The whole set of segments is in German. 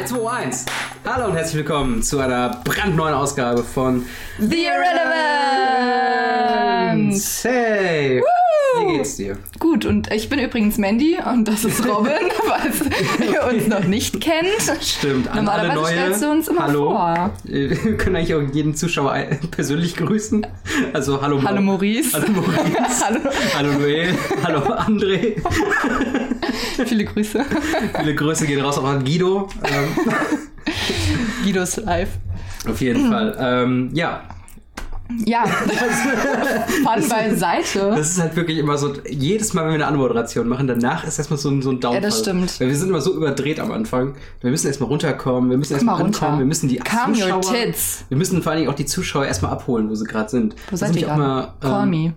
3, 2, 1. Hallo und herzlich willkommen zu einer brandneuen Ausgabe von The Irrelevant! Hey! Wie geht's dir? Gut, und ich bin übrigens Mandy und das ist Robin, falls ihr uns noch nicht kennt. Stimmt, an alle neue. stellst du uns immer hallo. vor. Wir können eigentlich auch jeden Zuschauer persönlich grüßen. Also hallo Hallo Maurice. Hallo Maurice. Hallo. Hallo Noel. Hallo André. Viele Grüße. Viele Grüße gehen raus auch an Guido. Ähm, Guidos live. auf jeden Fall. Ähm, ja, Ja, Fun beiseite. Das ist halt wirklich immer so, jedes Mal, wenn wir eine Anmoderation machen, danach ist erstmal so ein, so ein Downfall. Ja, das stimmt. Weil wir sind immer so überdreht am Anfang. Wir müssen erstmal runterkommen, wir müssen erstmal runter. ankommen, wir müssen die Calm your Zuschauer, tits. wir müssen vor allen Dingen auch die Zuschauer erstmal abholen, wo sie gerade sind. Wo Das seid ist ihr gerade? auch mal, Call ähm, me.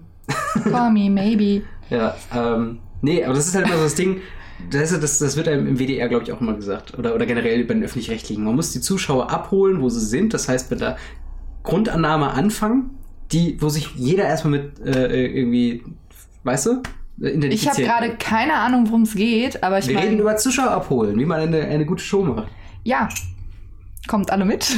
Call me, maybe. Ja, ähm, nee, aber das ist halt immer so das Ding, das, das, das wird einem im WDR, glaube ich, auch immer gesagt. Oder, oder generell bei den Öffentlich-Rechtlichen. Man muss die Zuschauer abholen, wo sie sind. Das heißt, mit der Grundannahme anfangen, die, wo sich jeder erstmal mit äh, irgendwie, weißt du, äh, Ich habe gerade keine Ahnung, worum es geht, aber ich Wir reden meine, über Zuschauer abholen, wie man eine, eine gute Show macht. ja, kommt alle mit.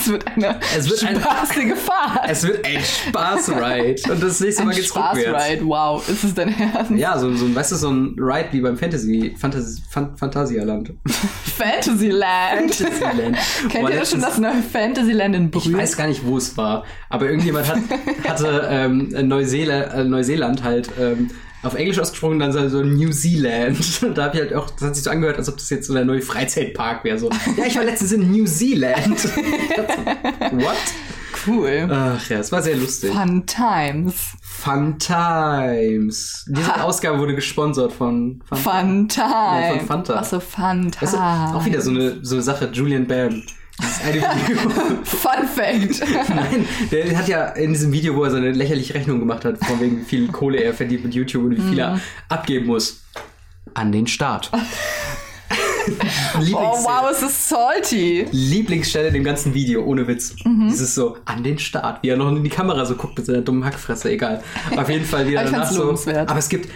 es wird eine Es wird ein- spaßige Fahrt. Es wird ein Spaß-Ride. Und das nächste Mal Ein geht's rückwärts. Spaßride, wow, ist es dein Ernst? Ja, so, so, ein- weißt du, so ein Ride wie beim Fantasy, Fantasy, Fan, Phantasialand. Fantasyland. Fantasyland. Kennt Boah, ihr das schon, das neue Fantasyland in Ich Brühl? weiß gar nicht, wo es war, aber irgendjemand hat, hatte ähm, Neuseeland, äh, Neuseeland halt ähm, auf Englisch ausgesprochen, dann so, so New Zealand. Und da habe ich halt auch, das hat sich so angehört, als ob das jetzt so der neue Freizeitpark wäre. So, ja, ich war letztens in New Zealand. What? Cool. Ach ja, es war sehr lustig. Fun Times. Fun Times. Diese Ha. Ausgabe wurde gesponsert von Fun. Fun Times. Ja, von Fanta. Achso, Fun Weißt du, auch wieder so eine, so eine Sache, Julian Bam. Das eine Video. Fun Fact. Nein, der hat ja in diesem Video, wo er seine lächerliche Rechnung gemacht hat, von wegen wie viel Kohle er verdient mit YouTube und wie viel Mhm. er abgeben muss, an den Start. Oh wow, es ist salty. Lieblingsstelle in dem ganzen Video, ohne Witz. Mhm. Dieses so, an den Start, wie er noch in die Kamera so guckt mit seiner dummen Hackfresse, egal. Auf jeden Fall wieder danach so. lobenswert. Aber es gibt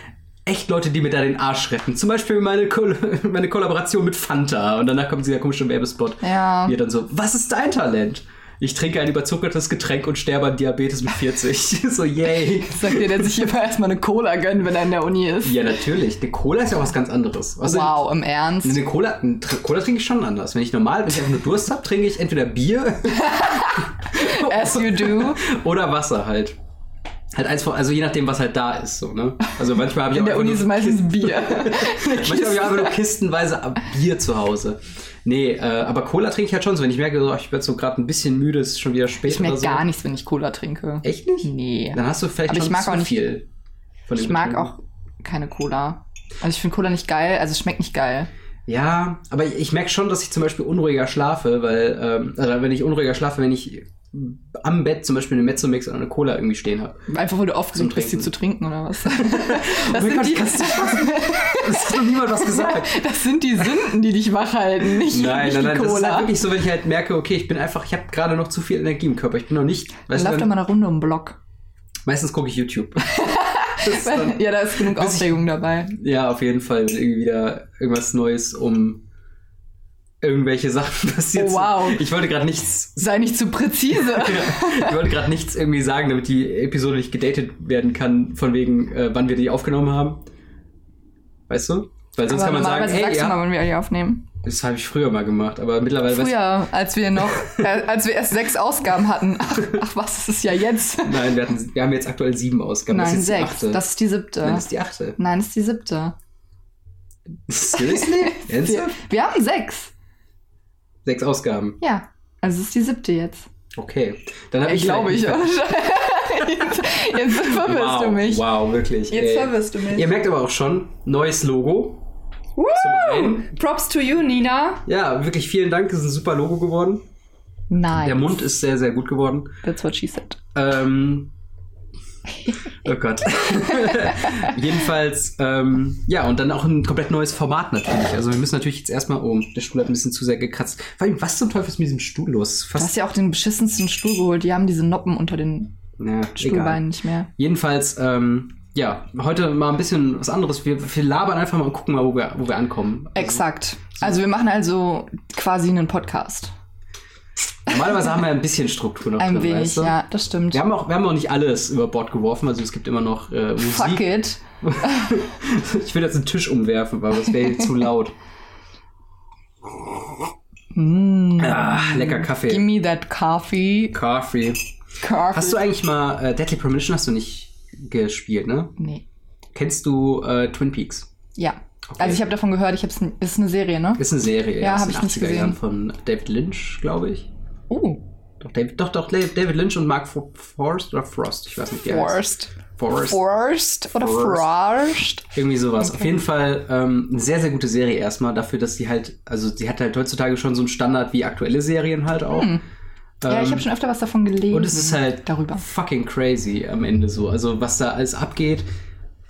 echt Leute, die mir da den Arsch retten. Zum Beispiel meine, Kol meine Kollaboration mit Fanta. Und danach kommt dieser komische Werbespot. Ja. Wie er dann so, was ist dein Talent? Ich trinke ein überzuckertes Getränk und sterbe an Diabetes mit 40. so, yay. Sagt ihr, der sich immer erstmal eine Cola gönnt, wenn er in der Uni ist? Ja, natürlich. Die Cola ist ja auch was ganz anderes. Also, wow, im Ernst. Eine Cola, eine Cola trinke ich schon anders. Wenn ich normal, wenn ich einfach nur Durst habe, trinke ich entweder Bier As you do. oder Wasser halt. Halt eins von, also je nachdem, was halt da ist, so, ne? Also manchmal habe ich In auch der einfach Uni ist meistens Bier. Manchmal habe ich einfach nur kistenweise Bier zu Hause. Nee, äh, aber Cola trinke ich halt schon so. Wenn ich merke, so, ich werde so gerade ein bisschen müde, es ist schon wieder spät Ich merke so. gar nichts, wenn ich Cola trinke. Echt nicht? Nee. Dann hast du vielleicht Aber schon ich mag zu auch nicht- viel. Von Ich mag auch keine Cola. Also ich finde Cola nicht geil, also es schmeckt nicht geil. Ja, aber ich, ich merke schon, dass ich zum Beispiel unruhiger schlafe, weil, ähm, oder wenn ich unruhiger schlafe, wenn ich am Bett zum Beispiel eine Mezzomix oder eine Cola irgendwie stehen habe. Einfach weil du aufgeregt bist, sie Trinken. zu trinken oder was? Oh Das, mein sind Gott, die, Das hat noch niemand was gesagt. das sind die Sünden, die dich wach halten, nicht, Nein, nicht nein, nein, die das ist Cola. halt wirklich so, wenn ich halt merke, okay, ich bin einfach, ich habe gerade noch zu viel Energie im Körper. Ich bin noch nicht, Dann lauf doch mal eine Runde um den Block. meistens gucke ich YouTube. Dann, ja, da ist genug Bis ich- Aufregung dabei. ja, auf jeden Fall irgendwie wieder irgendwas Neues um irgendwelche Sachen passiert. Oh, wow. Ich wollte gerade nichts Sei nicht zu präzise. ich wollte gerade nichts irgendwie sagen, damit die Episode nicht gedatet werden kann, von wegen, äh, wann wir die aufgenommen haben. Weißt du? Weil sonst Aber kann man sagen, hey, sagst du mal, ja, wann wir die aufnehmen. das habe ich früher mal gemacht, aber mittlerweile Früher, als wir noch, äh, als wir erst sechs Ausgaben hatten. Ach, ach was, das ist ja jetzt. Nein, wir, hatten, wir haben jetzt aktuell sieben Ausgaben. Nein, das sechs. Das ist die siebte. Nein, das ist die achte. Nein, das ist die siebte. Seriously? Wir, wir haben sechs. Sechs Ausgaben. Ja. Also es ist die siebte jetzt. Okay. Dann habe Ich ich glaube ich. vielleicht- jetzt, jetzt verwirrst wow, du mich. Wow, wirklich. Jetzt ey. verwirrst du mich. Ihr merkt aber auch schon, neues Logo. Woo! Props to you, Nina. Ja, wirklich vielen Dank. Es ist ein super Logo geworden. Nein. Der Mund ist sehr, sehr gut geworden. That's what she said. Ähm, oh Gott. Jedenfalls, ähm, ja, und dann auch ein komplett neues Format natürlich. Also wir müssen natürlich jetzt erstmal, oh, der Stuhl hat ein bisschen zu sehr gekratzt. Vor allem, was zum Teufel ist mit diesem Stuhl los? Du hast Fast, ja auch den beschissensten Stuhl geholt. Die haben diese Noppen unter den ja, Stuhlbeinen nicht mehr. Jedenfalls, ähm, ja, heute mal ein bisschen was anderes. Wir, wir labern einfach mal und gucken mal, wo wir, wo wir ankommen. Also, Exakt. Also wir machen also quasi einen Podcast. Normalerweise haben wir ein bisschen Struktur noch Ein drin, wenig, weißt du? ja, das stimmt. Wir haben, auch, wir haben auch nicht alles über Bord geworfen, also es gibt immer noch äh, Musik. Fuck it. Ich will jetzt einen Tisch umwerfen, weil das wäre zu laut. Mm. Ah, lecker Kaffee. Give me that coffee. Coffee. Coffee. Hast du eigentlich mal äh, Deadly Premonition hast du nicht gespielt, ne? Nee. Kennst du äh, Twin Peaks? Ja. Okay. Also ich habe davon gehört, ich hab's, n- ist eine Serie, ne? Ist eine Serie Ja, aus hab den ich nicht 80er gesehen. Jahren von David Lynch, glaube ich. Oh, Doch, David, doch, doch, David Lynch und Mark Fo- Forrest oder Frost, ich weiß nicht, wie er heißt. Forst. Forrest. Forst oder. Forst. Irgendwie sowas. Okay. Auf jeden Fall ähm, eine sehr, sehr gute Serie erstmal dafür, dass sie halt, also sie hat halt heutzutage schon so einen Standard wie aktuelle Serien halt auch. Hm. Ja, ich Ähm, habe schon öfter was davon gelesen. Und es ist halt darüber. fucking crazy am Ende so. Also was da alles abgeht,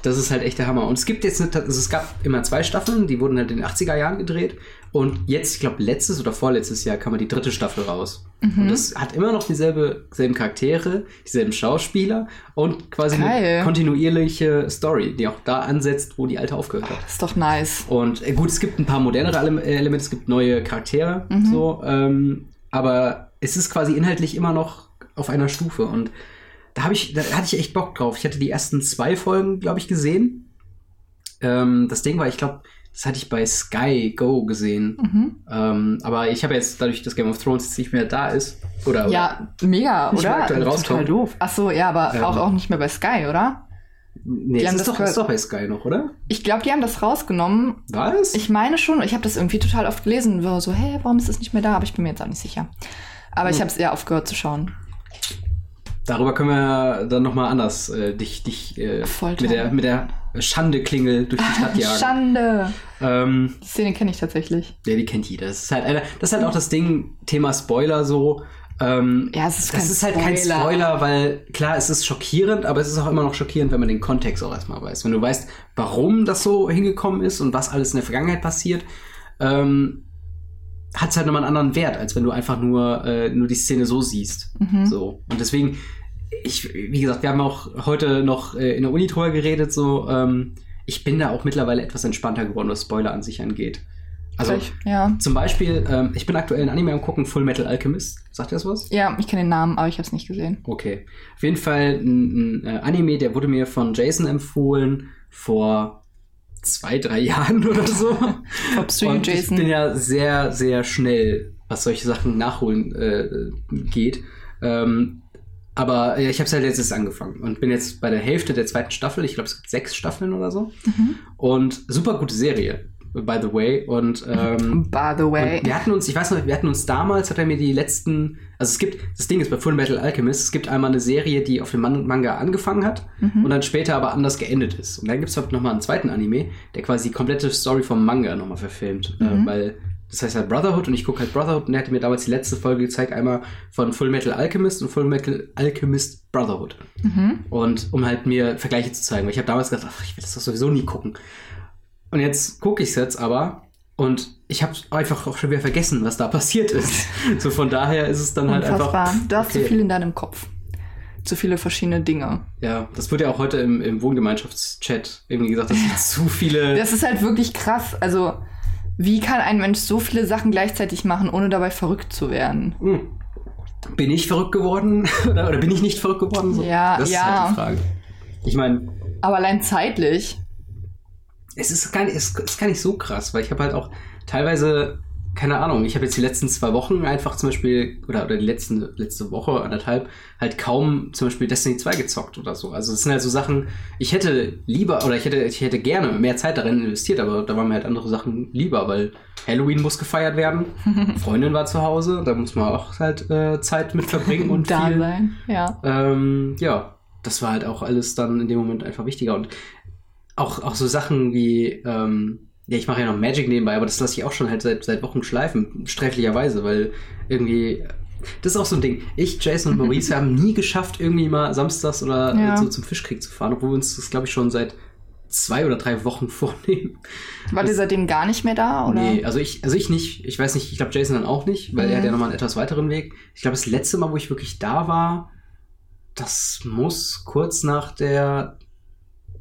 das ist halt echt der Hammer. Und es gibt jetzt, eine, also es gab immer zwei Staffeln, die wurden halt in den 80er Jahren gedreht. Und jetzt, ich glaube, letztes oder vorletztes Jahr kam mal die dritte Staffel raus. Mhm. Und das hat immer noch dieselbe, dieselben Charaktere, dieselben Schauspieler und quasi Geil. eine kontinuierliche Story, die auch da ansetzt, wo die alte aufgehört hat. Das ist doch nice. Und äh, gut, es gibt ein paar modernere Ele- Elemente, es gibt neue Charaktere, Mhm. so, ähm, aber es ist quasi inhaltlich immer noch auf einer Stufe und da habe ich, da hatte ich echt Bock drauf. Ich hatte die ersten zwei Folgen, glaube ich, gesehen. Ähm, das Ding war, ich glaube, das hatte ich bei Sky Go gesehen. Mhm. Ähm, aber ich habe jetzt dadurch, dass Game of Thrones jetzt nicht mehr da ist, oder, Ja, mega, Nicht mehr oder? Total rauskommt. doof. Ach so, ja, aber Ähm. auch, auch nicht mehr bei Sky, oder? nee, die haben ist das doch, ist doch bei Sky noch, oder? Ich glaube, die haben das rausgenommen. War es? Ich meine schon, ich habe das irgendwie total oft gelesen. War so, hä, warum ist das nicht mehr da? Aber ich bin mir jetzt auch nicht sicher. Aber ich Hm. habe es eher aufgehört zu schauen. Darüber können wir dann nochmal anders äh, dich, dich äh, mit, der, mit der Schande-Klingel durch die Stadt jagen. Schande. ähm, Die Szene kenne ich tatsächlich. ja, die kennt jeder. Das ist halt, einer, das ist halt auch das Ding, Thema Spoiler so. Ähm, Ja, es ist das kein ist halt kein Spoiler. Spoiler, weil klar, es ist schockierend, aber es ist auch immer noch schockierend, wenn man den Kontext auch erstmal weiß. Wenn du weißt, warum das so hingekommen ist und was alles in der Vergangenheit passiert, ähm, hat es halt nochmal einen anderen Wert, als wenn du einfach nur, äh, nur die Szene so siehst. Mhm. So. Und deswegen, ich, wie gesagt, wir haben auch heute noch äh, in der Uni drüber geredet, so, ähm, ich bin da auch mittlerweile etwas entspannter geworden, was Spoiler an sich angeht. Also, Vielleicht, ja. zum Beispiel, ähm, ich bin aktuell ein Anime am gucken, Full Metal Alchemist. Sagt ihr das was? Ja, ich kenne den Namen, aber ich habe es nicht gesehen. Okay. Auf jeden Fall ein, ein äh, Anime, der wurde mir von Jason empfohlen vor zwei, drei Jahren oder so. Props to you, Und Jason. Ich bin ja sehr, sehr schnell, was solche Sachen nachholen äh, geht. Ähm, aber äh, ich habe es halt jetzt erst angefangen und bin jetzt bei der Hälfte der zweiten Staffel. Ich glaube, es gibt sechs Staffeln oder so. Mhm. Und super gute Serie, by the way. Und ähm, By the way. wir hatten uns, ich weiß noch, wir hatten uns damals, hat er mir die letzten, also es gibt, das Ding ist bei Full Metal Alchemist, es gibt einmal eine Serie, die auf dem Man Manga angefangen hat Mhm. und dann später aber anders geendet ist. Und dann gibt es nochmal einen zweiten Anime, der quasi die komplette Story vom Manga nochmal verfilmt. Mhm. Äh, weil das heißt halt Brotherhood und ich gucke halt Brotherhood und der hatte mir damals die letzte Folge gezeigt, einmal von Full Metal Alchemist und Full Metal Alchemist Brotherhood. Mhm. Und um halt mir Vergleiche zu zeigen, weil ich habe damals gedacht, ach, ich will das doch sowieso nie gucken. Und jetzt gucke ich es jetzt aber und ich habe einfach auch schon wieder vergessen, was da passiert ist. so von daher ist es dann halt Unfassbar. einfach. Du hast zu okay. viel in deinem Kopf. Zu viele verschiedene Dinge. Ja, das wurde ja auch heute im, im Wohngemeinschaftschat irgendwie gesagt, dass es zu viele. Das ist halt wirklich krass. Also, wie kann ein Mensch so viele Sachen gleichzeitig machen, ohne dabei verrückt zu werden? Hm. Bin ich verrückt geworden? oder, oder bin ich nicht verrückt geworden? So, Ja, das ist ja. halt die Frage. Ich meine, Aber allein zeitlich. es ist gar nicht, es ist gar nicht so krass, weil ich habe halt auch teilweise, keine Ahnung, ich habe jetzt die letzten zwei Wochen einfach zum Beispiel, oder, oder die letzten, letzte Woche, anderthalb, halt kaum zum Beispiel Destiny 2 gezockt oder so. Also es sind halt so Sachen, ich hätte lieber, oder ich hätte, ich hätte gerne mehr Zeit darin investiert, aber da waren mir halt andere Sachen lieber, weil Halloween muss gefeiert werden, Freundin war zu Hause, da muss man auch halt äh, Zeit mit verbringen und da viel, sein. Ja. ähm, ja, das war halt auch alles dann in dem Moment einfach wichtiger. Und auch, auch so Sachen wie, ähm, ja, ich mache ja noch Magic nebenbei, aber das lasse ich auch schon halt seit, seit Wochen schleifen, sträflicherweise, weil irgendwie, das ist auch so ein Ding. Ich, Jason und Maurice wir haben nie geschafft, irgendwie mal samstags oder Ja. so zum Fischkrieg zu fahren, obwohl wir uns das, glaube ich, schon seit zwei oder drei Wochen vornehmen. War ihr seitdem gar nicht mehr da? Oder? Nee, also ich, also ich nicht. Ich weiß nicht, ich glaube Jason dann auch nicht, weil Mhm. er hat ja nochmal einen etwas weiteren Weg. Ich glaube, das letzte Mal, wo ich wirklich da war, das muss kurz nach der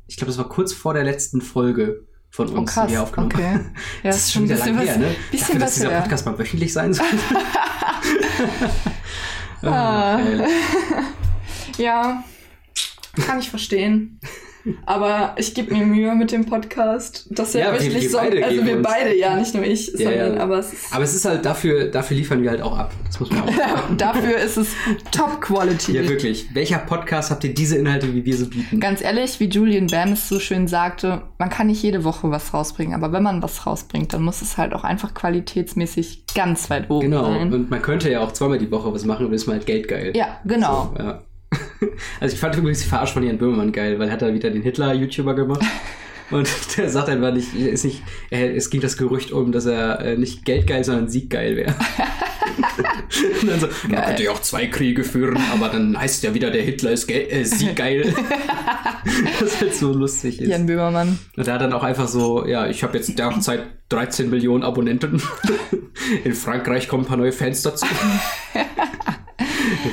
ich glaube, das war kurz vor der letzten Folge von uns, Oh, krass. die wir aufgenommen Okay. Ja, das ist schon wieder lang was, her, ne? bisschen Dafür, dass dieser. Podcast mal wöchentlich sein soll. Ah. geil. Ja, kann ich verstehen. Aber ich gebe mir Mühe mit dem Podcast, dass er Ja, wir- wirklich wir so. Also wir beide, ja, nicht nur ich, Ja, sondern ja. aber es ist, Aber es ist halt dafür, dafür liefern wir halt auch ab. Das muss man auch sagen. dafür ist es Top Quality. Ja, wirklich. Welcher Podcast habt ihr diese Inhalte, wie wir so bieten? Ganz ehrlich, wie Julian Bam es so schön sagte, man kann nicht jede Woche was rausbringen, aber wenn man was rausbringt, dann muss es halt auch einfach qualitätsmäßig ganz weit oben Genau. sein. Und man könnte ja auch zweimal die Woche was machen und ist mal halt geldgeil. Ja, genau. So, ja. Also ich fand übrigens die Verarsche von Jan Böhmermann geil, weil er hat da wieder den Hitler-YouTuber gemacht. Und der sagt einfach nicht, ist nicht, es ging das Gerücht um, dass er äh, nicht geldgeil, sondern sieggeil wäre. Und dann so, man könnte ja auch zwei Kriege führen, aber dann heißt ja wieder, der Hitler ist äh, sieggeil. das halt so lustig ist. Jan Böhmermann. Und er hat dann auch einfach so, ja, ich habe jetzt derzeit 13 Millionen Abonnenten. In Frankreich kommen ein paar neue Fans dazu.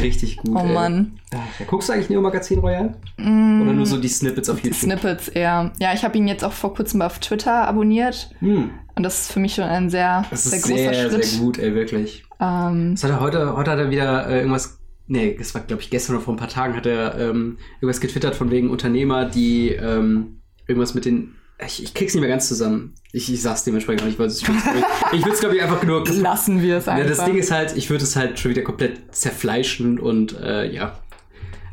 Richtig gut. Oh ey. Mann. Ja, guckst du eigentlich Neo Magazin Royal? Oder nur so die Snippets auf YouTube? Snippets eher. Ja, ich habe ihn jetzt auch vor kurzem auf Twitter abonniert. Hm, Und das ist für mich schon ein sehr, das sehr ist großer sehr, Schritt. sehr gut, ey, wirklich. Ähm, Was hat er heute, heute hat er wieder äh, irgendwas, nee, das war glaube ich gestern oder vor ein paar Tagen hat er ähm, irgendwas getwittert von wegen Unternehmer, die ähm, irgendwas mit den, ich, ich krieg's nicht mehr ganz zusammen. Ich, ich sag's dementsprechend auch nicht, weil es- ich ich, ich will's glaube ich einfach nur lassen wir es Ja, einfach. das Ding ist halt, ich würde es halt schon wieder komplett zerfleischen und äh, ja.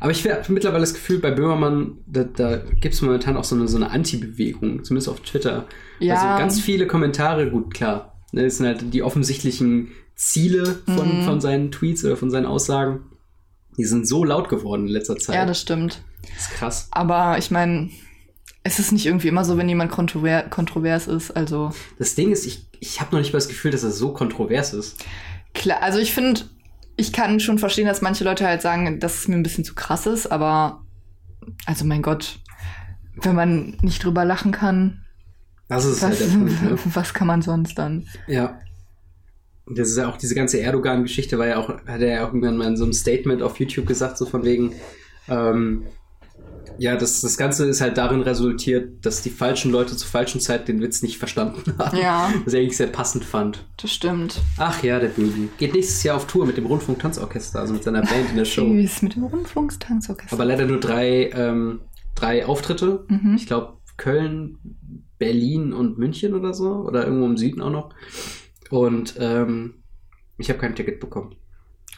Aber ich habe mittlerweile das Gefühl, bei Böhmermann, da, da gibt es momentan auch so eine, so eine Anti-Bewegung, zumindest auf Twitter. Ja. Also ganz viele Kommentare, gut, klar. ne, Das sind halt die offensichtlichen Ziele von, Mhm. von seinen Tweets oder von seinen Aussagen. Die sind so laut geworden in letzter Zeit. ja, das stimmt. das ist krass. Aber ich meine, es ist nicht irgendwie immer so, wenn jemand kontrover kontrovers ist. Also Das Ding ist, ich, ich habe noch nicht mal das Gefühl, dass das so kontrovers ist. klar, also ich finde, ich kann schon verstehen, dass manche Leute halt sagen, dass es mir ein bisschen zu krass ist, aber also mein Gott, wenn man nicht drüber lachen kann, Das ist halt was, der Punkt, ne? was kann man sonst dann? Ja. Das ist ja auch diese ganze Erdogan-Geschichte, war ja auch, hat er ja auch irgendwann mal in so einem Statement auf YouTube gesagt, so von wegen, ähm, ja, das, das Ganze ist halt darin resultiert, dass die falschen Leute zur falschen Zeit den Witz nicht verstanden haben. Ja, Was ich eigentlich sehr passend fand. das stimmt. Ach ja, der Böbi. Geht nächstes Jahr auf Tour mit dem Rundfunk-Tanzorchester, also mit seiner Band in der Show. Tschüss mit dem Rundfunkstanzorchester. Aber leider nur drei, ähm, drei Auftritte. Mhm. Ich glaube, Köln, Berlin und München oder so. Oder irgendwo im Süden auch noch. Und ähm, ich habe kein Ticket bekommen.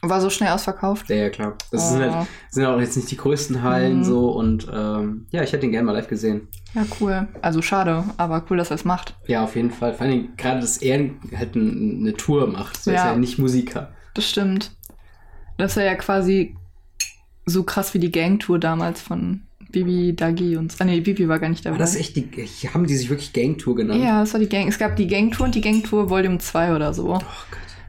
War so schnell ausverkauft. Ja, ja, klar. Das Oh. sind, halt, sind auch jetzt nicht die größten Hallen Mhm. so. Und ähm, ja, ich hätte ihn gerne mal live gesehen. Ja, cool. Also schade, aber cool, dass er es macht. Ja, auf jeden Fall. Vor allem gerade, dass er halt ein, eine Tour macht. So ist Ja. ja nicht Musiker. Das stimmt. Das ist ja quasi so krass wie die Gangtour damals von Bibi, Dagi und. Ah, nee, Bibi war gar nicht dabei. Aber das ist echt die. Haben die sich wirklich Gangtour genannt? ja, das war die Gang. Es gab die Gangtour und die Gangtour Volume 2 oder so. Oh Gott.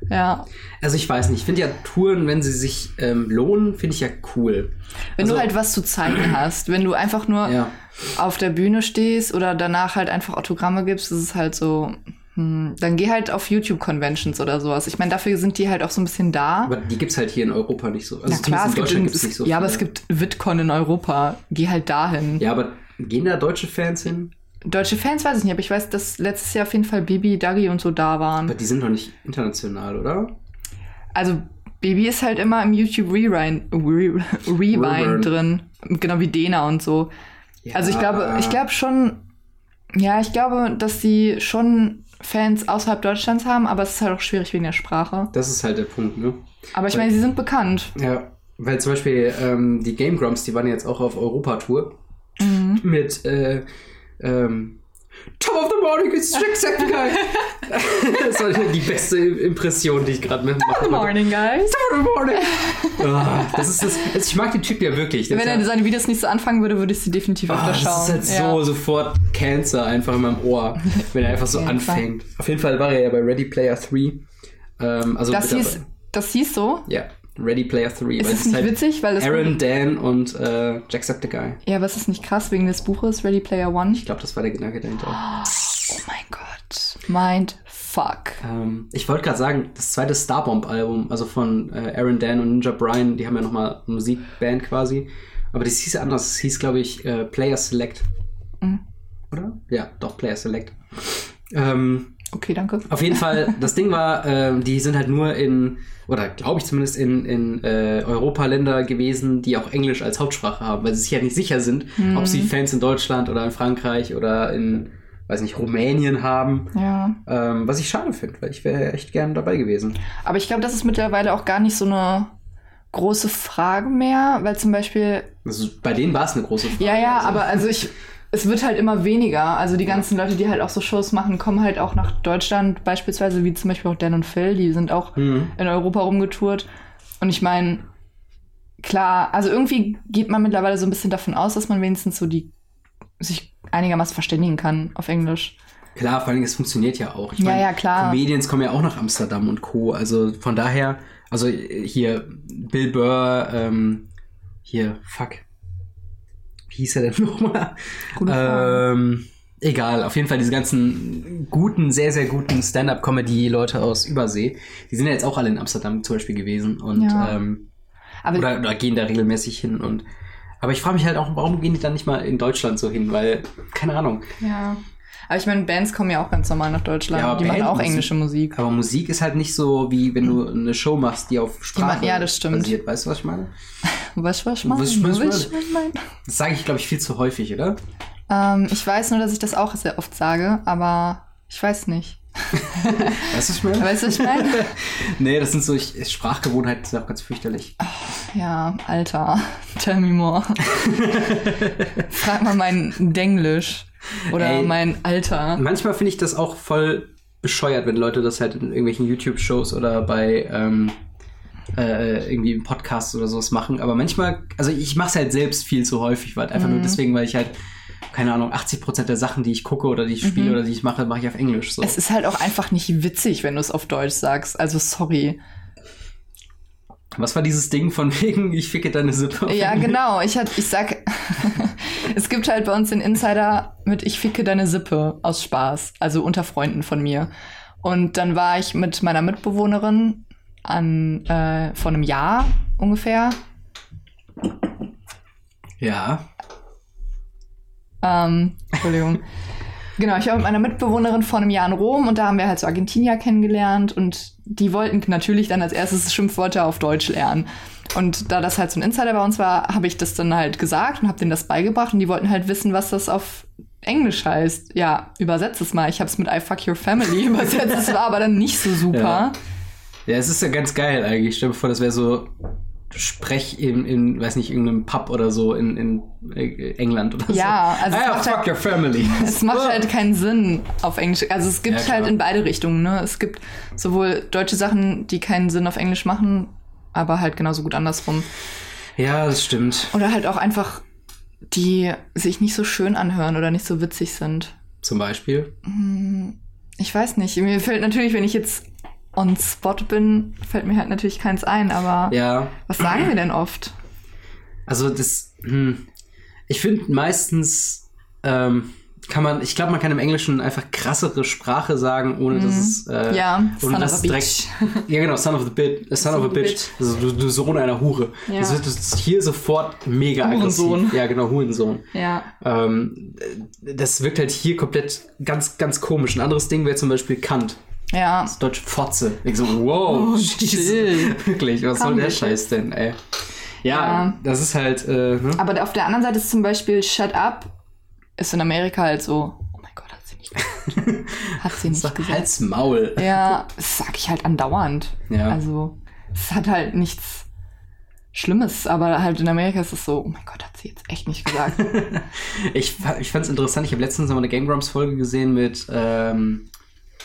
Ja. Also ich weiß nicht, ich finde ja Touren, wenn sie sich ähm, lohnen, finde ich ja cool. Wenn Also- du halt was zu zeigen hast, wenn du einfach nur Ja. auf der Bühne stehst oder danach halt einfach Autogramme gibst, ist es halt so. Hm, dann geh halt auf YouTube-Conventions oder sowas. Ich meine, dafür sind die halt auch so ein bisschen da. Aber die gibt's halt hier in Europa nicht so. Also Na klar, es gibt, Deutschland in, gibt's nicht so ja, aber viele. es gibt VidCon in Europa. Geh halt dahin. Ja, aber gehen da deutsche Fans hin? Deutsche Fans weiß ich nicht, aber ich weiß, dass letztes Jahr auf jeden Fall Bibi, Dagi und so da Aber waren. die sind doch nicht international, oder? Also Bibi ist halt immer im YouTube Rewind, Re, Rewind drin. Genau wie Dena und so. Also ich glaube, ich glaube schon, ja, ich glaube, dass sie schon Fans außerhalb Deutschlands haben, aber es ist halt auch schwierig wegen der Sprache. Das ist halt der Punkt, ne? Aber ich meine, sie sind bekannt. Ja, weil zum Beispiel ähm, die Game Grumps, die waren jetzt auch auf Europa-Tour Mhm. mit äh, ähm, Top of the Morning, it's Jacksepticeye. das war die beste Impression, die ich gerade mitmachen Good konnte. morning, guys. Top of the Morning. Ah, das ist das, also ich mag den Typ ja wirklich. Wenn ist er ja, seine Videos nicht so anfangen würde, würde ich sie definitiv Ah, öfter das schauen. ist halt so ja. sofort Cancer einfach in meinem Ohr, wenn er einfach so anfängt. Auf jeden Fall war er ja bei Ready Player 3. Ähm, also Das hieß, das hieß so. ja, Ready Player 3. Ist weil es nicht halt witzig, weil das Aaron, Dan und äh, Jacksepticeye. Ja, aber ist es nicht krass wegen des Buches Ready Player One? Ich glaube, das war der Gedanke dahinter. Oh mein Gott. Mind fuck. Ähm, ich wollte gerade sagen, das zweite Starbomb-Album, also von äh, Aaron Dan und Ninja Brian, die haben ja nochmal Musikband quasi. Aber das hieß ja anders. Es hieß, glaube ich, äh, Player Select. Mhm. Oder? Ja, doch, Player Select. Ähm, Okay, danke. auf jeden Fall, das Ding war, ähm, die sind halt nur in, oder glaube ich zumindest in, in äh, Europa-Länder gewesen, die auch Englisch als Hauptsprache haben, weil sie sich ja nicht sicher sind, ob sie Fans in Deutschland oder in Frankreich oder in, weiß nicht, Rumänien haben. Ja. Ähm, was ich schade finde, weil ich wäre echt gern dabei gewesen. Aber ich glaube, das ist mittlerweile auch gar nicht so eine große Frage mehr, weil zum Beispiel Also, bei denen war es eine große Frage. Ja, ja, also. aber also ich, es wird halt immer weniger. Also die ganzen Leute, die halt auch so Shows machen, kommen halt auch nach Deutschland, beispielsweise wie zum Beispiel auch Dan und Phil, die sind auch Mhm. in Europa rumgetourt. Und ich meine, klar, also irgendwie geht man mittlerweile so ein bisschen davon aus, dass man wenigstens so die sich einigermaßen verständigen kann auf Englisch. Klar, vor allem, es funktioniert ja auch. Ich Ja, mein, ja, klar. Comedians kommen ja auch nach Amsterdam und Co. Also von daher, also hier Bill Burr, ähm, hier, fuck. Wie hieß er denn nochmal? Ähm, egal, auf jeden Fall diese ganzen guten, sehr, sehr guten Stand-Up-Comedy-Leute aus Übersee, die sind ja jetzt auch alle in Amsterdam zum Beispiel gewesen und Ja. ähm, oder, oder gehen da regelmäßig hin und aber ich frage mich halt auch, warum gehen die dann nicht mal in Deutschland so hin? Weil, keine Ahnung. ja. Aber ich meine, Bands kommen ja auch ganz normal nach Deutschland. Ja, die machen auch Bandmusik- englische Musik. Aber Musik ist halt nicht so, wie wenn du eine Show machst, die auf Sprache ma- ja, das stimmt. basiert. Weißt du, was ich meine? Was, was, was, Was- was- was- was, was, Das sage ich, glaube ich, viel zu häufig, oder? Ähm, ich weiß nur, dass ich das auch sehr oft sage, aber ich weiß nicht. Weißt du, was ich meine? Weißt du, was ich meine? nee, das sind so ich, Sprachgewohnheiten, sind auch ganz fürchterlich. ja, Alter. Tell me more. Frag mal mein Denglisch. Oder Ey. mein Alter. Manchmal finde ich das auch voll bescheuert, wenn Leute das halt in irgendwelchen YouTube-Shows oder bei ähm, äh, irgendwie im Podcast oder sowas machen. Aber manchmal, also ich mache es halt selbst viel zu häufig, weil einfach Mhm. nur deswegen, weil ich halt, keine Ahnung, 80% der Sachen, die ich gucke oder die ich spiele Mhm. oder die ich mache, mache ich auf Englisch. So. Es ist halt auch einfach nicht witzig, wenn du es auf Deutsch sagst. Also sorry. Was war dieses Ding von wegen, ich ficke deine Sippe? auf Ja, Englisch? genau. Ich, hat, ich sag, es gibt halt bei uns den Insider mit Ich ficke deine Sippe aus Spaß. Also unter Freunden von mir. Und dann war ich mit meiner Mitbewohnerin an, äh, vor einem Jahr ungefähr. Ja. Ähm, Entschuldigung. Genau, ich war mit meiner Mitbewohnerin vor einem Jahr in Rom und da haben wir halt so Argentinier kennengelernt und die wollten natürlich dann als erstes Schimpfwörter auf Deutsch lernen. Und da das halt so ein Insider bei uns war, habe ich das dann halt gesagt und habe denen das beigebracht und die wollten halt wissen, was das auf Englisch heißt. Ja, übersetzt es mal. Ich habe es mit I fuck your family übersetzt. Es war aber dann nicht so super. Ja. Ja, es ist ja ganz geil eigentlich. Stell dir vor, das wäre so Sprech in, in, weiß nicht, irgendeinem Pub oder so in, in äh, England oder Ja, so. also es ah, ja, fuck halt- your family. Es macht halt keinen Sinn auf Englisch. Also es gibt Ja, halt in beide Richtungen. Ne? Es gibt sowohl deutsche Sachen, die keinen Sinn auf Englisch machen, aber halt genauso gut andersrum. Ja, das stimmt. Oder halt auch einfach, die sich nicht so schön anhören oder nicht so witzig sind. Zum Beispiel. Ich weiß nicht. Mir fällt natürlich, wenn ich jetzt on spot bin, fällt mir halt natürlich keins ein, aber Ja. was sagen wir denn oft? Also das, hm, ich finde meistens ähm, kann man, ich glaube, man kann im Englischen einfach krassere Sprache sagen, ohne dass es, äh, Mhm. Ja, ohne son of dass a es bitch. direkt, ja genau, son of the bit, äh, son of a bitch, also du, du Sohn einer Hure. Ja. Das wird ist hier sofort mega Hurensohn. aggressiv. Ja, genau, Hurensohn. Ja. Ähm, das wirkt halt hier komplett ganz, ganz komisch. Ein anderes Ding wäre zum Beispiel Kant. Ja. Das deutsche Fotze. Ich so, wow, Oh, chill. Wirklich, was Komm, soll der bitte. Scheiß denn, ey? Ja, Ja. das ist halt, äh, ne? Aber auf der anderen Seite ist zum Beispiel Shut Up ist in Amerika halt so, oh mein Gott, hat sie nicht gesagt. Hat sie nicht Sag gesagt. Hals Maul. Ja, das sag ich halt andauernd. Ja. Also, es hat halt nichts Schlimmes, aber halt in Amerika ist es so, oh mein Gott, hat sie jetzt echt nicht gesagt. Ich, ich fand es interessant, ich habe letztens noch mal eine Game Grumps Folge gesehen mit, ähm,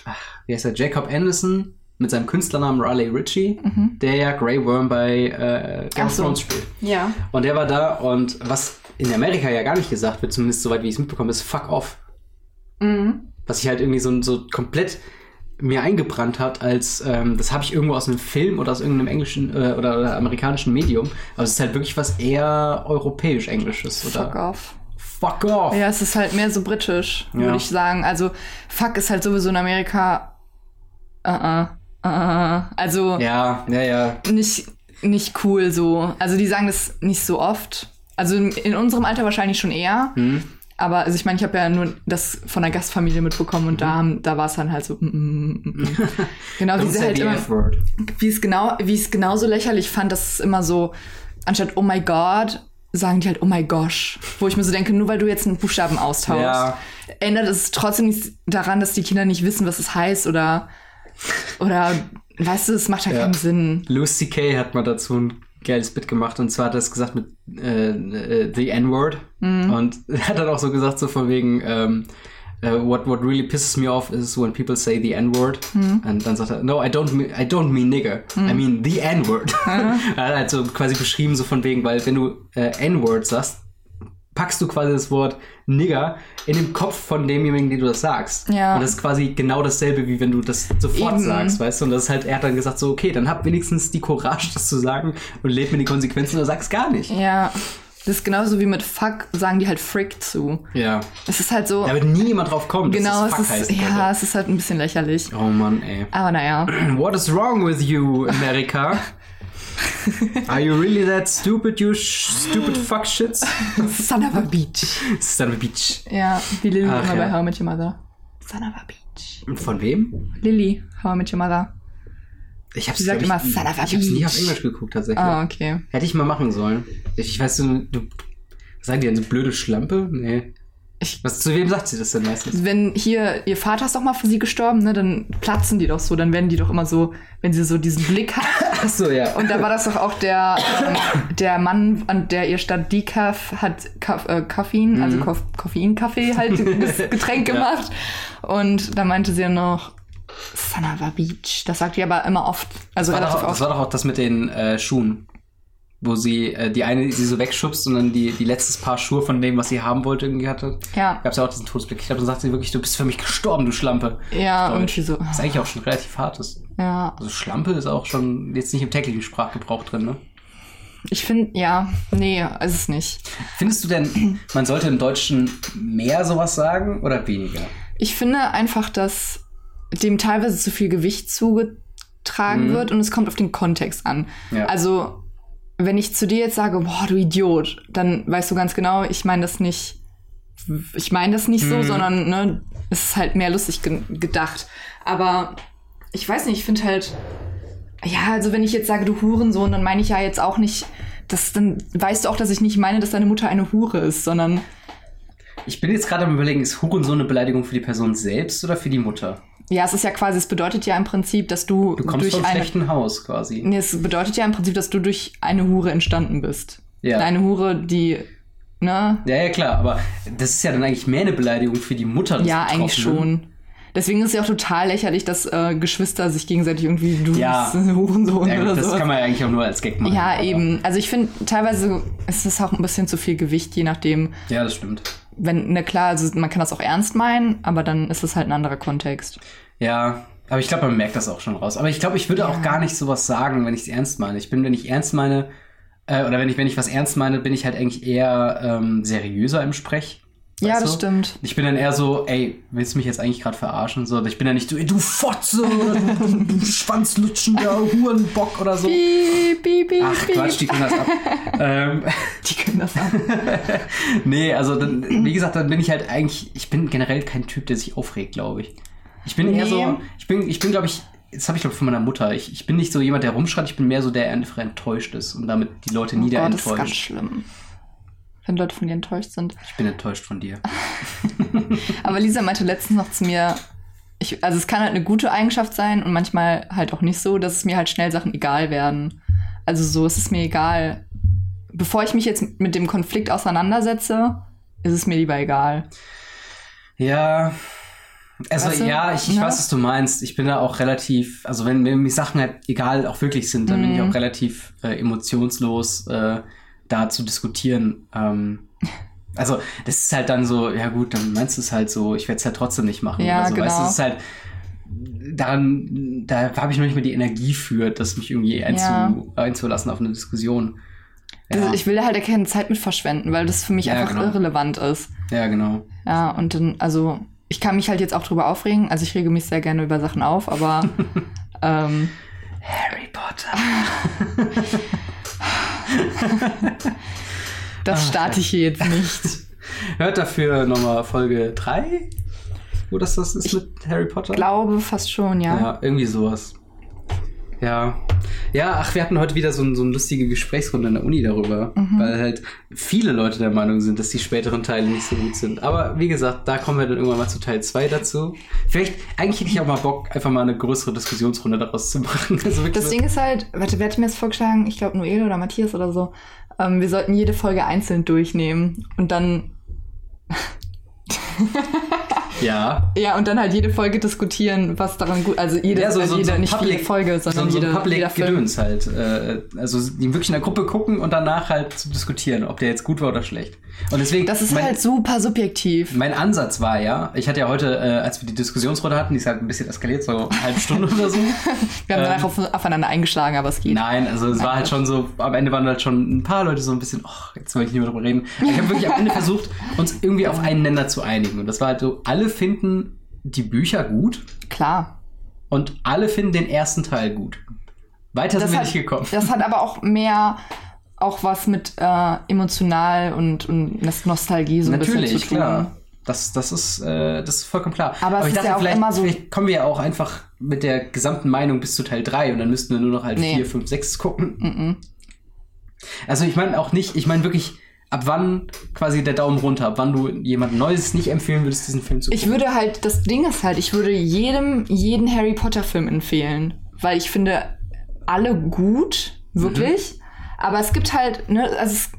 ach, wie heißt er, Jacob Anderson mit seinem Künstlernamen Raleigh Ritchie, der ja Grey Worm bei äh, Game of. Thrones spielt. ja. Und der war da und was in Amerika ja gar nicht gesagt wird, zumindest soweit wie ich es mitbekomme, ist fuck off. Mhm. Was sich halt irgendwie so, so komplett mir eingebrannt hat, als ähm, das habe ich irgendwo aus einem Film oder aus irgendeinem englischen äh, oder, oder amerikanischen Medium. Aber es ist halt wirklich was eher europäisch-englisches. Oder Fuck off. Fuck off. Ja, es ist halt mehr so britisch, Ja. würde ich sagen. Also, fuck ist halt sowieso in Amerika. Uh -uh. Also, Ja, ja, ja. nicht, nicht cool so. Also, die sagen das nicht so oft. Also, in unserem Alter wahrscheinlich schon eher. Hm. Aber also ich meine, ich habe ja nur das von der Gastfamilie mitbekommen und da, haben- da war es dann halt so. Mm, mm, mm, mm. genau, wie Das ist sie halt immer, wie es genau, wie ich es genauso lächerlich fand, dass es immer so, anstatt oh my God, sagen die halt oh my gosh. Wo ich mir so denke, nur weil du jetzt einen Buchstaben austauschst, Ja. ändert es trotzdem nichts daran, dass die Kinder nicht wissen, was es heißt oder, oder, weißt du, es macht ja, Ja. keinen Sinn. Louis C.K. hat mal dazu ein geiles Bit gemacht. Und zwar hat er es gesagt mit äh, äh, The N-Word. Und er hat dann auch so gesagt, so von wegen ähm, äh, what, what really pisses me off is when people say the N-Word. Und dann sagt er, no, I don't, mean, I don't mean nigger, I mean the N-Word. er hat halt so quasi beschrieben, so von wegen, weil wenn du äh, N-Word sagst, packst du quasi das Wort Nigger in den Kopf von demjenigen, den du das sagst. Ja. Und das ist quasi genau dasselbe, wie wenn du das sofort Eben. sagst, weißt du? Und das ist halt, er hat dann gesagt, so, okay, dann hab wenigstens die Courage, das zu sagen und leb mir die Konsequenzen oder sag's gar nicht. Ja, das ist genauso wie mit Fuck, sagen die halt Frick zu. Ja. Es ist halt so, Da wird nie jemand drauf kommen, genau, dass das es Fuck ist, heißt. ja, es ist halt ein bisschen lächerlich. Oh Mann, ey. Aber naja. What is wrong with you, America? Are you really that stupid, you sh stupid fuck shits? Son of a Beach. Son of a bitch. Ja, wie Lilly Ach, immer ja. bei How I Met Your Mother. Son of a Beach. Von wem? Lilly, How I Met Your Mother. Ich hab's, Sie sagt ich, immer, Son of a ich hab's nie bitch. auf Englisch geguckt, tatsächlich. Ah, okay. Hätte ich mal machen sollen. Ich, ich weiß, du, du was sagen die denn, so blöde Schlampe? Nee. Ich- Was, zu wem sagt sie das denn meistens? Wenn hier, ihr Vater ist doch mal für sie gestorben, ne, dann platzen die doch so, dann werden die doch immer so, wenn sie so diesen Blick hat. Achso, ja. Und da war das doch auch der, ähm, der Mann, an der ihr statt Decaf hat Kaff, äh, Koffein, also Koff, Koffeinkaffee halt das Getränk Ja. gemacht. Und da meinte sie ja noch, Son of a Beach. Das sagt die aber immer oft, also das, war relativ doch, das oft. war doch auch das mit den äh, Schuhen. Wo sie äh, die eine sie so wegschubst und dann die, die letztes Paar Schuhe von dem, was sie haben wollte, irgendwie hatte. Ja, Gab's ja auch diesen Todesblick. Ich glaube, dann sagt sie wirklich, du bist für mich gestorben, du Schlampe. ja, irgendwie so. Was eigentlich auch schon relativ hart ist. Ja, Also Schlampe ist auch schon jetzt nicht im täglichen Sprachgebrauch drin, ne? ich finde, ja, nee, ist es nicht. Findest du denn, man sollte im Deutschen mehr sowas sagen oder weniger? Ich finde einfach, dass dem teilweise zu viel Gewicht zugetragen Mhm. wird und es kommt auf den Kontext an. Ja. Also, wenn ich zu dir jetzt sage, boah, du Idiot, dann weißt du ganz genau, ich meine das nicht, ich meine das nicht so, Mhm. sondern ne, es ist halt mehr lustig ge gedacht. Aber ich weiß nicht, ich finde halt, ja, also wenn ich jetzt sage, du Hurensohn, dann meine ich ja jetzt auch nicht, dass, dann weißt du auch, dass ich nicht meine, dass deine Mutter eine Hure ist, sondern Ich bin jetzt gerade am überlegen, ist Hurensohn eine Beleidigung für die Person selbst oder für die Mutter? Ja, es ist ja quasi, es bedeutet ja im Prinzip, dass du, Du kommst durch vom eine schlechten Haus quasi. Nee, es bedeutet ja im Prinzip, dass du durch eine Hure entstanden bist. Ja. Eine Hure, die, ne? Ja, ja, klar, aber das ist ja dann eigentlich mehr eine Beleidigung für die Mutter. des Ja, eigentlich schon. Deswegen ist es ja auch total lächerlich, dass äh, Geschwister sich gegenseitig irgendwie du Ja. ein Hurensohn Ja, oder das so. kann man ja eigentlich auch nur als Gag machen. Ja, aber- eben. Also ich finde, teilweise ist es auch ein bisschen zu viel Gewicht, je nachdem. Ja, das stimmt. Wenn, na klar, also man kann das auch ernst meinen, aber dann ist es halt ein anderer Kontext. Ja, aber ich glaube, man merkt das auch schon raus. Aber ich glaube, ich würde auch gar nicht sowas sagen, wenn ich es ernst meine. Ich bin, wenn ich ernst meine, äh, oder wenn ich, wenn ich was ernst meine, bin ich halt eigentlich eher ähm, seriöser im Sprech. Ja, das du? stimmt. Ich bin dann eher so, ey, willst du mich jetzt eigentlich gerade verarschen? So, ich bin dann nicht so, ey, du Fotze, du, du schwanzlutschender Hurenbock oder so. Piep, piep, piep, Ach. Quatsch, die können das ab. ähm, Die können das ab. nee, also dann, wie gesagt, dann bin ich halt eigentlich, ich bin generell kein Typ, der sich aufregt, glaube ich. Ich bin eher Nee. so, ich bin, ich bin, glaube ich, das habe ich glaube ich von meiner Mutter. Ich, ich bin nicht so jemand, der rumschreit, ich bin mehr so der, der einfach enttäuscht ist und damit die Leute Oh nieder Gott, das ist ganz schlimm. Wenn Leute von dir enttäuscht sind. Ich bin enttäuscht von dir. Aber Lisa meinte letztens noch zu mir, ich, also es kann halt eine gute Eigenschaft sein und manchmal halt auch nicht so, dass es mir halt schnell Sachen egal werden. Also so, es ist mir egal. Bevor ich mich jetzt mit dem Konflikt auseinandersetze, ist es mir lieber egal. Ja. Also Weißt du? ja, ich, ich Ne? weiß, was du meinst. Ich bin da auch relativ, also wenn mir die Sachen halt egal auch wirklich sind, dann bin ich Mhm. auch relativ äh, emotionslos äh, da zu diskutieren. Ähm, also das ist halt dann so, ja gut, dann meinst du es halt so, ich werde es halt trotzdem nicht machen. Ja, so. Weißt du, genau. es ist halt daran, da habe ich noch nicht mehr die Energie für, das mich irgendwie einzu, Ja. einzulassen auf eine Diskussion. Das, Ja, Ich will da halt keine Zeit mit verschwenden, weil das für mich Ja, einfach genau. irrelevant ist. ja, genau. Ja, und dann, also, ich kann mich halt jetzt auch drüber aufregen. Also ich rege mich sehr gerne über Sachen auf, aber ähm, Harry Potter. das starte ich hier jetzt nicht. Hört dafür nochmal Folge 3, wo das das ist mit Harry Potter. Glaube fast schon, ja. Ja, irgendwie sowas. Ja. Ja, ach, wir hatten heute wieder so, ein, so eine lustige Gesprächsrunde in der Uni darüber, Mhm. weil halt viele Leute der Meinung sind, dass die späteren Teile nicht so gut sind. Aber wie gesagt, da kommen wir dann irgendwann mal zu Teil 2 dazu. Vielleicht, eigentlich hätte ich auch mal Bock, einfach mal eine größere Diskussionsrunde daraus zu machen. Also Das Ding ist halt, warte, wer hat mir jetzt vorgeschlagen? Ich glaube Noel oder Matthias oder so. Ähm, wir sollten jede Folge einzeln durchnehmen und dann, ja. ja, und dann halt jede Folge diskutieren, was daran gut, also jede, Ja, so, also so, jede so nicht jede Public, Folge, so, sondern so jede, ein Public jeder Film. Gedöns halt. Äh, also die wirklich in der Gruppe gucken und danach halt zu diskutieren, ob der jetzt gut war oder schlecht. Und deswegen, Das ist mein, halt super subjektiv. mein Ansatz war ja, ich hatte ja heute, äh, als wir die Diskussionsrunde hatten, die ist halt ein bisschen eskaliert, so eine halbe Stunde oder so. Wir haben ähm, danach auf, aufeinander eingeschlagen, aber es geht. Nein, also es war halt schon so, am Ende waren halt schon ein paar Leute so ein bisschen, ach, jetzt wollte ich nicht mehr drüber reden. Ich habe wirklich am Ende versucht, uns irgendwie auf einen Nenner zu einigen. Und das war halt so, alle finden die Bücher gut Klar. und alle finden den ersten Teil gut. Weiter sind wir nicht gekommen. das hat aber auch mehr auch was mit äh, emotional und, und Nostalgie so ein bisschen Natürlich, zu tun. klar. Das, das, ist, äh, das ist vollkommen klar. Aber es ist ja auch vielleicht, immer so- vielleicht kommen wir ja auch einfach mit der gesamten Meinung bis zu Teil 3 und dann müssten wir nur noch halt Nee. 4, 5, 6 gucken. Mhm. Also ich meine auch nicht, ich meine wirklich, ab wann quasi der Daumen runter, ab wann du jemand Neues nicht empfehlen würdest, diesen Film zu Ich würde halt, das Ding ist halt, ich würde jedem jeden Harry Potter Film empfehlen, weil ich finde alle gut, wirklich. Aber es gibt halt, ne, also es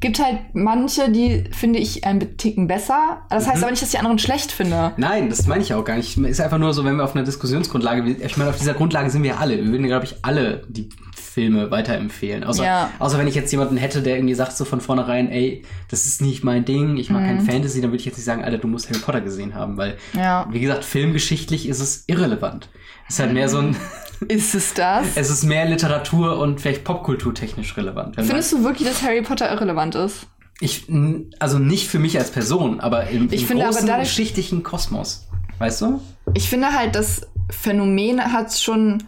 gibt halt manche, die finde ich ein Ticken besser. Das heißt aber nicht, dass ich die anderen schlecht finde. Nein, das meine ich auch gar nicht. Es ist einfach nur so, wenn wir auf einer Diskussionsgrundlage, ich meine, auf dieser Grundlage sind wir alle. Wir würden, glaube ich, alle die Filme weiterempfehlen. Außer, Ja. außer wenn ich jetzt jemanden hätte, der irgendwie sagt so von vornherein, ey, das ist nicht mein Ding, ich mag Mhm. kein Fantasy, dann würde ich jetzt nicht sagen, Alter, du musst Harry Potter gesehen haben, weil, Ja. wie gesagt, filmgeschichtlich ist es irrelevant. Es ist halt mehr so ein, Ist es das? es ist mehr Literatur und vielleicht popkulturtechnisch relevant. Man- Findest du wirklich, dass Harry Potter irrelevant ist? Ich, also nicht für mich als Person, aber im, Ich im finde aber großen dadurch- geschichtlichen Kosmos. Weißt du? Ich finde halt, das Phänomen hat schon,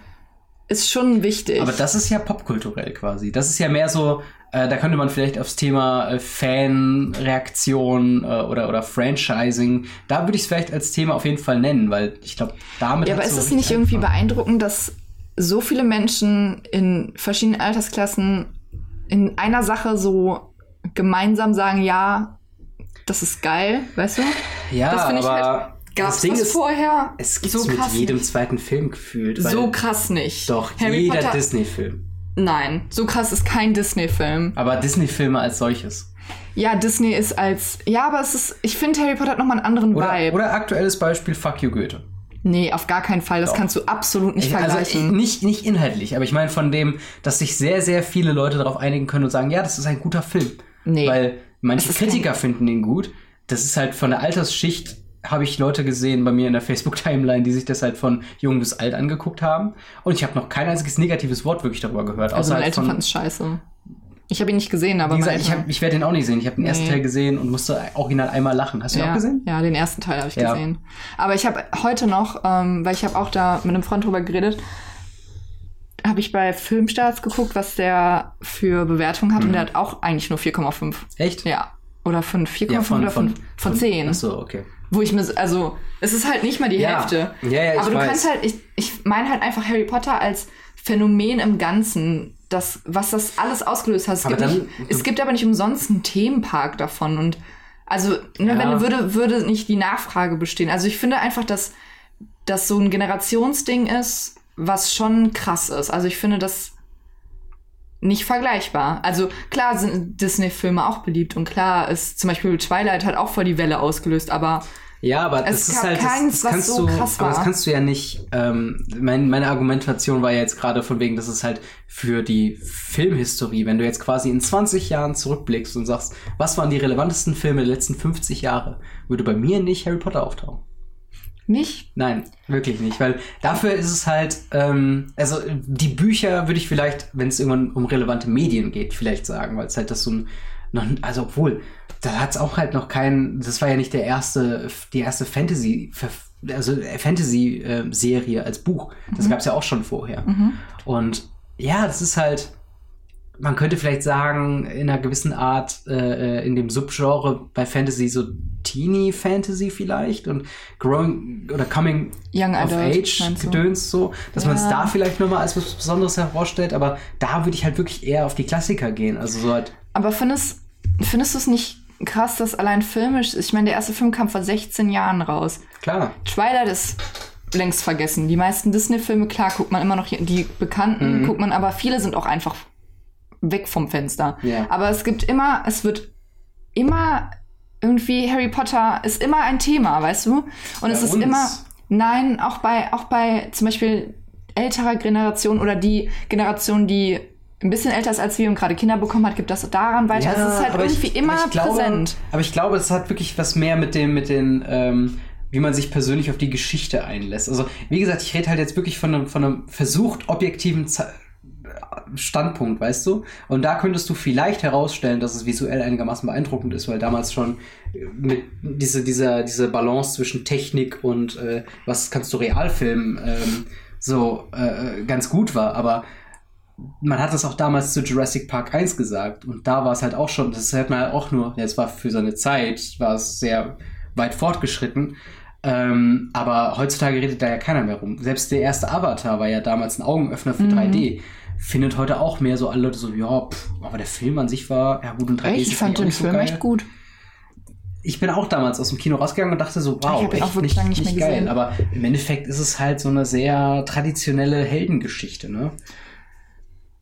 ist schon wichtig. Aber das ist ja popkulturell quasi. Das ist ja mehr so, äh, da könnte man vielleicht aufs Thema äh, Fanreaktion äh, oder, oder Franchising, da würde ich es vielleicht als Thema auf jeden Fall nennen, weil ich glaube, damit. Ja, aber ist es nicht irgendwie beeindruckend, dass so viele Menschen in verschiedenen Altersklassen in einer Sache so gemeinsam sagen, ja, das ist geil, weißt du? Ja, das finde ich aber halt- Das Ding das ist, vorher? es gibt so mit jedem nicht. zweiten Film gefühlt. So krass nicht. Doch, Harry jeder Potter, Disney-Film. Nein, so krass ist kein Disney-Film. Aber Disney-Filme als solches. Ja, Disney ist als. Ja, aber es ist. Ich finde, Harry Potter hat nochmal einen anderen Oder, Vibe. oder aktuelles Beispiel Fuck You Goethe. nee, auf gar keinen Fall. Das Doch. kannst du absolut nicht Ich, also vergleichen. nicht, nicht inhaltlich, aber ich meine von dem, dass sich sehr, sehr viele Leute darauf einigen können und sagen, ja, das ist ein guter Film. Nee. Weil manche Kritiker finden ihn gut. Das ist halt von der Altersschicht, habe ich Leute gesehen bei mir in der Facebook-Timeline, die sich das halt von jung bis alt angeguckt haben. Und ich habe noch kein einziges negatives Wort wirklich darüber gehört. also meine halt Eltern von, fanden es scheiße. Ich habe ihn nicht gesehen, aber wie gesagt, ich, hab, ich werde den auch nicht sehen. Ich habe den ersten Nee. Teil gesehen und musste original einmal lachen. Hast du ja, auch gesehen? Ja, den ersten Teil habe ich Ja. gesehen. Aber ich habe heute noch, ähm, weil ich habe auch da mit einem Freund drüber geredet, habe ich bei Filmstarts geguckt, was der für Bewertungen hat und der hat auch eigentlich nur 4,5. Echt? Ja. Oder 5, 4,5 Ja, von, oder von, 5. Von 10. Ach so, okay. Wo ich mir, so- also, es ist halt nicht mal die Ja. Hälfte. Ja, ja, ich Aber du weiß. kannst halt, ich, ich meine halt einfach Harry Potter als Phänomen im Ganzen, das, was das alles ausgelöst hat. Es, Aber gibt, dann- nicht, es gibt aber nicht umsonst einen Themenpark davon und also, ne, Ja. wenn würde, würde nicht die Nachfrage bestehen. Also ich finde einfach, dass das so ein Generationsding ist, was schon krass ist. Also ich finde das nicht vergleichbar. Also klar sind Disney-Filme auch beliebt und klar ist zum Beispiel Twilight hat auch voll die Welle ausgelöst, aber Ja, aber Es das ist halt, das, keins, das was kannst so du, aber das kannst du ja nicht, ähm, mein, meine Argumentation war ja jetzt gerade von wegen, dass es halt für die Filmhistorie, wenn du jetzt quasi in 20 Jahren zurückblickst und sagst, was waren die relevantesten Filme der letzten 50 Jahre, würde bei mir nicht Harry Potter auftauchen. Nicht. Nein, wirklich nicht, weil dafür ist es halt, ähm, also die Bücher würde ich vielleicht, wenn es irgendwann um relevante Medien geht, vielleicht sagen, weil es halt das so ein, noch, also obwohl, da hat es auch halt noch kein, das war ja nicht der erste, die erste Fantasy, also Fantasy-Serie als Buch. Das gab es ja auch schon vorher. Und ja, das ist halt, man könnte vielleicht sagen, in einer gewissen Art äh, äh in dem Subgenre bei Fantasy so Teeny Fantasy vielleicht und Growing oder Coming Young of Adult, Age? Gedöns so, dass man es Ja. da vielleicht nochmal als was Besonderes herausstellt, aber da würde ich halt wirklich eher auf die Klassiker gehen. Also so halt, Aber findest, findest du es nicht krass, dass allein filmisch, ich meine, der erste Film kam vor 16 Jahren raus. klar. Twilight ist längst vergessen. Die meisten Disney-Filme, klar, guckt man immer noch hier, die bekannten, Mhm. guckt man, aber viele sind auch einfach weg vom Fenster. Ja. Aber es gibt immer, es wird immer irgendwie, Harry Potter ist immer ein Thema, weißt du? Und es Bei ist uns? immer, nein, auch bei, auch bei zum Beispiel älterer Generation oder die Generation, die ein bisschen älter ist als wir und gerade Kinder bekommen hat, gibt das daran weiter. es ist halt irgendwie ich- immer aber ich glaube, präsent. Aber ich glaube, es hat wirklich was mehr mit dem, mit den, ähm, wie man sich persönlich auf die Geschichte einlässt. Also, wie gesagt, ich rede halt jetzt wirklich von einem, von einem versucht objektiven Ze Standpunkt, weißt du? Und da könntest du vielleicht herausstellen, dass es visuell einigermaßen beeindruckend ist, weil damals schon äh, mit diese, dieser, diese Balance zwischen Technik und äh, was kannst du real filmen, ähm, so äh, ganz gut war. Aber man hat das auch damals zu Jurassic Park 1 gesagt und da war es halt auch schon, das hat man halt auch nur, es war für seine Zeit, war es sehr weit fortgeschritten, ähm, aber heutzutage redet da ja keiner mehr rum. Selbst der erste Avatar war ja damals ein Augenöffner für Mhm. 3D. Findet heute auch mehr so alle Leute so, ja, pff, aber der Film an sich war, ja gut, und 3D Echt? ist Ich fand auch den so Film geil. echt gut. Ich bin auch damals aus dem Kino rausgegangen und dachte so, wow, auch echt wirklich nicht, nicht, nicht mehr geil. gesehen. Aber im Endeffekt ist es halt so eine sehr traditionelle Heldengeschichte, ne?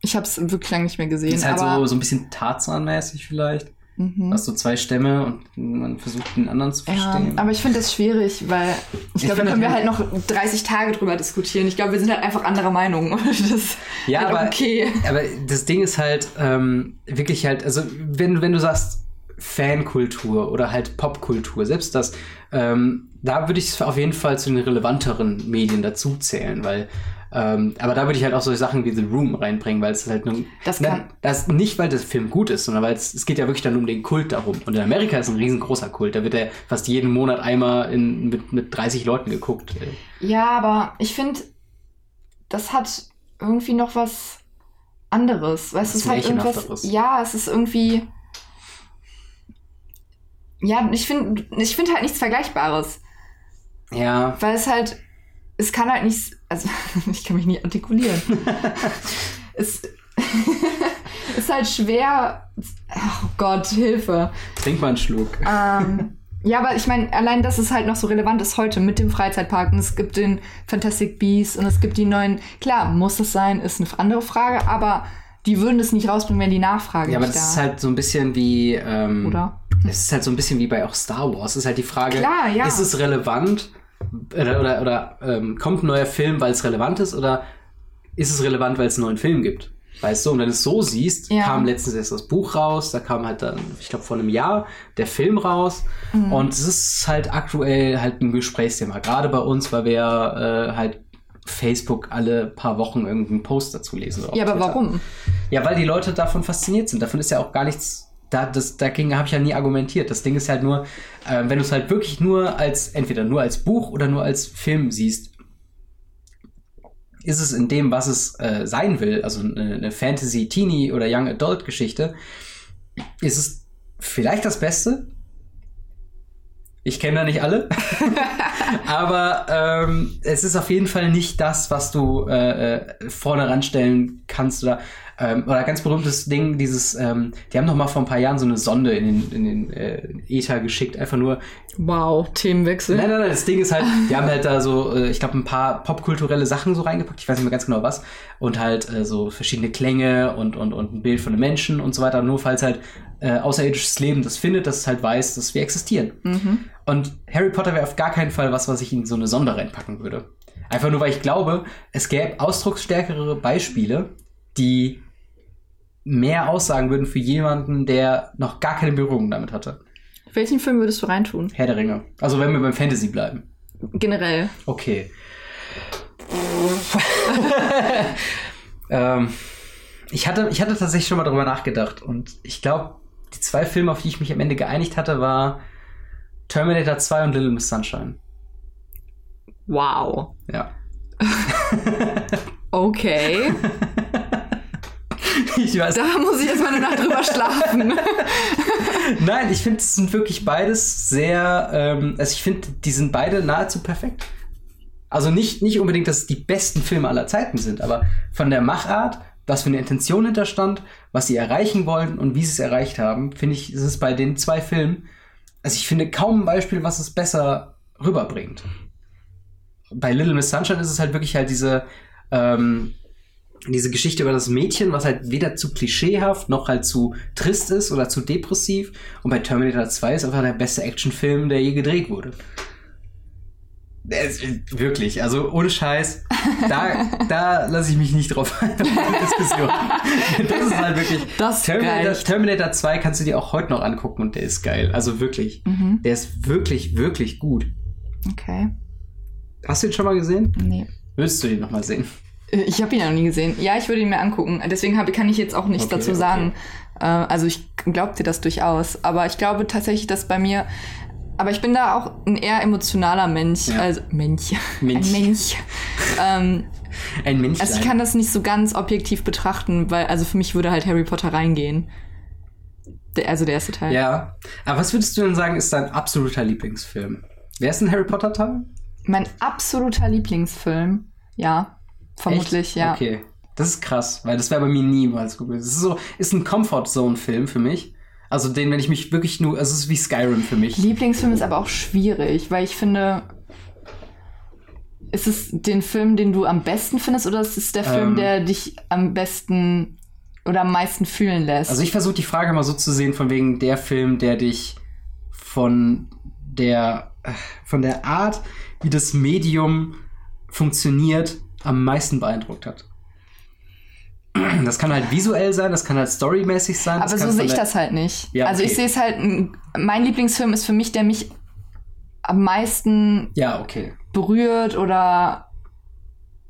Ich habe es wirklich lange nicht mehr gesehen. Ist halt so, so ein bisschen Tarzan-mäßig vielleicht. Mhm. Hast so zwei Stämme und man versucht den anderen zu Ja, verstehen. aber ich finde das schwierig, weil ich Ich glaube, da können wir halt noch 30 Tage drüber diskutieren. Ich glaube, wir sind halt einfach anderer Meinung. Ja, halt aber- okay. Aber das Ding ist halt ähm, wirklich halt, also wenn, wenn du sagst Fankultur oder halt Popkultur, selbst das, ähm, da würde ich es auf jeden Fall zu den relevanteren Medien dazu zählen, weil ähm, aber da würde ich halt auch solche Sachen wie The Room reinbringen, weil es halt nun, Das kann- das nicht, weil der Film gut ist, sondern weil es, es geht ja wirklich dann um den Kult darum. Und in Amerika ist ein riesengroßer Kult, da wird er fast jeden Monat einmal in, mit, mit 30 Leuten geguckt. Ja, aber ich finde, das hat irgendwie noch was anderes. Weißt du, es hat irgendwas. Ja, es ist irgendwie. Ja, ich finde ich find halt nichts Vergleichbares. Ja, Weil es halt. Es kann halt nicht. Also, ich kann mich nicht artikulieren. es ist halt schwer. Oh Gott, Hilfe. trink mal einen Schluck. Ähm, ja, aber ich meine, allein, dass es halt noch so relevant ist heute mit dem Freizeitpark und es gibt den Fantastic Beasts und es gibt die neuen. Klar, muss es sein, ist eine andere Frage, aber die würden es nicht rausbringen, wenn die Nachfrage Ja, aber nicht das da ist halt so ein bisschen wie. Ähm, Oder? Es ist halt so ein bisschen wie bei auch Star Wars. Es ist halt die Frage, Klar, ja. ist es relevant oder, oder, oder ähm, kommt ein neuer Film, weil es relevant ist oder ist es relevant, weil es einen neuen Film gibt? Weißt du, und wenn du es so siehst, Ja. kam letztens erst das Buch raus, da kam halt dann, ich glaube, vor einem Jahr der Film raus. Mhm. Und es ist halt aktuell halt ein Gesprächsthema. Gerade bei uns, weil wir äh, halt Facebook alle paar Wochen irgendeinen Post dazu lesen. Ja, aber Twitter. warum? Ja, weil die Leute davon fasziniert sind. Davon ist ja auch gar nichts. Da, das, dagegen habe ich ja nie argumentiert. Das Ding ist halt nur, äh, wenn du es halt wirklich nur als, entweder nur als Buch oder nur als Film siehst, ist es in dem, was es äh, sein will, also eine, eine Fantasy, Teenie oder Young Adult Geschichte, ist es vielleicht das Beste. Ich kenne da nicht alle. Aber ähm, es ist auf jeden Fall nicht das, was du äh, äh, vorne ranstellen kannst. Oder, ähm, oder ganz berühmtes Ding, dieses, ähm, die haben noch mal vor ein paar Jahren so eine Sonde in den, in den äh, Ether geschickt, einfach nur. Wow, Themenwechsel. Nein, nein, nein, das Ding ist halt, die haben halt da so, äh, ich glaube, ein paar popkulturelle Sachen so reingepackt, ich weiß nicht mehr ganz genau was. Und halt äh, so verschiedene Klänge und, und, und ein Bild von einem Menschen und so weiter. Nur falls halt äh, außerirdisches Leben das findet, dass es halt weiß, dass wir existieren. Mhm. Und Harry Potter wäre auf gar keinen Fall was, was ich in so eine Sonde reinpacken würde. Einfach nur, weil ich glaube, es gäbe ausdrucksstärkere Beispiele, die mehr aussagen würden für jemanden, der noch gar keine Berührung damit hatte. Welchen Film würdest du reintun? Herr der Ringe. Also wenn wir beim Fantasy bleiben. Generell. Okay. ähm, ich, hatte, ich hatte tatsächlich schon mal darüber nachgedacht und ich glaube, die zwei Filme, auf die ich mich am Ende geeinigt hatte, war Terminator 2 und Little Miss Sunshine. Wow. Ja. Okay. ich weiß. Da muss ich erstmal eine Nacht drüber schlafen. Nein, ich finde, es sind wirklich beides sehr, ähm, also ich finde, die sind beide nahezu perfekt. Also nicht, nicht unbedingt, dass es die besten Filme aller Zeiten sind, aber von der Machart, was für eine Intention hinterstand, was sie erreichen wollten und wie sie es erreicht haben, finde ich, ist es bei den zwei Filmen, also ich finde kaum ein Beispiel, was es besser rüberbringt. Bei Little Miss Sunshine ist es halt wirklich halt diese, ähm, diese Geschichte über das Mädchen, was halt weder zu klischeehaft noch halt zu trist ist oder zu depressiv. Und bei Terminator 2 ist einfach der beste Actionfilm, der je gedreht wurde. Es, wirklich, also ohne Scheiß, da, da lasse ich mich nicht drauf ein, Diskussion. Das ist halt wirklich. Das Terminator, reicht. Terminator 2 kannst du dir auch heute noch angucken und der ist geil. Also wirklich. Mhm. Der ist wirklich, wirklich gut. Okay. Hast du ihn schon mal gesehen? Nee. Würdest du den noch mal sehen? Ich habe ihn ja noch nie gesehen. Ja, ich würde ihn mir angucken. Deswegen hab, kann ich jetzt auch nichts Okay, dazu okay. sagen. Äh, also ich glaube dir das durchaus. Aber ich glaube tatsächlich, dass bei mir. Aber ich bin da auch ein eher emotionaler Mensch. Ja. Also Mensch. Mensch. Ein Mensch. ähm, Ein Mensch. also ich kann das nicht so ganz objektiv betrachten, weil also für mich würde halt Harry Potter reingehen. Der, also der erste Teil. Ja. Aber was würdest du denn sagen, ist dein absoluter Lieblingsfilm? Wer ist ein Harry Potter Teil? Mein absoluter Lieblingsfilm. Ja, vermutlich, Echt? ja. Okay. Das ist krass, weil das wäre bei mir niemals gut. Das ist so, ist ein Comfort Zone Film für mich. Also den, wenn ich mich wirklich nur, also es ist wie Skyrim für mich. Lieblingsfilm ist aber auch schwierig, weil ich finde, ist es den Film, den du am besten findest, oder ist es der Film, Ähm. der dich am besten oder am meisten fühlen lässt? Also ich versuche die Frage mal so zu sehen, von wegen der Film, der dich von der, äh, von der Art, wie das Medium funktioniert, am meisten beeindruckt hat. Das kann halt visuell sein, das kann halt storymäßig sein. aber so sehe ich der- das halt nicht. Ja, Also ich okay. sehe es halt, mein Lieblingsfilm ist für mich, der mich am meisten Ja, okay. berührt oder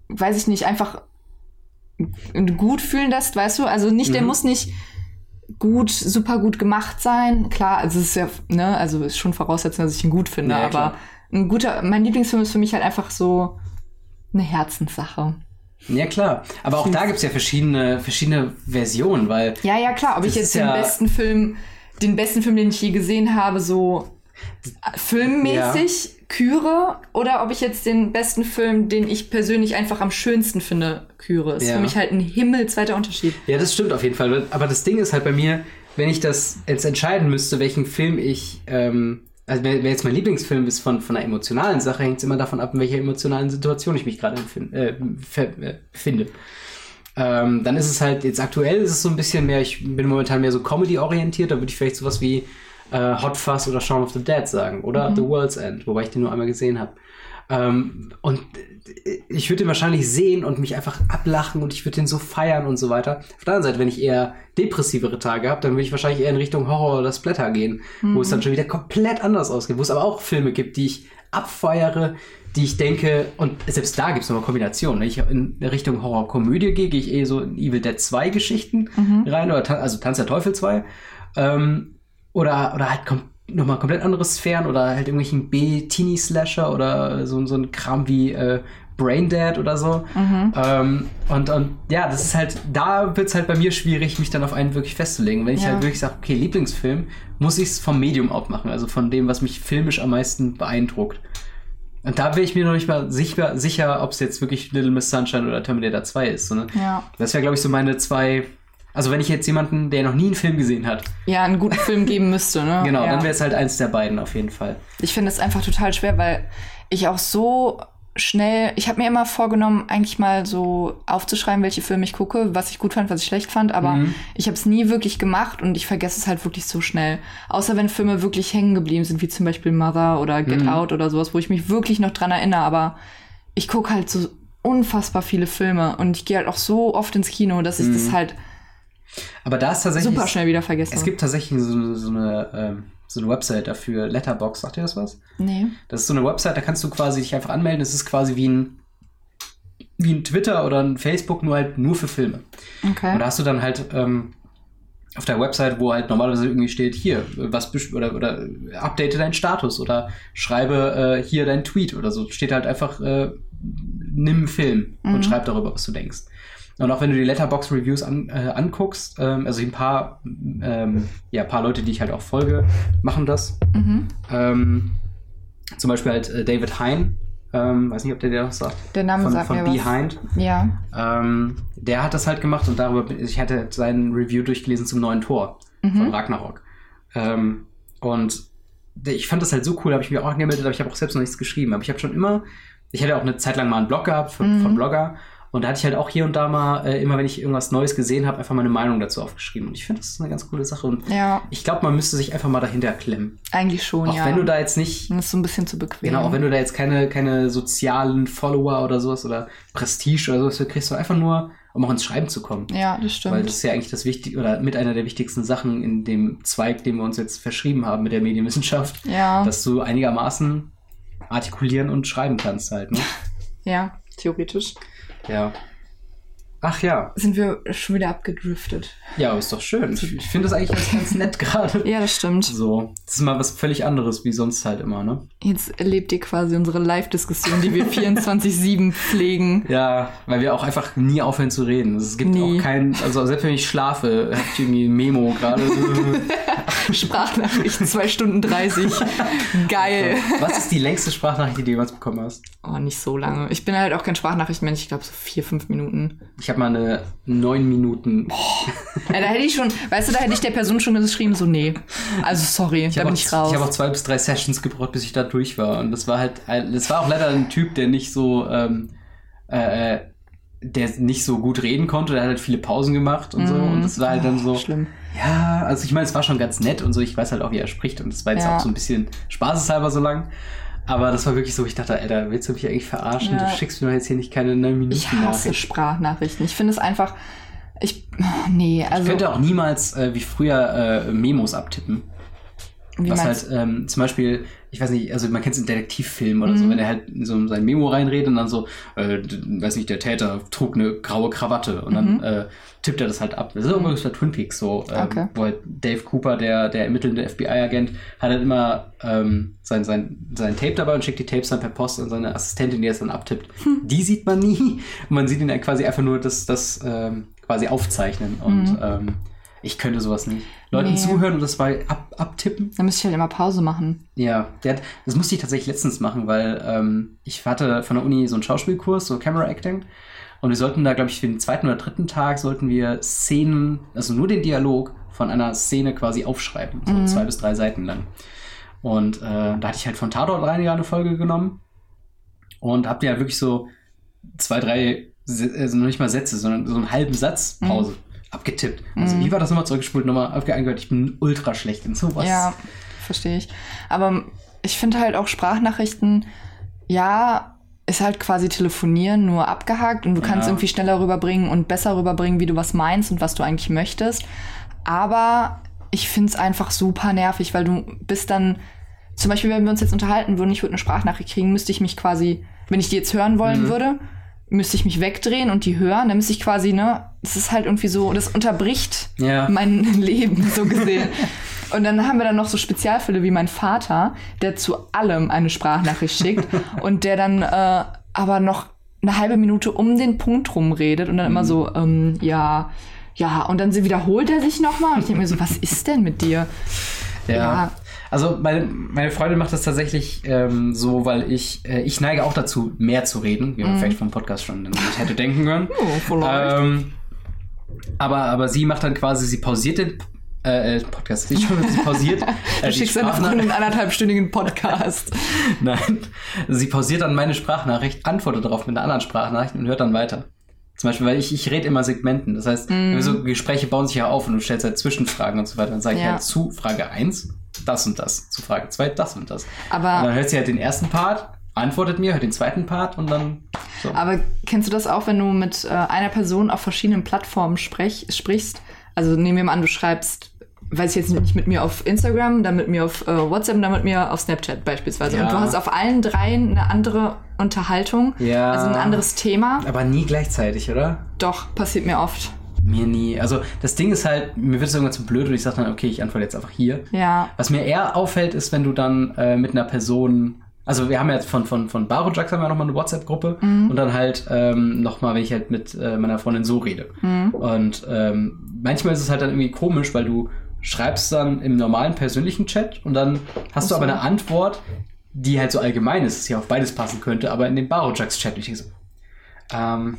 weiß ich nicht, einfach gut fühlen lässt, weißt du? Also nicht, der Mhm. muss nicht gut, super gut gemacht sein. Klar, also es ist ja, ne, also ist schon Voraussetzung, dass ich ihn gut finde, Ja, aber klar. ein guter, mein Lieblingsfilm ist für mich halt einfach so eine Herzenssache. Ja, klar. Aber auch da gibt es ja verschiedene, verschiedene Versionen, weil Ja, ja, klar, ob ich jetzt den ja- besten Film, den besten Film, den ich je gesehen habe, so äh, filmmäßig küre oder ob ich jetzt den besten Film, den ich persönlich einfach am schönsten finde, küre. Ist Ja. für mich halt ein himmelzweiter Unterschied. Ja, das stimmt auf jeden Fall. Aber das Ding ist halt bei mir, wenn ich das jetzt entscheiden müsste, welchen Film ich, ähm, also wer, wer jetzt mein Lieblingsfilm ist von, von einer emotionalen Sache, hängt es immer davon ab, in welcher emotionalen Situation ich mich gerade äh, äh, befinde. Ähm, dann ist es halt, jetzt aktuell ist es so ein bisschen mehr, ich bin momentan mehr so Comedy-orientiert, da würde ich vielleicht sowas wie äh, Hot Fuzz oder Shaun of the Dead sagen oder The World's End, wobei ich den nur einmal gesehen habe. Ähm, und äh, ich würde den wahrscheinlich sehen und mich einfach ablachen und ich würde den so feiern und so weiter. Auf der anderen Seite, wenn ich eher depressivere Tage habe, dann würde ich wahrscheinlich eher in Richtung Horror oder Splatter gehen, wo es dann schon wieder komplett anders ausgeht, wo es aber auch Filme gibt, die ich abfeiere, die ich denke, und selbst da gibt es nochmal Kombinationen. Wenn ich in Richtung Horror-Komödie gehe, gehe ich eher so in Evil Dead 2 Geschichten rein, oder also Tanz der Teufel 2. Ähm, oder, oder halt kom nochmal komplett andere Sphären oder halt irgendwelchen B-Teenie-Slasher oder so, so ein Kram wie äh, Braindead oder so. Ähm, und, und ja, das ist halt, da wird es halt bei mir schwierig, mich dann auf einen wirklich festzulegen. Wenn ich Ja. halt wirklich sage, okay, Lieblingsfilm, muss ich es vom Medium abmachen, also von dem, was mich filmisch am meisten beeindruckt. Und da wäre ich mir noch nicht mal sicher, sicher ob es jetzt wirklich Little Miss Sunshine oder Terminator 2 ist. Sondern Ja. Das wäre, glaube ich, so meine zwei. Also, wenn ich jetzt jemanden, der noch nie einen Film gesehen hat, Ja, einen guten Film geben müsste, ne? genau, ja. dann wäre es halt eins der beiden auf jeden Fall. Ich finde es einfach total schwer, weil ich auch so schnell, ich habe mir immer vorgenommen, eigentlich mal so aufzuschreiben, welche Filme ich gucke, was ich gut fand, was ich schlecht fand, aber Mhm. ich habe es nie wirklich gemacht und ich vergesse es halt wirklich so schnell. Außer wenn Filme wirklich hängen geblieben sind, wie zum Beispiel Mother oder Get Mhm. Out oder sowas, wo ich mich wirklich noch dran erinnere, aber ich gucke halt so unfassbar viele Filme und ich gehe halt auch so oft ins Kino, dass ich Mhm. das halt Aber da ist tatsächlich. super schnell wieder vergesse. Es gibt tatsächlich so, so, eine, ähm, so eine Website dafür, Letterbox, sagt ihr das was? nee. Das ist so eine Website, da kannst du quasi dich einfach anmelden. Das ist quasi wie ein, wie ein Twitter oder ein Facebook, nur halt nur für Filme. Okay. Und da hast du dann halt ähm, auf der Website, wo halt normalerweise irgendwie steht, hier, was oder, oder update deinen Status oder schreibe äh, hier deinen Tweet oder so. Steht halt einfach, äh, nimm einen Film Mhm. und schreib darüber, was du denkst. Und auch wenn du die Letterbox Reviews an, äh, anguckst, ähm, also ein paar, ähm, ja, paar Leute, die ich halt auch folge, machen das. Mhm. Ähm, zum Beispiel halt äh, David Hein, ähm, weiß nicht, ob der dir was sagt. Der Name von, sagt von mir was. Behind. Ja. Ähm, der hat das halt gemacht und darüber, ich hatte sein Review durchgelesen zum neuen Tor von Ragnarok. Ähm, und ich fand das halt so cool, habe ich mich auch angemeldet, aber ich habe auch selbst noch nichts geschrieben. Aber ich habe schon immer, ich hatte auch eine Zeit lang mal einen Blog gehabt von, von Blogger und da hatte ich halt auch hier und da mal, äh, immer wenn ich irgendwas Neues gesehen habe, einfach meine Meinung dazu aufgeschrieben. Und ich finde, das ist eine ganz coole Sache und Ja, ich glaube, man müsste sich einfach mal dahinter klemmen. eigentlich schon, Auch ja. wenn du da jetzt nicht das ist so ein bisschen zu bequem. Genau, auch wenn du da jetzt keine, keine sozialen Follower oder sowas oder Prestige oder sowas kriegst, du einfach nur, um auch ins Schreiben zu kommen. ja, das stimmt. Weil das ist ja eigentlich das Wichtige oder mit einer der wichtigsten Sachen in dem Zweig, den wir uns jetzt verschrieben haben mit der Medienwissenschaft, ja, dass du einigermaßen artikulieren und schreiben kannst halt, ne? ja, theoretisch. Ja. Ach ja. Sind wir schon wieder abgedriftet. Ja, ist doch schön. Ich, ich finde das eigentlich ganz, ganz nett gerade. Ja, das stimmt. So. Das ist mal was völlig anderes wie sonst halt immer, ne? Jetzt erlebt ihr quasi unsere Live-Diskussion, die wir 24-7 pflegen. Ja, weil wir auch einfach nie aufhören zu reden. Es gibt Nie. auch keinen, also selbst wenn ich schlafe, habe ich irgendwie ein Memo gerade. Sprachnachricht 2 Stunden 30. Geil. Was ist die längste Sprachnachricht, die du jemals bekommen hast? Oh, nicht so lange. Ich bin halt auch kein Sprachnachrichtenmensch. Ich glaube so vier, fünf Minuten. Ich habe mal eine neun Minuten. Ja, da hätte ich schon, weißt du, da hätte ich der Person schon geschrieben, so nee. Also sorry, da hab bin auch, ich raus. Ich habe auch zwei bis drei Sessions gebraucht, bis ich da durch war. Und das war halt, das war auch leider ein Typ, der nicht so, ähm, äh, der nicht so gut reden konnte. Der hat halt viele Pausen gemacht und so. Und das war halt dann so. Oh, Schlimm. Ja, also ich meine, es war schon ganz nett und so. Ich weiß halt auch, wie er spricht. Und das war jetzt Ja. auch so ein bisschen spaßeshalber so lang. Aber das war wirklich so, ich dachte, Alter, willst du mich eigentlich verarschen? Ja. Du schickst mir doch jetzt hier nicht keine neun Minuten Ich hasse Nachricht. Sprachnachrichten. Ich finde es einfach, ich, nee, Ich also, könnte auch niemals äh, wie früher äh, Memos abtippen. wie was halt ähm, zum Beispiel, ich weiß nicht, also man kennt es in Detektivfilmen oder so, Mhm. wenn er halt in so sein Memo reinredet und dann so, äh, weiß nicht, der Täter trug eine graue Krawatte und dann äh, tippt er das halt ab. Das ist übrigens bei Twin Peaks so, ähm, Mhm. Okay. wo halt Dave Cooper, der, der ermittelnde FBI-Agent, hat halt immer ähm, sein, sein, sein Tape dabei und schickt die Tapes dann per Post an seine Assistentin, die es dann abtippt. Hm. Die sieht man nie. Und man sieht ihn dann quasi einfach nur das, das ähm, quasi aufzeichnen. Und ähm, ich könnte sowas nicht. Leuten Mhm. Nee. zuhören und das bei ab, abtippen. Da müsste ich halt immer Pause machen. Ja, hat, das musste ich tatsächlich letztens machen, weil ähm, ich hatte von der Uni so einen Schauspielkurs, so Camera Acting. Und wir sollten da, glaube ich, für den zweiten oder dritten Tag sollten wir Szenen, also nur den Dialog von einer Szene quasi aufschreiben. So zwei bis drei Seiten lang. Und äh, da hatte ich halt von Tatortreiniger eine Folge genommen und hab dir halt wirklich so zwei, drei, also nicht mal Sätze, sondern so einen halben Satz Pause abgetippt. Also wie war das nochmal zurückgespult, nochmal aufgeangehört? Ich bin ultra schlecht in sowas. Ja, verstehe ich. Aber ich finde halt auch Sprachnachrichten, ja, ist halt quasi telefonieren, nur abgehakt und du kannst Ja. irgendwie schneller rüberbringen und besser rüberbringen, wie du was meinst und was du eigentlich möchtest. Aber ich finde es einfach super nervig, weil du bist dann, zum Beispiel, wenn wir uns jetzt unterhalten würden, ich würde eine Sprachnachricht kriegen, müsste ich mich quasi, wenn ich die jetzt hören wollen Mhm. würde, müsste ich mich wegdrehen und die hören, dann müsste ich quasi, ne, das ist halt irgendwie so, das unterbricht Ja. mein Leben so gesehen. Und dann haben wir dann noch so Spezialfälle wie mein Vater, der zu allem eine Sprachnachricht schickt und der dann äh, aber noch eine halbe Minute um den Punkt rumredet und dann immer so, ähm, ja, ja, und dann wiederholt er sich nochmal und ich denke mir so, was ist denn mit dir? Ja. Ja. Also meine, meine Freundin macht das tatsächlich ähm, so, weil ich, äh, ich neige auch dazu, mehr zu reden, wie man vielleicht vom Podcast schon nicht hätte denken können. Oh, vielleicht. Ähm, aber, aber sie macht dann quasi, sie pausiert den äh, äh, Podcast, nicht schon, sie pausiert. Du äh, die schickst Sprachnach- Freundin einen anderthalbstündigen Podcast. Nein, sie pausiert dann meine Sprachnachricht, antwortet darauf mit einer anderen Sprachnachricht und hört dann weiter. Zum Beispiel, weil ich, ich rede immer Segmenten. Das heißt, Mhm. so Gespräche bauen sich ja auf und du stellst halt Zwischenfragen und so weiter. Dann sage ich Ja. halt zu Frage 1 das und das, zu Frage 2 das und das. Aber- und dann hört sie halt den ersten Part, antwortet mir, hört den zweiten Part und dann so. Aber kennst du das auch, wenn du mit äh, einer Person auf verschiedenen Plattformen sprech, sprichst? Also nehmen wir mal an, du schreibst, weiß ich jetzt nicht, mit mir auf Instagram, dann mit mir auf äh, WhatsApp, dann mit mir auf Snapchat beispielsweise. Ja. Und du hast auf allen dreien eine andere Unterhaltung, Ja. also ein anderes Thema. Aber nie gleichzeitig, oder? Doch, passiert mir oft. Mir nie. Also das Ding ist halt, mir wird es irgendwann zu blöd und ich sage dann, okay, ich antworte jetzt einfach hier. Ja. Was mir eher auffällt, ist, wenn du dann äh, mit einer Person Also wir haben jetzt von, von, von Barojax haben wir nochmal eine WhatsApp-Gruppe und dann halt ähm, nochmal, wenn ich halt mit äh, meiner Freundin so rede. Und ähm, manchmal ist es halt dann irgendwie komisch, weil du schreibst dann im normalen persönlichen Chat und dann hast du so. aber eine Antwort, die halt so allgemein ist, dass ja auf beides passen könnte, aber in dem Barojax-Chat, ich denke so, ähm,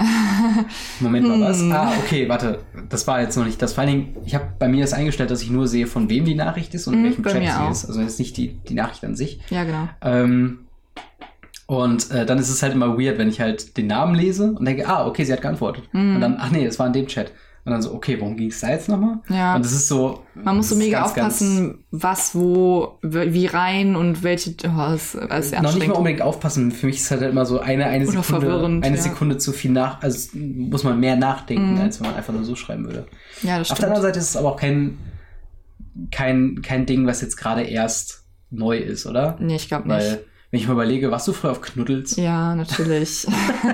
Moment mal, was? Hm. Ah, okay, warte. Das war jetzt noch nicht das. Vor allen Dingen, ich habe bei mir das eingestellt, dass ich nur sehe, von wem die Nachricht ist und in Mhm, welchem Chat sie auch. ist. Also jetzt nicht die, die Nachricht an sich. Ja, genau. Ähm, und äh, dann ist es halt immer weird, wenn ich halt den Namen lese und denke, ah, okay, sie hat geantwortet. Mhm. Und dann, ach nee, das war in dem Chat. Und dann so, okay, worum ging es da jetzt nochmal? Ja. Und das ist so. Man muss so ist mega ganz, ganz- aufpassen, was, wo, wie rein und welche. Oh, das ist Noch nicht mal unbedingt aufpassen. Für mich ist halt immer so eine, eine Oder Sekunde, eine ja. Sekunde zu viel nach, also muss man mehr nachdenken, Mhm. als wenn man einfach nur so schreiben würde. Ja, das Auf der stimmt. anderen Seite ist es aber auch kein, kein, kein Ding, was jetzt gerade erst neu ist, oder? Nee, ich glaube nicht. Weil, wenn ich mir überlege, was du früher auf Knuddels, Ja, natürlich.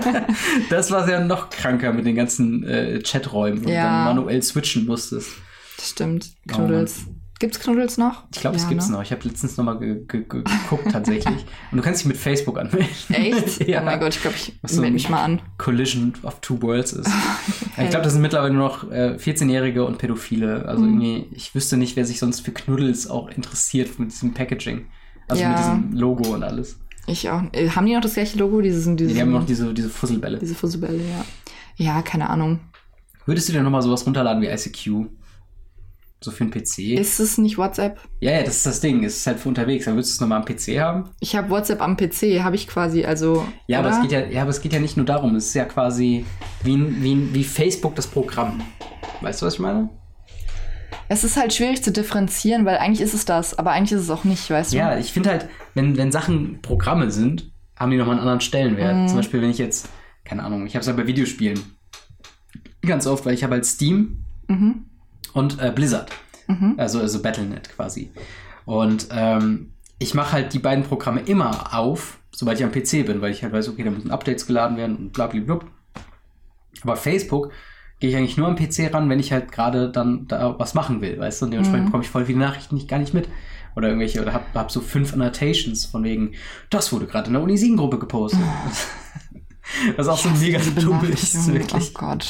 das war ja noch kranker mit den ganzen äh, Chaträumen, wo Ja. du dann manuell switchen musstest. Das stimmt. Oh, Knuddels. Gibt's Knuddels noch? Ich glaube, es Ja, gibt's ne? noch. Ich habe letztens noch mal ge ge ge geguckt tatsächlich. Und du kannst dich mit Facebook anmelden. Echt? ja. Oh mein Gott, ich glaube, ich so melde mich mal an. Collision of Two Worlds ist. Okay. Ich glaube, das sind mittlerweile nur noch äh, 14-Jährige und Pädophile. Also Mhm. irgendwie, ich wüsste nicht, wer sich sonst für Knuddels auch interessiert mit diesem Packaging. Also Ja. mit diesem Logo und alles. Ich auch. Äh, Haben die noch das gleiche Logo? Dieses, dieses, die haben noch diese, diese Fusselbälle. diese Fusselbälle, ja. Ja, keine Ahnung. Würdest du dir nochmal sowas runterladen wie ICQ? So für einen PC? Ist es nicht WhatsApp? ja, ja, das ist das Ding. Es ist halt für unterwegs. Aber würdest du es nochmal am PC haben? Ich habe WhatsApp am PC, habe ich quasi, also. Ja, aber es geht ja, ja, aber es geht ja nicht nur darum. Es ist ja quasi wie, wie, wie Facebook das Programm. Weißt du, was ich meine? Es ist halt schwierig zu differenzieren, weil eigentlich ist es das, aber eigentlich ist es auch nicht, weißt du? Ja, ich finde halt, wenn, wenn Sachen Programme sind, haben die nochmal einen anderen Stellenwert. Mhm. Zum Beispiel, wenn ich jetzt, keine Ahnung, ich habe es ja bei Videospielen ganz oft, weil ich habe halt Steam Mhm. und äh, Blizzard. Mhm. Also, also Battle.net quasi. Und ähm, ich mache halt die beiden Programme immer auf, sobald ich am PC bin, weil ich halt weiß, okay, da müssen Updates geladen werden und blablabla. Aber Facebook gehe ich eigentlich nur am PC ran, wenn ich halt gerade dann da was machen will, weißt du? Und dementsprechend Mhm. bekomme ich voll viele Nachrichten nicht, gar nicht mit. Oder irgendwelche, oder hab, hab so fünf Annotations von wegen, das wurde gerade in der Uni-Siegen-Gruppe gepostet. Was auch so mega dumm ist, wirklich. Oh Gott.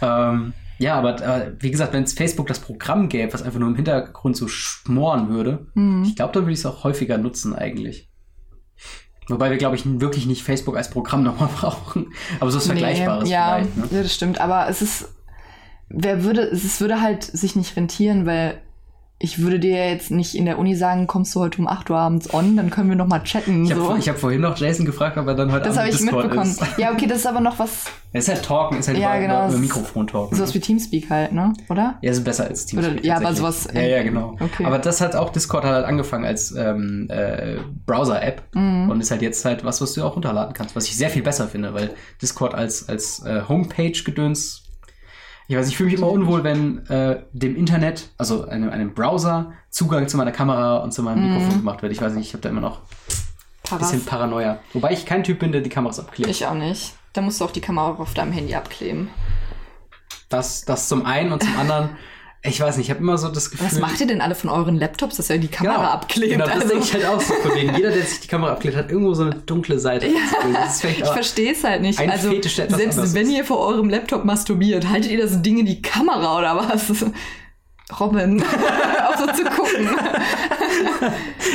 Ähm, ja, aber äh, wie gesagt, wenn es Facebook das Programm gäbe, was einfach nur im Hintergrund so schmoren würde, Mhm. ich glaube, dann würde ich es auch häufiger nutzen eigentlich. Wobei wir, glaube ich, wirklich nicht Facebook als Programm nochmal brauchen. Aber so was Vergleichbares Nee, ja, vielleicht. Ne? ja, das stimmt. Aber es ist, wer würde, es ist- würde halt sich nicht rentieren, weil ich würde dir jetzt nicht in der Uni sagen, kommst du heute um 8 Uhr abends on, dann können wir noch mal chatten. Ich habe so. hab vorhin noch Jason gefragt, ob er dann heute das habe ich Discord mitbekommen. ist. Ja, okay, das ist aber noch was, Es ist halt Talken, ist halt Ja, über, genau, über, Mikrofon talken. sowas wie Teamspeak halt, ne? Oder? Ja, ist besser als Teamspeak. Oder- ja, aber sowas- Ja, ja, genau. Okay. Aber das hat auch Discord hat halt angefangen als ähm, äh, Browser-App Mhm. und ist halt jetzt halt was, was du auch runterladen kannst, was ich sehr viel besser finde, weil Discord als, als äh, Homepage-Gedöns. Ich weiß, ich fühle mich immer unwohl, wenn äh, dem Internet, also einem, einem Browser, Zugang zu meiner Kamera und zu meinem Mhm. Mikrofon gemacht wird. Ich weiß nicht, ich habe da immer noch ein bisschen Paranoia. Wobei ich kein Typ bin, der die Kameras abklebt. Ich auch nicht. Da musst du auch die Kamera auf deinem Handy abkleben. Das, das zum einen und zum anderen, ich weiß nicht, ich habe immer so das Gefühl. Was macht ihr denn alle von euren Laptops, dass ihr die Kamera abklebt? Genau, das Also- denke ich halt auch so. Von wegen, jeder, der sich die Kamera abklebt, hat irgendwo so eine dunkle Seite. Vielleicht Ich verstehe es halt nicht. also, Fetisch, selbst wenn ist. ihr vor eurem Laptop masturbiert, haltet ihr das Ding in die Kamera oder was? Robin, auch so zu gucken.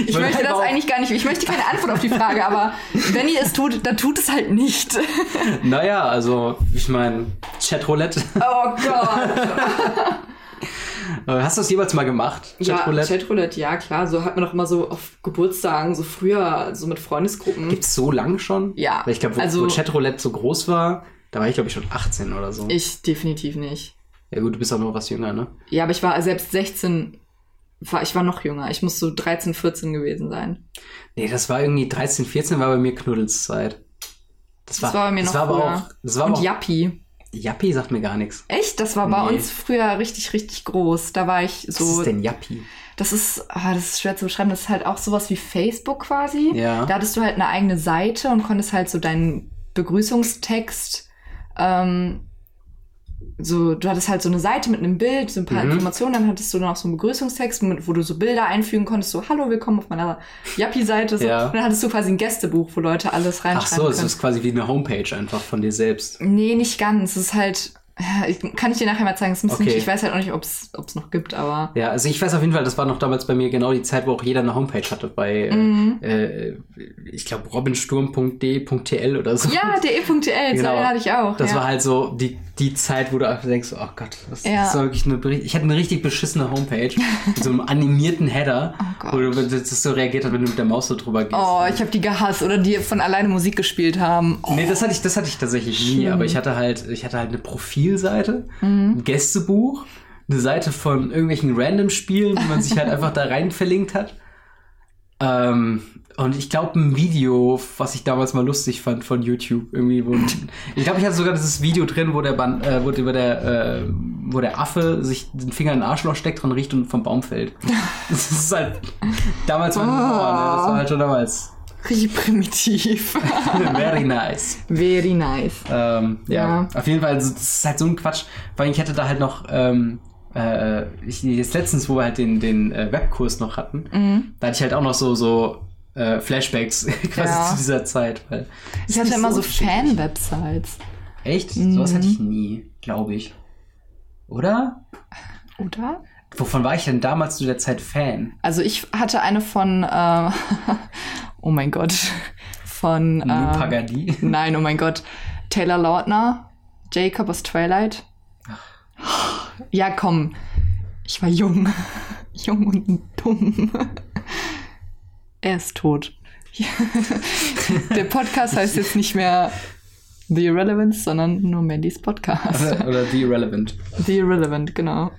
Ich, wollte möchte halt das auch- eigentlich gar nicht. Ich möchte keine Antwort auf die Frage, aber wenn ihr es tut, dann tut es halt nicht. Naja, also, ich meine, Chatroulette. Oh Gott. Hast du das jeweils mal gemacht? Chatroulette? Ja, Chatroulette, ja klar. So hat man doch immer so auf Geburtstagen, so früher, so mit Freundesgruppen. Gibt's so lang schon? Ja, Weil ich glaube, wo, also- wo Chatroulette so groß war, da war ich, glaube ich, schon 18 oder so. Ich definitiv nicht. ja gut, du bist auch noch was jünger, ne? Ja, aber ich war selbst 16, war, ich war noch jünger. Ich muss so 13, 14 gewesen sein. Nee, das war irgendwie 13, 14 war bei mir Knuddelszeit. Das Das war bei mir das noch war aber auch, das war Und auch, Yappi. Yappi sagt mir gar nichts. Echt? Das war bei Nee. uns früher richtig, richtig groß. Da war ich Was so. ist denn Yappi? Das ist, ah, das ist schwer zu beschreiben. Das ist halt auch sowas wie Facebook quasi. Ja. Da hattest du halt eine eigene Seite und konntest halt so deinen Begrüßungstext ähm, so, du hattest halt so eine Seite mit einem Bild, so ein paar Mhm. Informationen, dann hattest du noch so einen Begrüßungstext, wo du so Bilder einfügen konntest, so, hallo, willkommen auf meiner Yappi-Seite. So. Ja. Und dann hattest du quasi ein Gästebuch, wo Leute alles Ach reinschreiben so, es ist quasi wie eine Homepage einfach von dir selbst. Nee, nicht ganz. Es ist halt, ich, kann ich dir nachher mal zeigen. Ist Okay. nicht, ich weiß halt auch nicht, ob es noch gibt, aber. Ja, also ich weiß auf jeden Fall, das war noch damals bei mir genau die Zeit, wo auch jeder eine Homepage hatte bei, Mhm. äh, äh, ich glaube, robinsturm.d.tl oder so. Ja, der e.tl, Genau. hatte ich auch. Das ja. war halt so die, die Zeit, wo du einfach denkst, oh Gott, das, Ja. war wirklich eine, ich hatte eine richtig beschissene Homepage mit so einem animierten Header, Oh wo du, das so reagiert hat, wenn du mit der Maus so drüber gehst. Oh, ich habe die gehasst oder die von alleine Musik gespielt haben. Oh, Nee, das hatte ich, das hatte ich tatsächlich nie, Schlimm. aber ich hatte halt, ich hatte halt eine Profilseite, Mhm. ein Gästebuch, eine Seite von irgendwelchen random Spielen, die man sich halt einfach da rein verlinkt hat. Ähm, und ich glaube ein Video, was ich damals mal lustig fand von YouTube, irgendwie, wo ich glaube, ich hatte sogar dieses Video drin, wo der Ban äh, wo, der, äh, wo der Affe sich den Finger in den Arschloch steckt, dran riecht und vom Baum fällt. Das ist halt damals war, Ah. ne, das war halt schon damals richtig primitiv. very nice. Very nice. Ähm, ja. Ja. auf jeden Fall, also, das ist halt so ein Quatsch, weil ich hatte da halt noch, ähm, äh, ich, jetzt letztens, wo wir halt den, den äh, Webkurs noch hatten, Mhm. da hatte ich halt auch noch so, so äh, Flashbacks quasi Ja. zu dieser Zeit. Weil Ich hatte immer so unterschiedlich. Fan-Websites. Echt? Mhm. Sowas hatte ich nie, glaube ich. Oder? Oder? Wovon war ich denn damals zu der Zeit Fan? Also ich hatte eine von, äh, oh mein Gott, von, ähm, Pagadi? nein, oh mein Gott, Taylor Lautner, Jacob aus Twilight. Ja, komm, ich war jung, jung und dumm. Er ist tot. Der Podcast heißt jetzt nicht mehr The Irrelevance, sondern nur Mandys Podcast. Oder The Irrelevant. The Irrelevant, genau.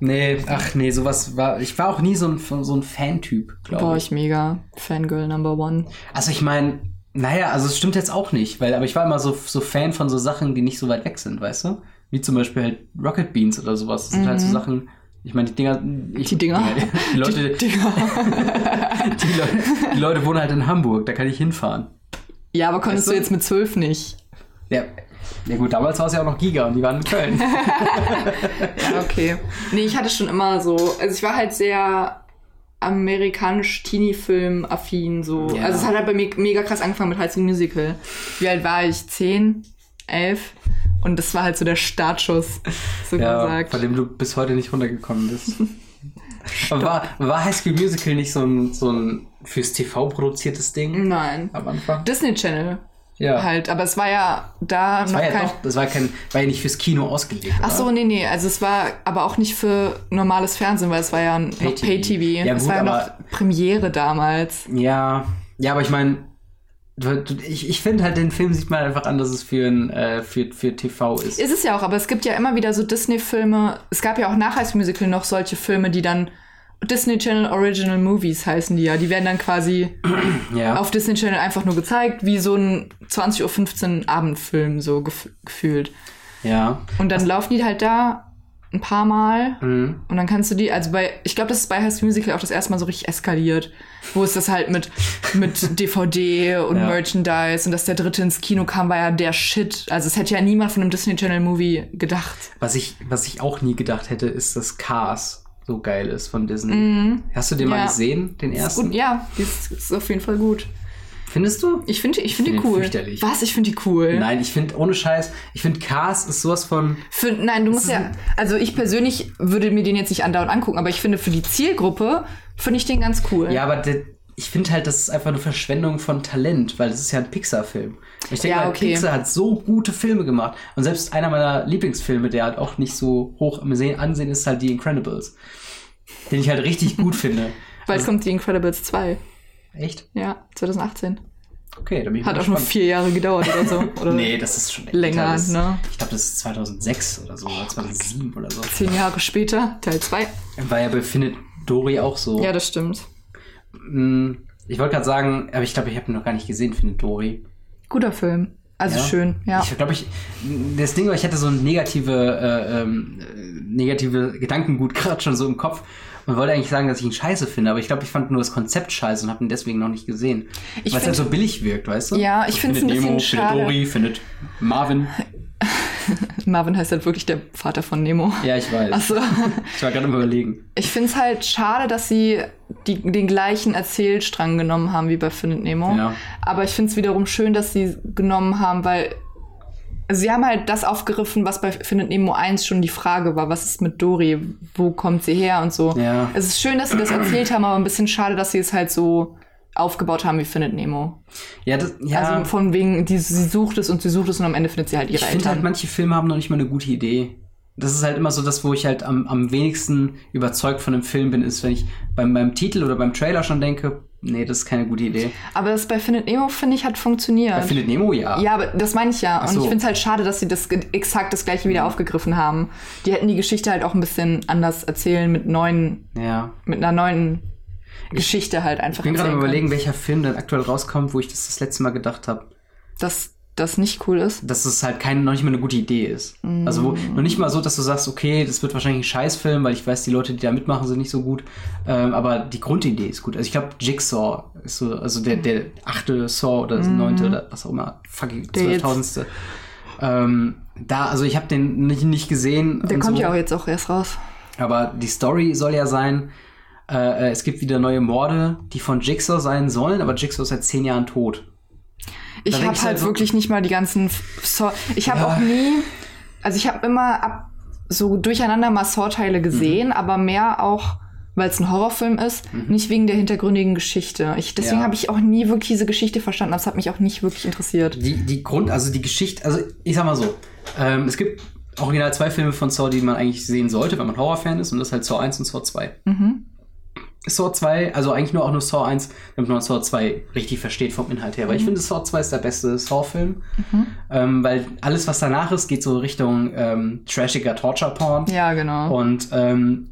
Nee, ach nee, sowas war. Ich war auch nie so ein, so ein Fan-Typ, Boah, glaube ich. ich mega. Fangirl Number One. Also ich meine, naja, also es stimmt jetzt auch nicht, weil, aber ich war immer so, so Fan von so Sachen, die nicht so weit weg sind, weißt du? Wie zum Beispiel halt Rocket Beans oder sowas. Das sind halt so Sachen, ich meine, die Dinger. Ich, Die Dinger? Die Leute, Die Dinger. die, Leute, die Leute wohnen halt in Hamburg, da kann ich hinfahren. Ja, aber konntest Weißt du? du jetzt mit zwölf nicht. Ja, ja gut, damals war es ja auch noch Giga und die waren in Köln. Ja, okay. Nee, ich hatte schon immer so, also ich war halt sehr amerikanisch Teenie-Film-affin so. Ja. Also es hat halt bei mir mega krass angefangen mit High School Musical. Wie alt war ich? Zehn? Elf? Und das war halt so der Startschuss, so ja, gesagt. von dem du bis heute nicht runtergekommen bist. War, war High School Musical nicht so ein, so ein fürs TV produziertes Ding Nein. am Anfang? Disney Channel Ja. halt, aber es war ja da Das noch war ja kein. doch, das war kein, war ja nicht fürs Kino ausgelegt. Ach so, nee, nee. Also es war aber auch nicht für normales Fernsehen, weil es war ja noch Pay-TV. Pay-TV. Ja, es gut, war ja noch Premiere damals. Ja, ja, aber ich meine, ich, ich finde halt, den Film sieht man einfach an, dass es für, ein, äh, für, für TV ist. Ist es ja auch, aber es gibt ja immer wieder so Disney-Filme. Es gab ja auch nach High Musical noch solche Filme, die dann Disney Channel Original Movies heißen die ja. Die werden dann quasi ja. auf Disney Channel einfach nur gezeigt, wie so ein 20.15 Uhr Abendfilm so gef gefühlt. ja. Und dann laufen die halt da ein paar Mal Mhm. und dann kannst du die, also bei, ich glaube, das ist bei High School Musical auch das erste Mal so richtig eskaliert, wo es das halt mit, mit DVD und Ja. Merchandise und dass der dritte ins Kino kam, war ja der Shit. Also es hätte ja niemand von einem Disney Channel Movie gedacht. Was, ich, was ich auch nie gedacht hätte, ist, dass Cars so geil ist von Disney. Hast du den mal Mhm. Ja. gesehen, den ersten? ja, die ist, ist auf jeden Fall gut. Findest du? Ich finde ich find find die cool. fürchterlich. Was? Ich finde die cool. Nein, ich finde, ohne Scheiß, ich finde Cars ist sowas von. Für, nein, du musst ja, also ich persönlich würde mir den jetzt nicht andauernd angucken, aber ich finde für die Zielgruppe finde ich den ganz cool. Ja, aber der, ich finde halt, das ist einfach eine Verschwendung von Talent, weil das ist ja ein Pixar-Film. Ich denke Ja, mal, okay. Pixar hat so gute Filme gemacht. Und selbst einer meiner Lieblingsfilme, der halt auch nicht so hoch im Sehen- Ansehen ist, halt die Incredibles. Den ich halt richtig gut finde. Bald kommt die Incredibles 2. Echt? Ja, 2018. Okay, da bin ich Hat auch gespannt. vier Jahre gedauert oder so. Oder Nee, das ist schon Länger, das, ne? Ich glaube, das ist 2006 oder so, oder 2007 oder so. Zehn Jahre später, Teil 2. War ja bei Findet Dory auch so. Ja, das stimmt. Mm, Ich wollte gerade sagen, aber ich glaube, ich habe ihn noch gar nicht gesehen, Findet Dory. Guter Film. Also Ja. schön, ja. Ich glaube, ich, das Ding war, ich hatte so ein negative, äh, ähm, äh, negative Gedankengut gerade schon so im Kopf und wollte eigentlich sagen, dass ich ihn scheiße finde, aber ich glaube, ich fand nur das Konzept scheiße und habe ihn deswegen noch nicht gesehen. Ich Weil es halt so billig wirkt, weißt du? Ja, ich so find's findet ein bisschen Nemo, schade. Findet Dory, findet Marvin. Marvin heißt halt wirklich der Vater von Nemo. Ja, ich weiß. Achso. Ich war gerade Überlegen. Ich finde es halt schade, dass sie die, den gleichen Erzählstrang genommen haben wie bei Findet Nemo. Ja. Aber ich finde es wiederum schön, dass sie genommen haben, weil also sie haben halt das aufgegriffen, was bei Findet Nemo 1 schon die Frage war, was ist mit Dory, wo kommt sie her und so. Ja. Es ist schön, dass sie das erzählt haben, aber ein bisschen schade, dass sie es halt so aufgebaut haben wie Findet Nemo. Ja, das, ja. Also von wegen, die, sie sucht es und sie sucht es und am Ende findet sie halt ihre ich finde halt, Eltern. manche Filme haben noch nicht mal eine gute Idee. Das ist halt immer so das, wo ich halt am, am wenigsten überzeugt von einem Film bin, ist, wenn ich beim, beim Titel oder beim Trailer schon denke, nee, das ist keine gute Idee. aber das bei Findet Nemo, finde ich, hat funktioniert. Bei Findet Nemo, ja. Ja, aber das meine ich ja. Ach Und so. ich finde es halt schade, dass sie das exakt das gleiche wieder aufgegriffen haben. Die hätten die Geschichte halt auch ein bisschen anders erzählen mit neuen, Ja. mit einer neuen Geschichte halt einfach. Ich bin gerade am überlegen, welcher Film denn aktuell rauskommt, wo ich das das letzte Mal gedacht habe. Dass das nicht cool ist. dass es halt keine, noch nicht mal eine gute Idee ist. Also wo, noch nicht mal so, dass du sagst, okay, das wird wahrscheinlich ein Scheißfilm, weil ich weiß, die Leute, die da mitmachen, sind nicht so gut. Ähm, aber die Grundidee ist gut. Also ich glaube, Jigsaw ist so, also der, der achte Saw oder das neunte oder was auch immer, fucking zwölftausendste. Ähm, da, also ich habe den nicht, nicht gesehen. Der kommt so. ja auch jetzt auch erst raus. Aber die Story soll ja sein, äh, äh, es gibt wieder neue Morde, die von Jigsaw sein sollen, aber Jigsaw ist seit zehn Jahren tot. Ich habe halt halt so- wirklich nicht mal die ganzen Saw. Ich habe Ja. auch nie, also ich habe immer ab so durcheinander mal Saw-Teile gesehen, Mhm. aber mehr auch, weil es ein Horrorfilm ist, nicht wegen der hintergründigen Geschichte. Ich, deswegen Ja. habe ich auch nie wirklich diese Geschichte verstanden. Das hat mich auch nicht wirklich interessiert. Die, die Grund, also die Geschichte, also ich sag mal so, ähm, es gibt original zwei Filme von Saw, die man eigentlich sehen sollte, wenn man Horrorfan ist, und das ist halt Saw 1 und Saw 2. Mhm. Saw 2, also eigentlich nur auch nur Saw 1, damit man Saw 2 richtig versteht vom Inhalt her. Weil Mhm. ich finde, Saw 2 ist der beste Saw-Film. Ähm, weil alles, was danach ist, geht so Richtung ähm, trashiger Torture-Porn. Ja, genau. Und ähm,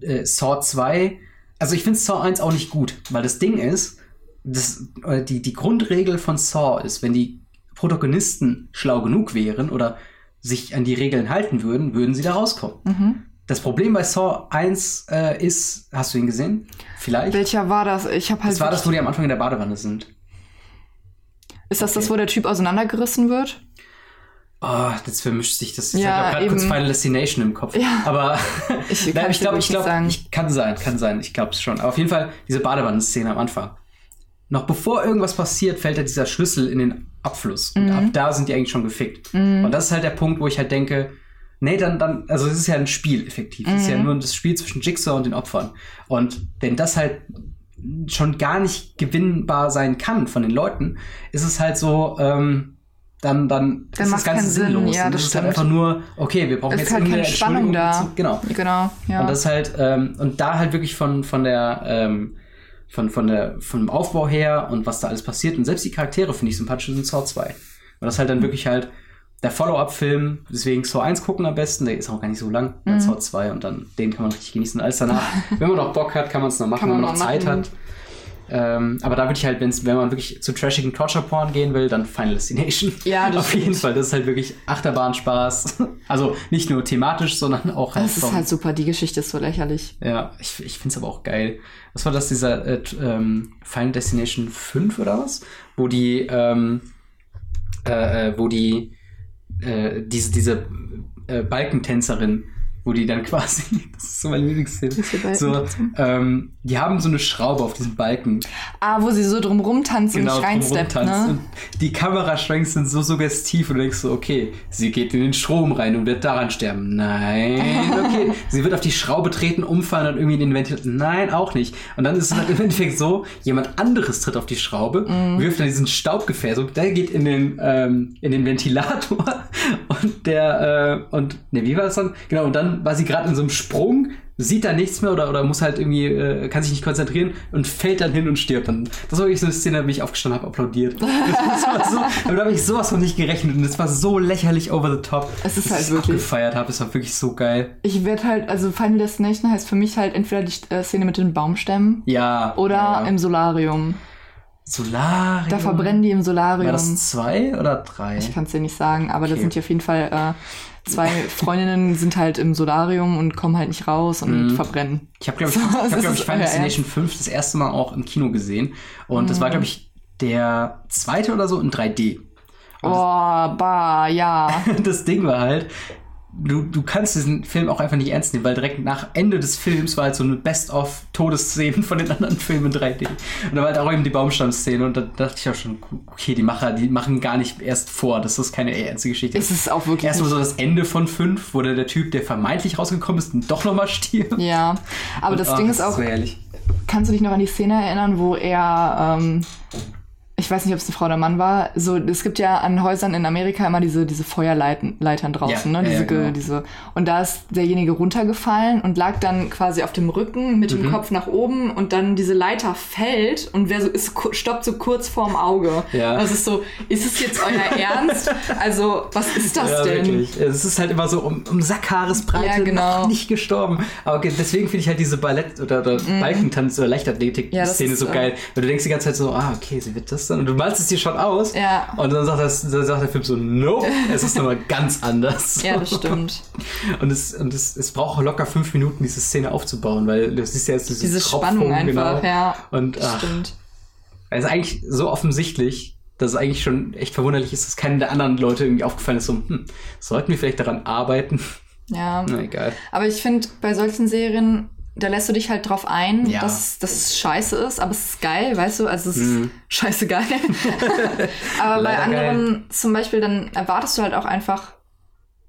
äh, Saw 2, also ich finde Saw 1 auch nicht gut, weil das Ding ist, das, äh, die, die Grundregel von Saw ist, wenn die Protagonisten schlau genug wären oder sich an die Regeln halten würden, würden sie da rauskommen. Mhm. Das Problem bei Saw 1 äh, ist, hast du ihn gesehen? Vielleicht? Welcher war das? Ich habe halt. das war das, wo die am Anfang in der Badewanne sind. ist das das, wo der Typ auseinandergerissen wird? Oh, jetzt vermischt sich das. Ich Ja, habe gerade kurz. Final Destination im Kopf. Ja. Aber Ich- Nein, ich glaube, ich glaube, ich kann sein, kann sein. Ich glaube es schon. Aber auf jeden Fall diese Badewannenszene am Anfang. Noch bevor irgendwas passiert, fällt ja dieser Schlüssel in den Abfluss. Und Mhm. ab da sind die eigentlich schon gefickt. Und das ist halt der Punkt, wo ich halt denke, nee, dann, dann, also es ist ja ein Spiel effektiv. Es ist Mhm. ja nur das Spiel zwischen Jigsaw und den Opfern. Und wenn das halt schon gar nicht gewinnbar sein kann von den Leuten, ist es halt so, ähm, dann, dann, Dann ist das Ganze sinnlos. Ja, Und das ist halt einfach nur, okay, wir brauchen Es jetzt halt keine Spannung da. Zu- Genau. Genau, ja. Und das halt, ähm, und da halt wirklich von, von der, ähm, von, von der, vom Aufbau her und was da alles passiert. Und selbst die Charaktere finde ich sympathisch in Saw 2. Und das halt dann wirklich halt der Follow-up-Film, deswegen Saw 1 gucken am besten, der ist auch gar nicht so lang, Mhm. dann Saw 2 und dann den kann man richtig genießen. Alles danach, wenn man noch Bock hat, kann man es noch machen, wenn man noch Zeit machen. hat. Ähm, aber da würde ich halt, wenn man wirklich zu trashigen Torture-Porn gehen will, dann Final Destination. Ja, das Auf jeden. Fall, das ist halt wirklich Achterbahnspaß. Also nicht nur thematisch, sondern auch halt das ist vom- halt super. Die Geschichte ist so lächerlich. ja, ich, ich finde es aber auch geil. Was war das, dieser äh, ähm, Final Destination 5 oder was? Wo die, ähm, äh, äh, wo die, äh, diese, diese äh, Balkentänzerin, wo die dann quasi, das ist so meine Lieblingsszene, so, ähm, die haben so eine Schraube auf diesem Balken. Ah, wo sie so drum rumtanzen und nicht drum reinsteppt, ne? Und die Kameraschwenks sind so suggestiv und du denkst so, okay, sie geht in den Strom rein und wird daran sterben. Nein, okay. sie wird auf die Schraube treten, umfallen und irgendwie in den Ventilator. Nein, auch nicht. Und dann ist es halt im Endeffekt so, jemand anderes tritt auf die Schraube, Mhm. wirft dann diesen Staubgefäß und der geht in den, ähm, in den Ventilator und der, äh, und, ne, wie war das dann? Genau, und dann war sie gerade in so einem Sprung, sieht da nichts mehr oder, oder muss halt irgendwie, äh, kann sich nicht konzentrieren und fällt dann hin und stirbt. Dann, das war wirklich so eine Szene, da ich aufgestanden habe, applaudiert. So, aber da habe ich sowas von nicht gerechnet und es war so lächerlich over the top. Es ist dass halt ich's wirklich- abgefeiert habe. Es war wirklich so geil. Ich werde halt, also Final Destination heißt für mich halt entweder die äh, Szene mit den Baumstämmen Ja. oder ja. im Solarium. Solarium. Da verbrennen die im Solarium. War das zwei oder drei? Ich kann es dir nicht sagen, aber da Okay. sind die auf jeden Fall äh, zwei Freundinnen sind halt im Solarium und kommen halt nicht raus und verbrennen. Ich habe, glaube ich, So, ich, hab, glaub ich Final Destination 5 das erste Mal auch im Kino gesehen. Und das war, glaube ich, der zweite oder so in 3D. Oh, bah, ja. das Ding war halt, du, du kannst diesen Film auch einfach nicht ernst nehmen, weil direkt nach Ende des Films war halt so eine Best-of-Todesszenen von den anderen Filmen in 3D. Und da war halt auch eben die Baumstammszene und da dachte ich auch schon, okay, die Macher, die machen gar nicht erst vor, dass das keine ernste Geschichte Es ist auch wirklich Erstmal so das Ende von 5, wo der, der Typ, der vermeintlich rausgekommen ist, doch nochmal stirbt. Ja, aber Und, das ach, Ding ist auch, so herrlich. kannst du dich noch an die Szene erinnern, wo er, ähm, ich weiß nicht, ob es eine Frau oder Mann war, so, es gibt ja an Häusern in Amerika immer diese, diese Feuerleitern Leitern draußen, Ja, ne? Diese, ja, genau. ge- diese, und da ist derjenige runtergefallen und lag dann quasi auf dem Rücken mit Mhm. dem Kopf nach oben und dann diese Leiter fällt und wer so ist, stoppt so kurz vorm Auge. Ja. Das ist so, ist es jetzt euer Ernst? Also, was ist das ja, denn? wirklich. Es ist halt immer so um, um Sackhaaresbreite Ja, genau. noch nicht gestorben. Aber okay, deswegen finde ich halt diese Ballett- oder, oder Balkentanz- oder Mhm. Ja, das Leichtathletik-Szene so äh, geil. Weil du denkst die ganze Zeit so, ah, okay, sie wird das. Und du malst es dir schon aus. Ja. Und dann sagt, das, dann sagt der Film so, nope, es ist nochmal ganz anders. Ja, das stimmt. Und, es, und es, es braucht locker fünf Minuten, diese Szene aufzubauen, weil du siehst ja erst diese, Diese Tropfung, Spannung einfach, genau. ja. Und ach, Stimmt. es ist eigentlich so offensichtlich, dass es eigentlich schon echt verwunderlich ist, dass keinem der anderen Leute irgendwie aufgefallen ist, so, hm, sollten wir vielleicht daran arbeiten? Ja. Na egal. Aber ich finde, bei solchen Serien, da lässt du dich halt drauf ein, Ja. dass das scheiße ist, aber es ist geil, weißt du? Also es ist Mhm. scheiße geil. aber bei anderen zum Beispiel, dann erwartest du halt auch einfach,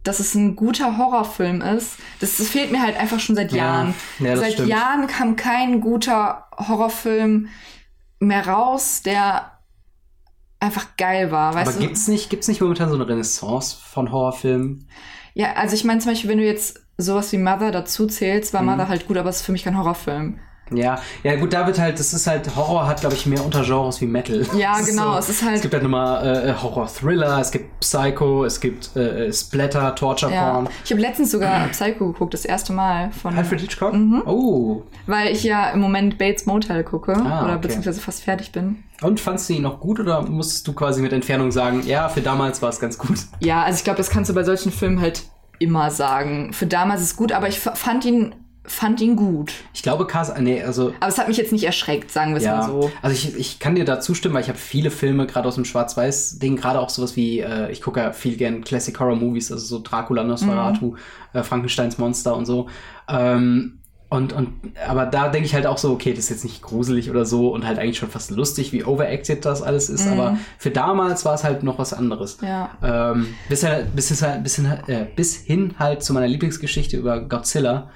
dass es ein guter Horrorfilm ist. Das, das fehlt mir halt einfach schon seit Ja. Jahren. Ja, das seit stimmt. Jahren kam kein guter Horrorfilm mehr raus, der einfach geil war, weißt Aber du? gibt's nicht, gibt's nicht momentan so eine Renaissance von Horrorfilmen? Ja, also ich meine zum Beispiel, wenn du jetzt sowas wie Mother dazu zählst, Mhm. war Mother halt gut, aber es ist für mich kein Horrorfilm. Ja, ja gut, da wird halt, das ist halt, Horror hat, glaube ich, mehr Untergenres wie Metal. Ja, Das genau, so, es ist halt- Es gibt halt nochmal äh, Horror-Thriller, es gibt Psycho, es gibt äh, Splatter, Torture-Porn. Ja. Ich habe letztens sogar Psycho geguckt, das erste Mal von. Alfred Hitchcock? Mhm. Oh. Weil ich ja im Moment Bates Motel gucke Ah, oder okay. beziehungsweise fast fertig bin. Und fandst du ihn noch gut oder musstest du quasi mit Entfernung sagen, ja, für damals war es ganz gut? Ja, also ich glaube, das kannst du bei solchen Filmen halt immer sagen. Für damals ist gut, aber ich fand ihn, fand ihn gut. Ich glaube, Cas, nee, also Aber es hat mich jetzt nicht erschreckt, sagen wir es Ja, mal so. also ich, ich kann dir da zustimmen, weil ich habe viele Filme, gerade aus dem Schwarz-Weiß-Ding, gerade auch sowas wie, äh, ich gucke ja viel gern Classic Horror Movies, also so Dracula, Nosferatu, Mhm. äh, Frankensteins Monster und so. Ähm, und, und, aber da denke ich halt auch so, okay, das ist jetzt nicht gruselig oder so und halt eigentlich schon fast lustig, wie overacted das alles ist, aber für damals war es halt noch was anderes. Mhm. Ja. Ähm, bis, halt, bis, hin- bis, hin, äh, bis hin halt zu meiner Lieblingsgeschichte über Godzilla,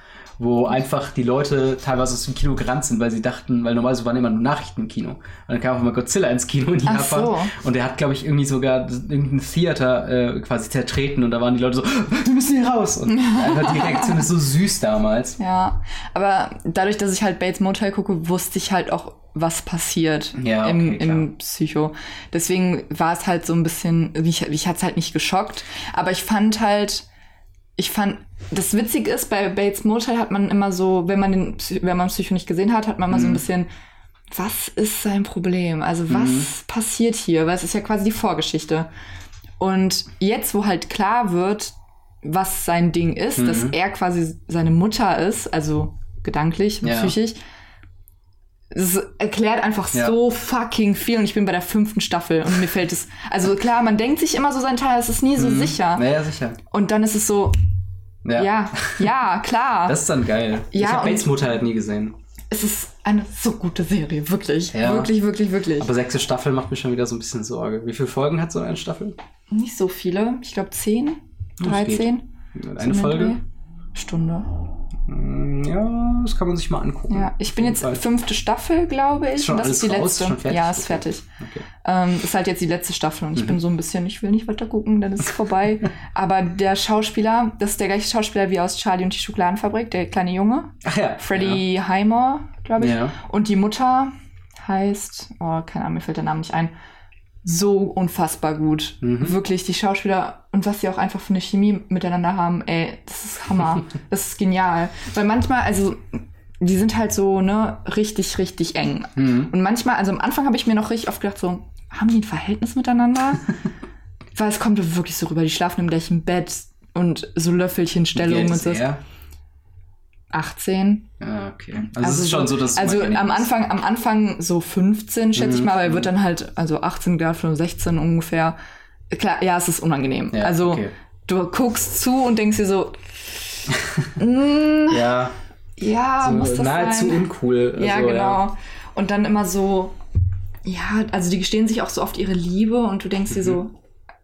wo einfach die Leute teilweise aus dem Kino gerannt sind, weil sie dachten, weil normalerweise waren immer nur Nachrichten im Kino. Und dann kam auch mal Godzilla ins Kino in Japan. so. Und der hat, glaube ich, irgendwie sogar irgendein Theater äh, quasi zertreten und da waren die Leute so, wir müssen hier raus. Und einfach die Reaktion ist so süß damals. Ja, aber dadurch, dass ich halt Bates Motel gucke, wusste ich halt auch, was passiert Ja, im, okay, klar. im Psycho. Deswegen war es halt so ein bisschen, mich, mich hat's halt nicht geschockt. Aber ich fand halt, ich fand, das Witzige ist, bei Bates Motel hat man immer so, wenn man den, wenn man Psycho nicht gesehen hat, hat man immer Mhm. so ein bisschen, was ist sein Problem? Also was Mhm. passiert hier? Weil es ist ja quasi die Vorgeschichte. Und jetzt, wo halt klar wird, was sein Ding ist, Mhm. dass er quasi seine Mutter ist, also gedanklich, Ja. psychisch, es erklärt einfach Ja. so fucking viel und ich bin bei der fünften Staffel und mir fällt es, also klar, man denkt sich immer so sein Teil, es ist nie so sicher. Naja, sicher. Und dann ist es so, Ja. ja, ja, klar. Das ist dann geil. ich Ja, habe und- Bates Mutter halt nie gesehen. es ist eine so gute Serie, wirklich. Ja. Wirklich, wirklich, wirklich. Aber sechste Staffel macht mir schon wieder so ein bisschen Sorge. Wie viele Folgen hat so eine Staffel? Nicht so viele. Ich glaube 10, Das 13. Eine so Folge? Stunde. Mm, Ja, das kann man sich mal angucken. Ja, ich bin jetzt fünfte Staffel, glaube ich. Ist schon und das alles ist die raus? letzte. Schon fertig? Ja, ist fertig. Okay. Ähm, ist halt jetzt die letzte Staffel und ich Mhm. bin so ein bisschen, ich will nicht weiter gucken, dann ist es vorbei. Aber der Schauspieler, das ist der gleiche Schauspieler wie aus Charlie und die Schokoladenfabrik, der kleine Junge. Ach ja. Freddie Highmore, glaube ich. Ja. Und die Mutter heißt, oh, keine Ahnung, mir fällt der Name nicht ein. So unfassbar gut. Mhm. Wirklich, die Schauspieler und was sie auch einfach für eine Chemie miteinander haben, ey, das ist Hammer. das ist genial. Weil manchmal, also, die sind halt so, ne, richtig, richtig eng. Mhm. Und manchmal, also am Anfang habe ich mir noch richtig oft gedacht, so, haben die ein Verhältnis miteinander? Weil es kommt wirklich so rüber, die schlafen im gleichen Bett und so Löffelchenstellung und so. er? 18. Ah, okay. Also, es ist schon so, dass Also am ist. Anfang, am Anfang so 15, schätze ich Mhm. mal, aber er wird dann halt, also 18 gedacht, 16 ungefähr. klar, ja, es ist unangenehm. Ja, also okay. du guckst zu und denkst dir so, mm, Ja, ja, so muss das nahezu sein? uncool. Ja, also, genau. Und dann immer so, ja, also die gestehen sich auch so oft ihre Liebe und du denkst dir so,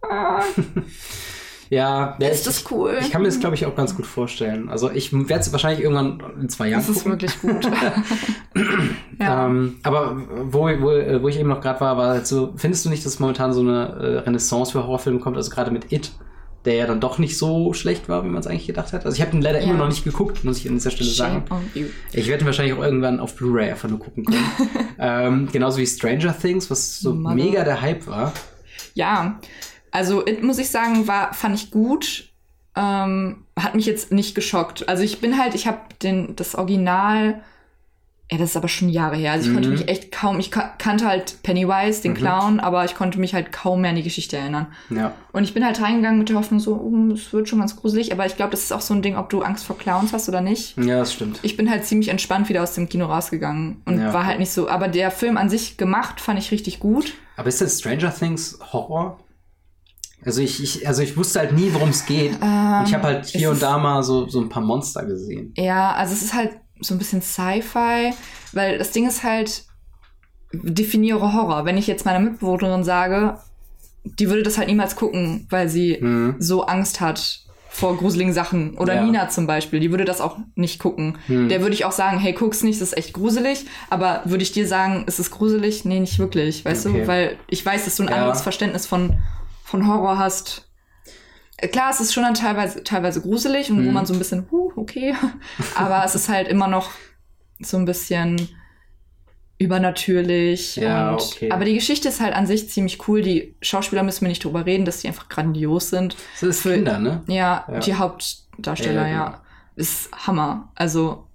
ah, Ja, ja ist das cool? Ich kann mir das, glaube ich, auch ganz gut vorstellen. Also ich werde es wahrscheinlich irgendwann in zwei Jahren das ist gucken. wirklich gut. ja. Ähm, aber wo, wo, äh, wo ich eben noch gerade war, war halt so, findest du nicht, dass momentan so eine äh, Renaissance für Horrorfilme kommt? Also gerade mit It, der ja dann doch nicht so schlecht war, wie man es eigentlich gedacht hat. Also ich habe ihn leider Ja. immer noch nicht geguckt, muss ich an dieser Stelle sagen. Shame. Ich werde ihn wahrscheinlich auch irgendwann auf Blu-ray einfach nur gucken können. ähm, genauso wie Stranger Things, was so Mother. mega der Hype war. Ja, also It, muss ich sagen, war fand ich gut. Ähm, hat mich jetzt nicht geschockt. Also ich bin halt, ich habe den das Original, ja, das ist aber schon Jahre her. Also ich konnte Mhm. mich echt kaum, ich ka kannte halt Pennywise, den Mhm. Clown, aber ich konnte mich halt kaum mehr an die Geschichte erinnern. Ja. Und ich bin halt reingegangen mit der Hoffnung so, oh, es wird schon ganz gruselig, aber ich glaube, das ist auch so ein Ding, ob du Angst vor Clowns hast oder nicht. Ja, das stimmt. Ich bin halt ziemlich entspannt wieder aus dem Kino rausgegangen und Ja, war halt nicht so, aber der Film an sich gemacht fand ich richtig gut. Aber ist denn Stranger Things Horror? Also ich, ich, also ich wusste halt nie, worum es geht. und ich habe halt hier Ähm, und da mal so, so ein paar Monster gesehen. Ja, also es ist halt so ein bisschen Sci-Fi, weil das Ding ist halt, definiere Horror. Wenn ich jetzt meiner Mitbewohnerin sage, die würde das halt niemals gucken, weil sie Mhm. so Angst hat vor gruseligen Sachen. Oder Ja. Nina zum Beispiel, die würde das auch nicht gucken. Hm. Der würde ich auch sagen, hey, guck's nicht, das ist echt gruselig. Aber würde ich dir sagen, ist es gruselig? Nee, nicht wirklich, weißt Okay. du? Weil ich weiß, dass du ein Ja. anderes Verständnis von, von Horror hast. Äh, Klar, es ist schon dann teilweise, teilweise gruselig und wo Hm. man so ein bisschen, huh, okay. Aber es ist halt immer noch so ein bisschen übernatürlich. Ja, und, okay. Aber die Geschichte ist halt an sich ziemlich cool. Die Schauspieler müssen wir nicht drüber reden, dass die einfach grandios sind. Das ist Kinder, ne? Ja, Ja. die Hauptdarsteller, Ja, ja, genau. Ist Hammer. Also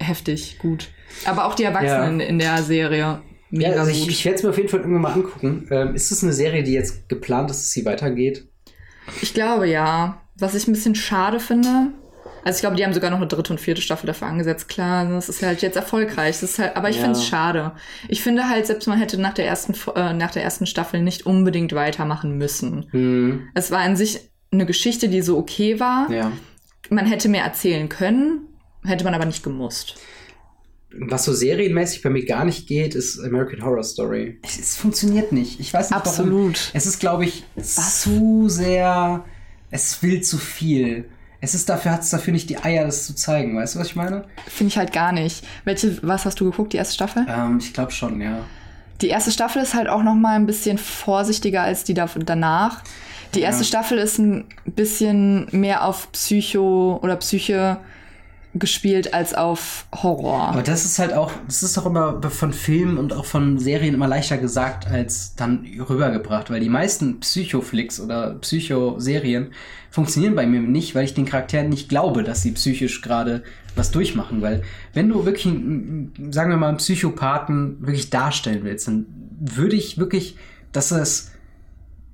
heftig, gut. Aber auch die Erwachsenen in der Serie. Mega Ja, also ich, ich werde es mir auf jeden Fall irgendwann mal angucken. Ähm, ist es eine Serie, die jetzt geplant ist, dass sie weitergeht? Ich glaube ja. Was ich ein bisschen schade finde. Also ich glaube, die haben sogar noch eine dritte und vierte Staffel dafür angesetzt. Klar, das ist halt jetzt erfolgreich. Das ist halt, aber ich Ja. finde es schade. Ich finde halt, selbst man hätte nach der ersten, äh, nach der ersten Staffel nicht unbedingt weitermachen müssen. Hm, Es war an sich eine Geschichte, die so okay war. ja. Man hätte mehr erzählen können, hätte man aber nicht gemusst. Was so serienmäßig bei mir gar nicht geht, ist American Horror Story. Es, es funktioniert nicht. Ich weiß nicht warum. Absolut. Es ist, glaube ich, zu sehr. Es will zu viel. Es ist dafür, hat es dafür nicht die Eier, das zu zeigen. Weißt du, was ich meine? Finde ich halt gar nicht. Welche, was hast du geguckt, die erste Staffel? Ähm, ich glaube schon, ja. Die erste Staffel ist halt auch noch mal ein bisschen vorsichtiger als die da, danach. Die erste Ja. Staffel ist ein bisschen mehr auf Psycho oder Psyche gespielt als auf Horror. Aber das ist halt auch, das ist doch immer von Filmen und auch von Serien immer leichter gesagt als dann rübergebracht, weil die meisten Psychoflicks oder Psychoserien funktionieren bei mir nicht, weil ich den Charakteren nicht glaube, dass sie psychisch gerade was durchmachen, weil wenn du wirklich, sagen wir mal, einen Psychopathen wirklich darstellen willst, dann würde ich wirklich, dass es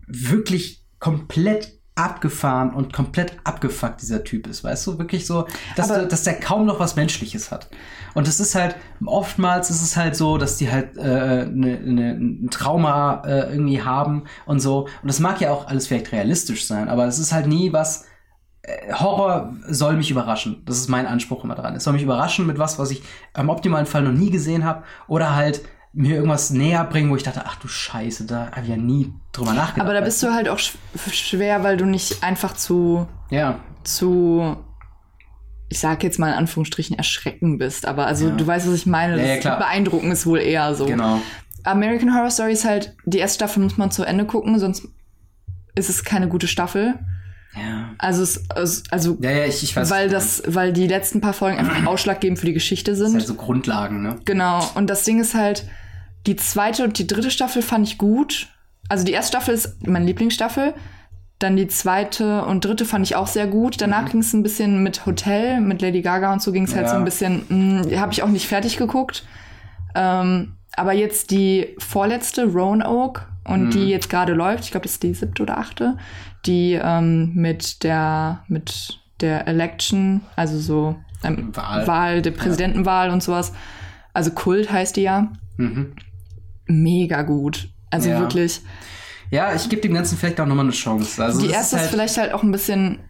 wirklich komplett abgefahren und komplett abgefuckt dieser Typ ist, weißt du? Wirklich so, dass, Aber- dass der kaum noch was Menschliches hat. Und es ist halt, oftmals ist es halt so, dass die halt äh, ne, ne, ein Trauma äh, irgendwie haben und so. Und das mag ja auch alles vielleicht realistisch sein, aber es ist halt nie was, äh, Horror soll mich überraschen. Das ist mein Anspruch immer dran. Es soll mich überraschen mit was, was ich im optimalen Fall noch nie gesehen habe. Oder halt mir irgendwas näher bringen, wo ich dachte, ach du Scheiße, da habe ich ja nie drüber nachgedacht. Aber da bist du halt auch sch schwer, weil du nicht einfach zu, Ja, zu, ich sag jetzt mal in Anführungsstrichen, erschrecken bist. Aber also Ja. du weißt, was ich meine. Ja, Das ja. Beeindrucken ist wohl eher so. genau. American Horror Story ist halt, die erste Staffel muss man zu Ende gucken, sonst ist es keine gute Staffel. Ja. Also, es, also Ja, ja, ich, ich weiß. weil das, weil die letzten paar Folgen einfach ausschlaggebend für die Geschichte sind. Das sind halt so Grundlagen, ne? Genau. Und das Ding ist halt, die zweite und die dritte Staffel fand ich gut. Also die erste Staffel ist meine Lieblingsstaffel. Dann die zweite und dritte fand ich auch sehr gut. Danach ging es ein bisschen mit Hotel, mit Lady Gaga und so ging es halt Mhm. Ja. so ein bisschen, habe ich auch nicht fertig geguckt. Ähm, aber jetzt die vorletzte, Roanoke, und Mhm. die jetzt gerade läuft, ich glaube, das ist die siebte oder achte, die ähm, mit der, mit der Election, also so ähm, Wahl. Wahl, der Präsidentenwahl und sowas. Also Kult heißt die ja. Mhm. Mega gut. Also Ja. wirklich. ja, ich gebe dem Ganzen vielleicht auch nochmal eine Chance. Also die erste ist, halt, vielleicht halt auch ein bisschen.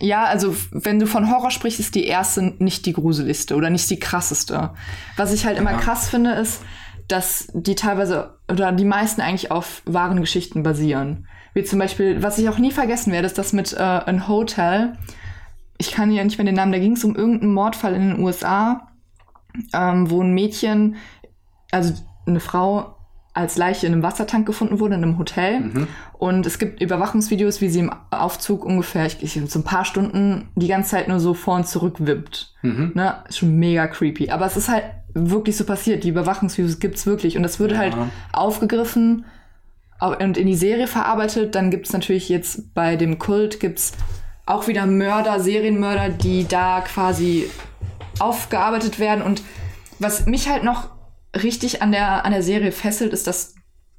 Ja, also wenn du von Horror sprichst, ist die erste nicht die gruseligste oder nicht die krasseste. Was ich halt immer Ja. krass finde, ist, dass die teilweise oder die meisten eigentlich auf wahren Geschichten basieren. Wie zum Beispiel, was ich auch nie vergessen werde, ist das mit äh, ein Hotel. Ich kann ja nicht mehr den Namen, da ging es um irgendeinen Mordfall in den USA, ähm, wo ein Mädchen, also eine Frau als Leiche in einem Wassertank gefunden wurde, in einem Hotel. Mhm. Und es gibt Überwachungsvideos, wie sie im Aufzug ungefähr, ich, ich, so ein paar Stunden die ganze Zeit nur so vor und zurück wippt. Mhm. Ne? Ist schon mega creepy. Aber es ist halt wirklich so passiert. Die Überwachungsvideos gibt's wirklich. Und das wird Ja. halt aufgegriffen au- und in die Serie verarbeitet. Dann gibt's natürlich jetzt bei dem Kult gibt's auch wieder Mörder, Serienmörder, die da quasi aufgearbeitet werden. Und was mich halt noch richtig an der, an der Serie fesselt, ist, dass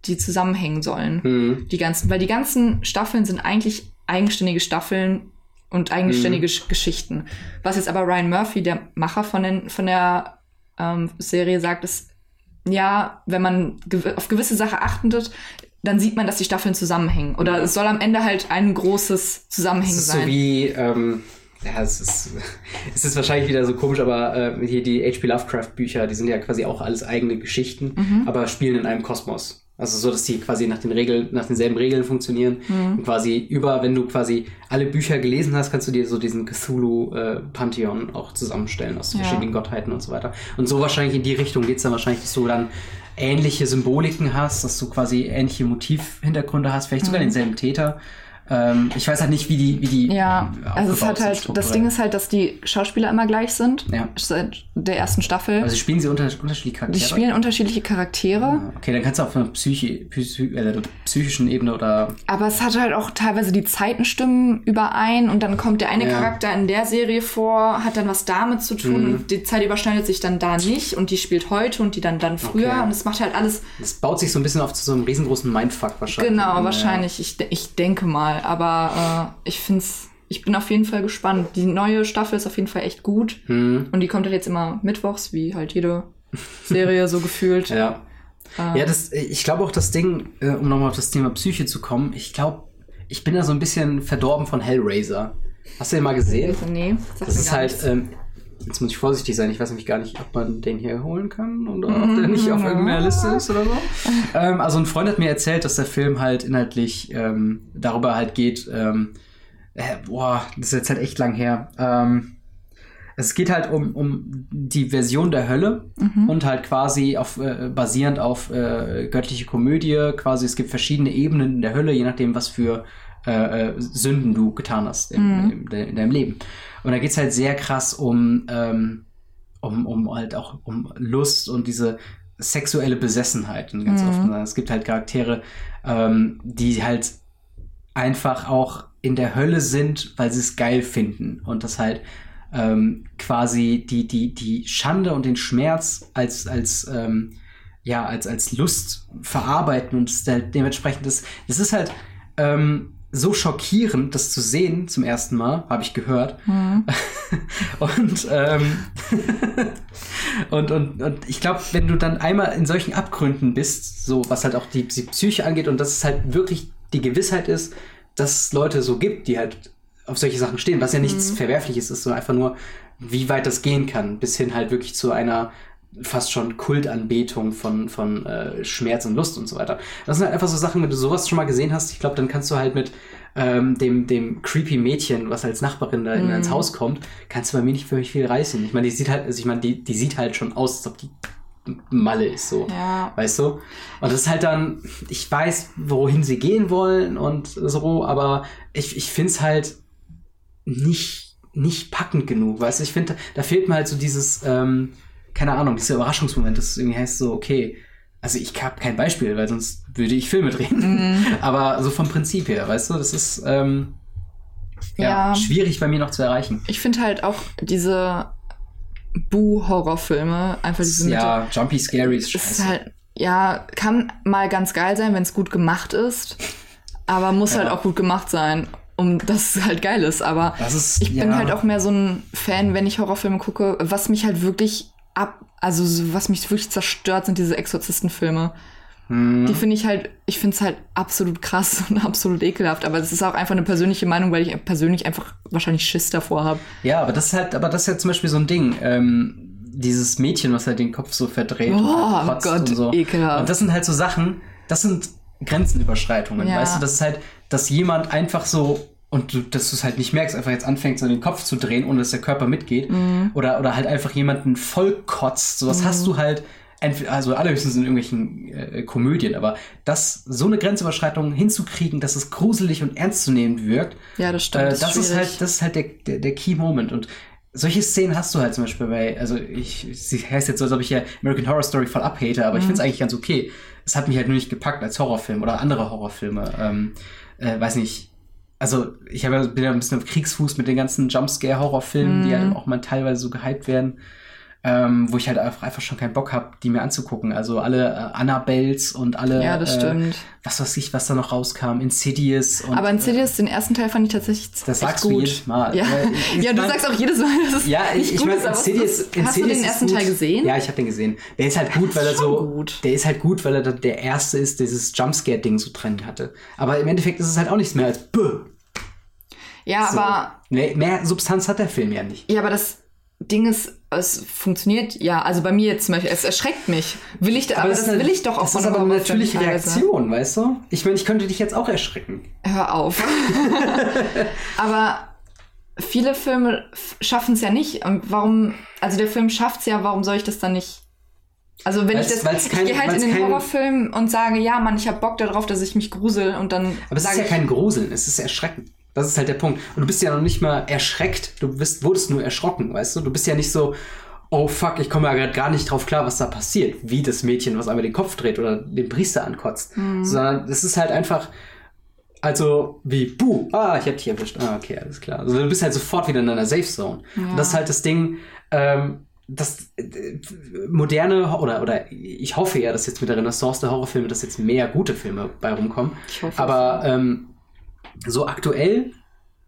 die zusammenhängen sollen. Mhm. Die ganzen, weil die ganzen Staffeln sind eigentlich eigenständige Staffeln und eigenständige Sch- Geschichten. Was jetzt aber Ryan Murphy, der Macher von, den, von der ähm, Serie, sagt, ist, ja, wenn man gew auf gewisse Sachen achtet, dann sieht man, dass die Staffeln zusammenhängen. Oder es soll am Ende halt ein großes Zusammenhängen sein. so wie, ähm, ja, es ist, es ist wahrscheinlich wieder so komisch, aber äh, hier die H.P. Lovecraft-Bücher, die sind ja quasi auch alles eigene Geschichten, Mhm. aber spielen in einem Kosmos. Also so, dass die quasi nach den Regeln, nach denselben Regeln funktionieren. Mhm. Und quasi über, wenn du quasi alle Bücher gelesen hast, kannst du dir so diesen Cthulhu-Pantheon auch zusammenstellen aus Ja. verschiedenen Gottheiten und so weiter. Und so wahrscheinlich in die Richtung geht's dann wahrscheinlich, dass du dann ähnliche Symboliken hast, dass du quasi ähnliche Motivhintergründe hast, vielleicht sogar denselben Täter. Ähm, ich weiß halt nicht, wie die, wie die. Ja, äh, also es hat halt, das. Ding ist halt, dass die Schauspieler immer gleich sind. Ja. Seit der ersten Staffel. Also spielen sie unter, unterschiedliche Charaktere? die spielen unterschiedliche Charaktere. Okay, dann kannst du auf einer Psychi Psychi äh, psychischen Ebene oder Aber es hat halt auch teilweise die Zeiten stimmen überein und dann kommt der eine Ja. Charakter in der Serie vor, hat dann was damit zu tun Mhm. und die Zeit überschneidet sich dann da nicht und die spielt heute und die dann dann früher Okay. und es macht halt alles es baut sich so ein bisschen auf zu so einem riesengroßen Mindfuck wahrscheinlich. genau Ja. wahrscheinlich ich, ich denke mal aber äh, ich find's ich bin auf jeden Fall gespannt die neue Staffel ist auf jeden Fall echt gut Hm, und die kommt halt jetzt immer mittwochs wie halt jede Serie so gefühlt ja. Äh, Ja, das, ich glaube auch das Ding, äh, um nochmal auf das Thema Psyche zu kommen, ich glaube, ich bin da so ein bisschen verdorben von Hellraiser. Hast du den mal gesehen? nee Das mir ist halt, ähm, jetzt muss ich vorsichtig sein, ich weiß nämlich gar nicht, ob man den hier holen kann oder ob der nicht auf irgendeiner Liste ist oder so. ähm, also ein Freund hat mir erzählt, dass der Film halt inhaltlich ähm, darüber halt geht, ähm, äh, boah, das ist jetzt halt echt lang her. Ähm, es geht halt um, um die Version der Hölle und halt quasi auf, äh, basierend auf äh, göttliche Komödie. Quasi es gibt verschiedene Ebenen in der Hölle, je nachdem, was für äh, äh, Sünden du getan hast in, in, de- in deinem Leben. Und da geht's halt sehr krass um, ähm, um, um halt auch um Lust und diese sexuelle Besessenheiten ganz Mhm. oft. Es gibt halt Charaktere, ähm, die halt einfach auch in der Hölle sind, weil sie es geil finden und das halt ähm, quasi die, die, die Schande und den Schmerz als, als, ähm, ja, als, als Lust verarbeiten und es halt dementsprechend ist, das ist halt ähm, so schockierend, das zu sehen zum ersten Mal, habe ich gehört. Mhm. und, ähm, und, und, und ich glaube, wenn du dann einmal in solchen Abgründen bist, so was halt auch die, die Psyche angeht und dass es halt wirklich die Gewissheit ist, dass es Leute so gibt, die halt auf solche Sachen stehen, was ja nichts Verwerfliches ist, sondern einfach nur, wie weit das gehen kann, bis hin halt wirklich zu einer fast schon Kultanbetung von, von äh, Schmerz und Lust und so weiter. Das sind halt einfach so Sachen, wenn du sowas schon mal gesehen hast, ich glaube, dann kannst du halt mit ähm, dem, dem creepy Mädchen, was als Nachbarin da in- ins Haus kommt, kannst du bei mir nicht wirklich viel reißen. Ich meine, die sieht halt, also ich meine, die, die sieht halt schon aus, als ob die Malle ist so. Ja. Weißt du? Und das ist halt dann, ich weiß, wohin sie gehen wollen und so, aber ich, ich finde es halt nicht, nicht packend genug, weißt du? Ich finde, da fehlt mir halt so dieses, ähm, keine Ahnung, dieser Überraschungsmoment, das irgendwie heißt so, okay, also ich habe kein Beispiel, weil sonst würde ich Filme drehen. Aber so vom Prinzip her, weißt du, das ist ähm, ja, Ja. schwierig bei mir noch zu erreichen. Ich finde halt auch diese Bu-Horrorfilme, einfach diese Ja, Jumpy Scary ist scheiße. ist halt, ja, kann mal ganz geil sein, wenn es gut gemacht ist, aber muss Ja. halt auch gut gemacht sein, um dass es halt geil ist. Aber Das ist- ich bin ja. halt auch mehr so ein Fan, wenn ich Horrorfilme gucke, was mich halt wirklich ab, also so- was mich wirklich zerstört, sind diese Exorzistenfilme. Mhm. Die finde ich halt, ich finde es halt absolut krass und absolut ekelhaft. Aber es ist auch einfach eine persönliche Meinung, weil ich persönlich einfach wahrscheinlich Schiss davor habe. Ja, aber das ist halt, aber das ist ja zum Beispiel so ein Ding. Ähm, dieses Mädchen, was halt den Kopf so verdreht Oh, und kotzt Gott, und so. ekelhaft. Und das sind halt so Sachen, das sind Grenzenüberschreitungen, Ja. weißt du? Das ist halt, dass jemand einfach so und du, dass du es halt nicht merkst, einfach jetzt anfängt, so den Kopf zu drehen, ohne dass der Körper mitgeht. Mhm. Oder, oder halt einfach jemanden voll kotzt. Sowas hast du halt, entweder, also allerhöchstens in irgendwelchen äh, Komödien, aber das, so eine Grenzüberschreitung hinzukriegen, dass es gruselig und ernstzunehmend wirkt, Ja, das stimmt. äh, das ist schwierig. halt, das ist halt der, der, der Key Moment. Und solche Szenen hast du halt zum Beispiel bei, also ich, sie heißt jetzt so, als ob ich ja American Horror Story voll abhate, aber ich finde es eigentlich ganz okay. Es hat mich halt nur nicht gepackt als Horrorfilm oder andere Horrorfilme. Ähm, äh, weiß nicht. Also ich hab ja, bin ja ein bisschen auf Kriegsfuß mit den ganzen Jumpscare-Horrorfilmen, die halt auch mal teilweise so gehypt werden. Ähm, wo ich halt einfach, einfach schon keinen Bock habe, die mir anzugucken. Also alle äh, Annabelles und alle, Ja, das äh, stimmt. was weiß ich, was da noch rauskam, Insidious und Aber Insidious, den ersten Teil fand ich tatsächlich Das sagst gut. du jedes Mal. Ja, ja du mein- sagst auch jedes Mal, dass es Ja, nicht ich, ich gut meine, ist. Insidious, ist, hast du Insidious den ersten. Teil gesehen? Ja, ich habe den gesehen. Der ist halt gut, weil er so, gut. der ist halt gut, weil er der erste ist, der dieses Jumpscare-Ding so drin hatte. Aber im Endeffekt ist es halt auch nichts mehr als Bäh. Ja, So. aber Nee, mehr Substanz hat der Film ja nicht. Ja, aber das Ding ist, es funktioniert ja. Also bei mir jetzt zum Beispiel, es erschreckt mich. Will ich, aber, das, ist eine- will ich doch auch Das ist aber eine natürliche. Reaktion, weißt du? Ich meine, ich könnte dich jetzt auch erschrecken. Hör auf. aber viele Filme schaffen es ja nicht. Und warum, also der Film schafft es ja, warum soll ich das dann nicht? Also wenn Weil's- ich das, kein- ich gehe halt in den kein- Horrorfilm und sage, ja, Mann, ich habe Bock darauf, dass ich mich grusel und dann Aber es ist ja kein Gruseln, es ist Erschrecken. Das ist halt der Punkt. Und du bist ja noch nicht mal erschreckt, du bist, wurdest nur erschrocken, weißt du? Du bist ja nicht so, oh fuck, ich komme ja gerade gar nicht drauf klar, was da passiert. Wie das Mädchen, was einmal den Kopf dreht oder den Priester ankotzt. Mhm. Sondern es ist halt einfach, also wie, buh, ah, ich hab dich erwischt. Ah, okay, alles klar. Also du bist halt sofort wieder in deiner Safe Zone. Und das ist halt das Ding, ähm, das äh, moderne oder oder ich hoffe ja, dass jetzt mit der Renaissance der Horrorfilme, dass jetzt mehr gute Filme bei rumkommen. Ich hoffe Aber ähm, so aktuell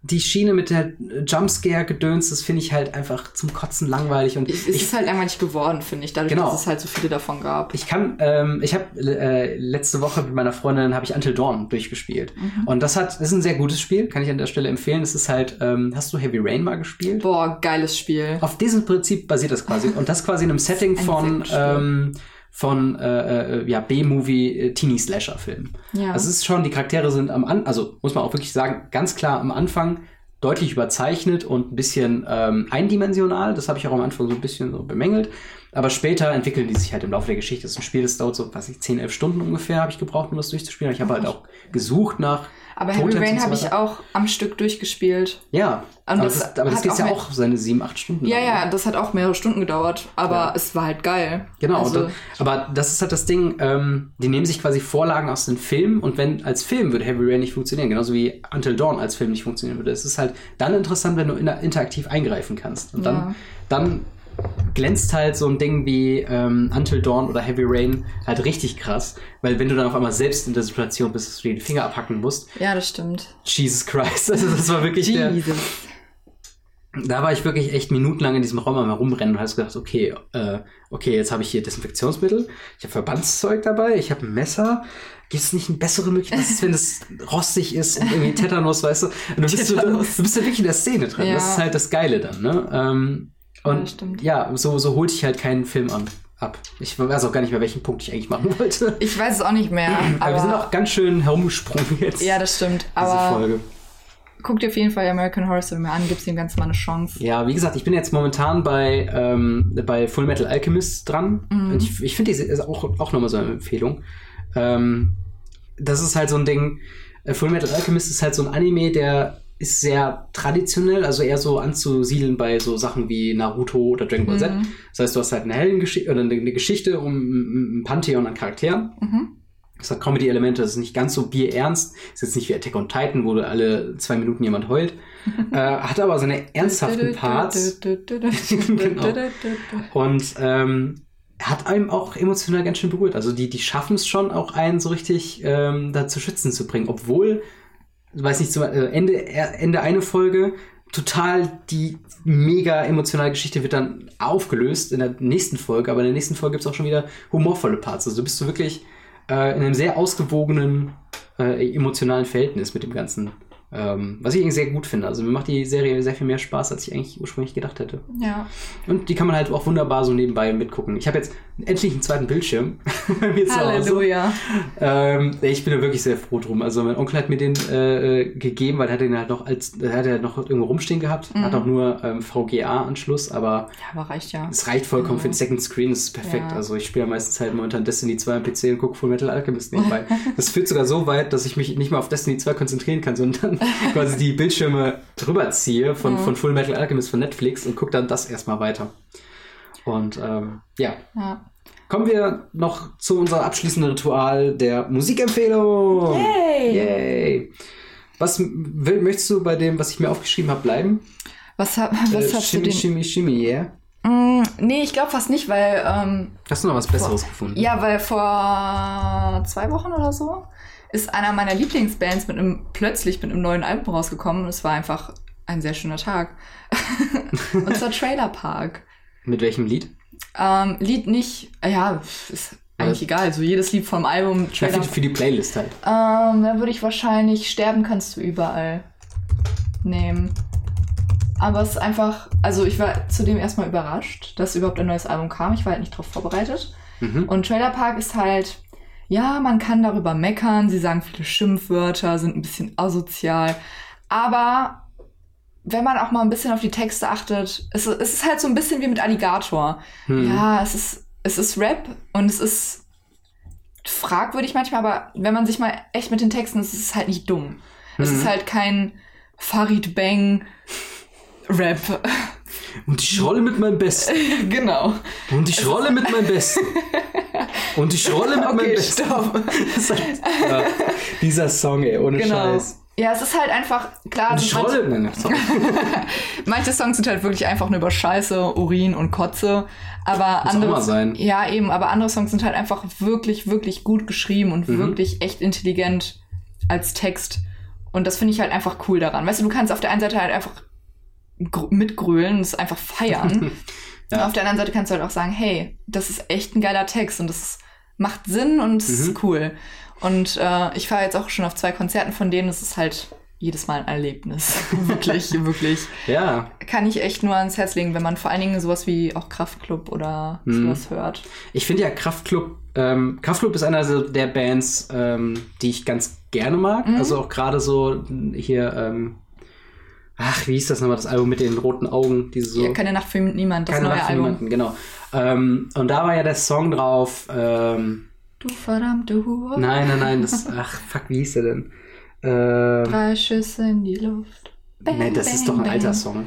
die Schiene mit der Jumpscare-Gedöns, das finde ich halt einfach zum Kotzen langweilig und es ich, ist halt langweilig geworden, finde ich, dadurch, Genau. dass es halt so viele davon gab. ich kann, ähm, ich habe äh, letzte Woche mit meiner Freundin habe ich Until Dawn durchgespielt Mhm. und das hat, ist ein sehr gutes Spiel, kann ich an der Stelle empfehlen. Es ist halt, ähm, hast du Heavy Rain mal gespielt? Boah, geiles Spiel. Auf diesem Prinzip basiert das quasi. Und das quasi in einem Setting Ein von, ähm, von äh, äh, ja, B-Movie äh, Teenie-Slasher-Film. Ja. Also es ist schon, die Charaktere sind am An, also muss man auch wirklich sagen, ganz klar am Anfang deutlich überzeichnet und ein bisschen ähm, eindimensional. Das habe ich auch am Anfang so ein bisschen so bemängelt. Aber später entwickeln die sich halt im Laufe der Geschichte. Das ist ein Spiel, das dauert so, weiß ich, 10, 11 Stunden ungefähr, habe ich gebraucht, um das durchzuspielen. Ich habe halt auch gesucht nach. Aber Heavy Rain habe ich auch am Stück durchgespielt. Ja, Und aber das das, aber das geht ja auch seine 7, 8 Stunden. Ja, lang, ne? ja, das hat auch mehrere Stunden gedauert, aber Ja. es war halt geil. Genau, Also, und, aber das ist halt das Ding, ähm, die nehmen sich quasi Vorlagen aus den Filmen und wenn als Film würde Heavy Rain nicht funktionieren, genauso wie Until Dawn als Film nicht funktionieren würde. Es ist halt dann interessant, wenn du inter interaktiv eingreifen kannst. Und dann, Ja. dann glänzt halt so ein Ding wie ähm, Until Dawn oder Heavy Rain halt richtig krass, weil wenn du dann auf einmal selbst in der Situation bist, dass du dir die Finger abhacken musst, ja, das stimmt. Jesus Christ, also das war wirklich der, Jesus. da war ich wirklich echt minutenlang in diesem Raum am herumrennen und hast gedacht, okay, äh, okay, jetzt habe ich hier Desinfektionsmittel, ich habe Verbandszeug dabei, ich habe ein Messer. Gibt es nicht eine bessere Möglichkeit, wenn es rostig ist und irgendwie Tetanus, weißt du? Und du bist, so, du, Tetanus. du bist ja wirklich in der Szene drin. Ja. Das ist halt das Geile dann, ne? Ähm, und stimmt. ja, so, so holte ich halt keinen Film an, ab. Ich weiß auch gar nicht mehr, welchen Punkt ich eigentlich machen wollte. Ich weiß es auch nicht mehr. Aber, wir sind Aber, auch ganz schön herumgesprungen jetzt. ja, das stimmt. diese Aber Folge. guck dir auf jeden Fall American Horror Story mal an, gib's dem Ganzen mal eine Chance. Ja, wie gesagt, ich bin jetzt momentan bei, ähm, bei Full Metal Alchemist dran. Mhm. Und ich ich finde, die ist auch, auch nochmal so eine Empfehlung. Ähm, das ist halt so ein Ding. Äh, Full Metal Alchemist ist halt so ein Anime, der ist sehr traditionell, also eher so anzusiedeln bei so Sachen wie Naruto oder Dragon Ball Z. Mhm. Das heißt, du hast halt eine Heldengeschichte oder eine, Geschichte um ein Pantheon an Charakteren. Mhm. Es hat Comedy-Elemente, das ist nicht ganz so bierernst. Ist jetzt nicht wie Attack on Titan, wo du alle zwei Minuten jemand heult. äh, hat aber seine ernsthaften Parts. Genau. Und ähm, hat einem auch emotional ganz schön berührt. Also die, die schaffen es schon, auch einen so richtig ähm, da zu schützen zu bringen. Obwohl, weiß nicht, äh, Ende, äh, Ende eine Folge, total die mega emotionale Geschichte wird dann aufgelöst in der nächsten Folge. Aber in der nächsten Folge gibt es auch schon wieder humorvolle Parts. Also du bist so wirklich äh, in einem sehr ausgewogenen äh, emotionalen Verhältnis mit dem Ganzen. Ähm, was ich eigentlich sehr gut finde. Also mir macht die Serie sehr viel mehr Spaß, als ich eigentlich ursprünglich gedacht hätte. Ja. Und die kann man halt auch wunderbar so nebenbei mitgucken. Ich habe jetzt endlich einen zweiten Bildschirm bei mir zu Hause. Halleluja. Ähm, ich bin da wirklich sehr froh drum. Also mein Onkel hat mir den äh, gegeben, weil er hat den halt noch als, er hat er noch irgendwo rumstehen gehabt. Mhm. Hat auch nur ähm, VGA-Anschluss, aber Ja, aber reicht ja. es reicht vollkommen Ja. für den Second Screen, das ist perfekt. Ja. Also ich spiele ja meistens halt momentan Destiny 2 am PC und gucke Full Metal Alchemist nebenbei. das führt sogar so weit, dass ich mich nicht mal auf Destiny 2 konzentrieren kann, sondern quasi die Bildschirme drüber ziehe von, Mhm. von Full Metal Alchemist von Netflix und gucke dann das erstmal weiter. Und ähm, ja, Ja. kommen wir noch zu unserem abschließenden Ritual der Musikempfehlung. Yay! Yay! Was will, möchtest du bei dem, was ich mir aufgeschrieben habe, bleiben? Was, hab, was Äh, hast Shimmy, du den? Shimmy, Shimmy, yeah? Mm, nee, ich glaube fast nicht, weil ähm, Hast du noch was Besseres gefunden? Ja, weil vor zwei Wochen oder so ist einer meiner Lieblingsbands mit einem plötzlich mit einem neuen Album rausgekommen und es war einfach ein sehr schöner Tag. und zwar Trailer Park. Mit welchem Lied? Ähm, Lied nicht, ja, ist eigentlich egal. So jedes Lied vom Album Ja, für, für die Playlist halt. Ähm, da würde ich wahrscheinlich Sterben kannst du überall nehmen. Aber es ist einfach, also ich war zudem erstmal überrascht, dass überhaupt ein neues Album kam. Ich war halt nicht drauf vorbereitet. Mhm. Und Trailer Park ist halt, ja, man kann darüber meckern, sie sagen viele Schimpfwörter, sind ein bisschen asozial. Aber wenn man auch mal ein bisschen auf die Texte achtet, es, es ist halt so ein bisschen wie mit Alligator. Hm. Ja, es ist, es ist Rap und es ist fragwürdig manchmal, aber wenn man sich mal echt mit den Texten, es ist halt nicht dumm. Es Mhm. ist halt kein Farid Bang Rap. Und ich rolle mit meinem Besten. genau. Und ich rolle mit meinem Besten. Und ich rolle mit meinem Okay, Besten. stopp. Halt, ja, dieser Song, ey, ohne Genau. Scheiß. Ja, es ist halt einfach, klar, ich manche, manche Songs sind halt wirklich einfach nur über Scheiße, Urin und Kotze. Aber Muss auch andere. mal sein. Ja, eben, aber andere Songs sind halt einfach wirklich, wirklich gut geschrieben und Mhm. wirklich echt intelligent als Text. Und das finde ich halt einfach cool daran. Weißt du, du kannst auf der einen Seite halt einfach gr- mitgrölen und es einfach feiern. Ja. Und auf der anderen Seite kannst du halt auch sagen, hey, das ist echt ein geiler Text und das ist, macht Sinn und es Mhm. ist cool. Und äh, ich fahre jetzt auch schon auf zwei Konzerten von denen. Es ist halt jedes Mal ein Erlebnis. wirklich, wirklich. Ja, Kann ich echt nur ans Herz legen, wenn man vor allen Dingen sowas wie auch Kraftklub oder Mhm. sowas hört. ich finde ja Kraftklub, ähm, Kraftklub ist einer der Bands, ähm, die ich ganz gerne mag. Mhm. Also auch gerade so hier, ähm, ach, wie hieß das nochmal, das Album mit den roten Augen, diese so. Ja, keine Nacht für niemand, das Keine neue Nacht für Album. niemanden, genau. Ähm, und da war ja der Song drauf, ähm, Du verdammte Hure. nein, nein, nein, das, ach, fuck, wie hieß der denn? Ähm, Drei Schüsse in die Luft. Bang, nee, das ist bang, doch ein bang. alter Song.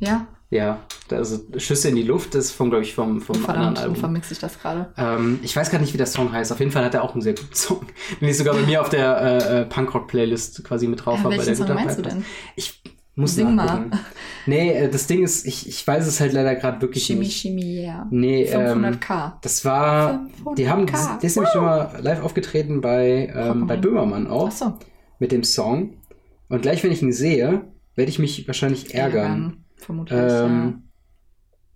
Ja, Ja, also Schüsse in die Luft, das ist vom, glaube ich, vom, vom anderen verdammt, dann Album. vermixe ich das gerade. Ähm, ich weiß gar nicht, wie der Song heißt. Auf jeden Fall hat er auch einen sehr guten Song. Den ich sogar bei mir auf der äh, äh, Punkrock-Playlist quasi mit drauf Ja, habe. bei welchen der Song meinst du denn? Ich muss Sing nachgucken. Nee, äh, das Ding ist, ich, ich weiß es halt leider gerade wirklich Chemie, nicht. Chemie, yeah. Nee, ähm, 500k. das war, 500K. die haben, der ist nämlich schon mal live aufgetreten bei, ähm, bei Böhmermann auch, Ach so. mit dem Song. Und gleich, wenn ich ihn sehe, werde ich mich wahrscheinlich ärgern. Vermutlich, Ähm,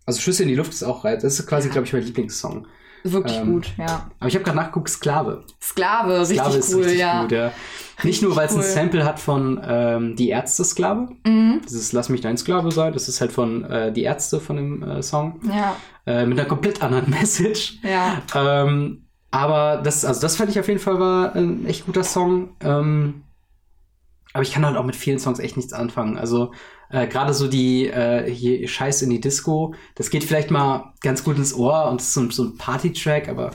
Also Schüsse in die Luft ist auch reiz. Das ist quasi, Ja. glaube ich, mein Lieblingssong. Wirklich ähm, gut, ja. Aber ich habe gerade nachgeguckt, Sklave. Sklave, richtig Sklave ist cool, richtig ja. gut, ja. Nicht nur, weil es cool. ein Sample hat von ähm, Die Ärzte Sklave. Mhm. Dieses Lass mich dein Sklave sein. Das ist halt von äh, Die Ärzte von dem äh, Song. Ja, Äh, mit einer komplett anderen Message. ja. Ähm, aber das, also das fand ich auf jeden Fall war ein echt guter Song. Ähm, aber ich kann halt auch mit vielen Songs echt nichts anfangen. Also äh, gerade so die äh, hier Scheiß in die Disco, das geht vielleicht mal ganz gut ins Ohr und ist so, ein- so ein Party-Track, aber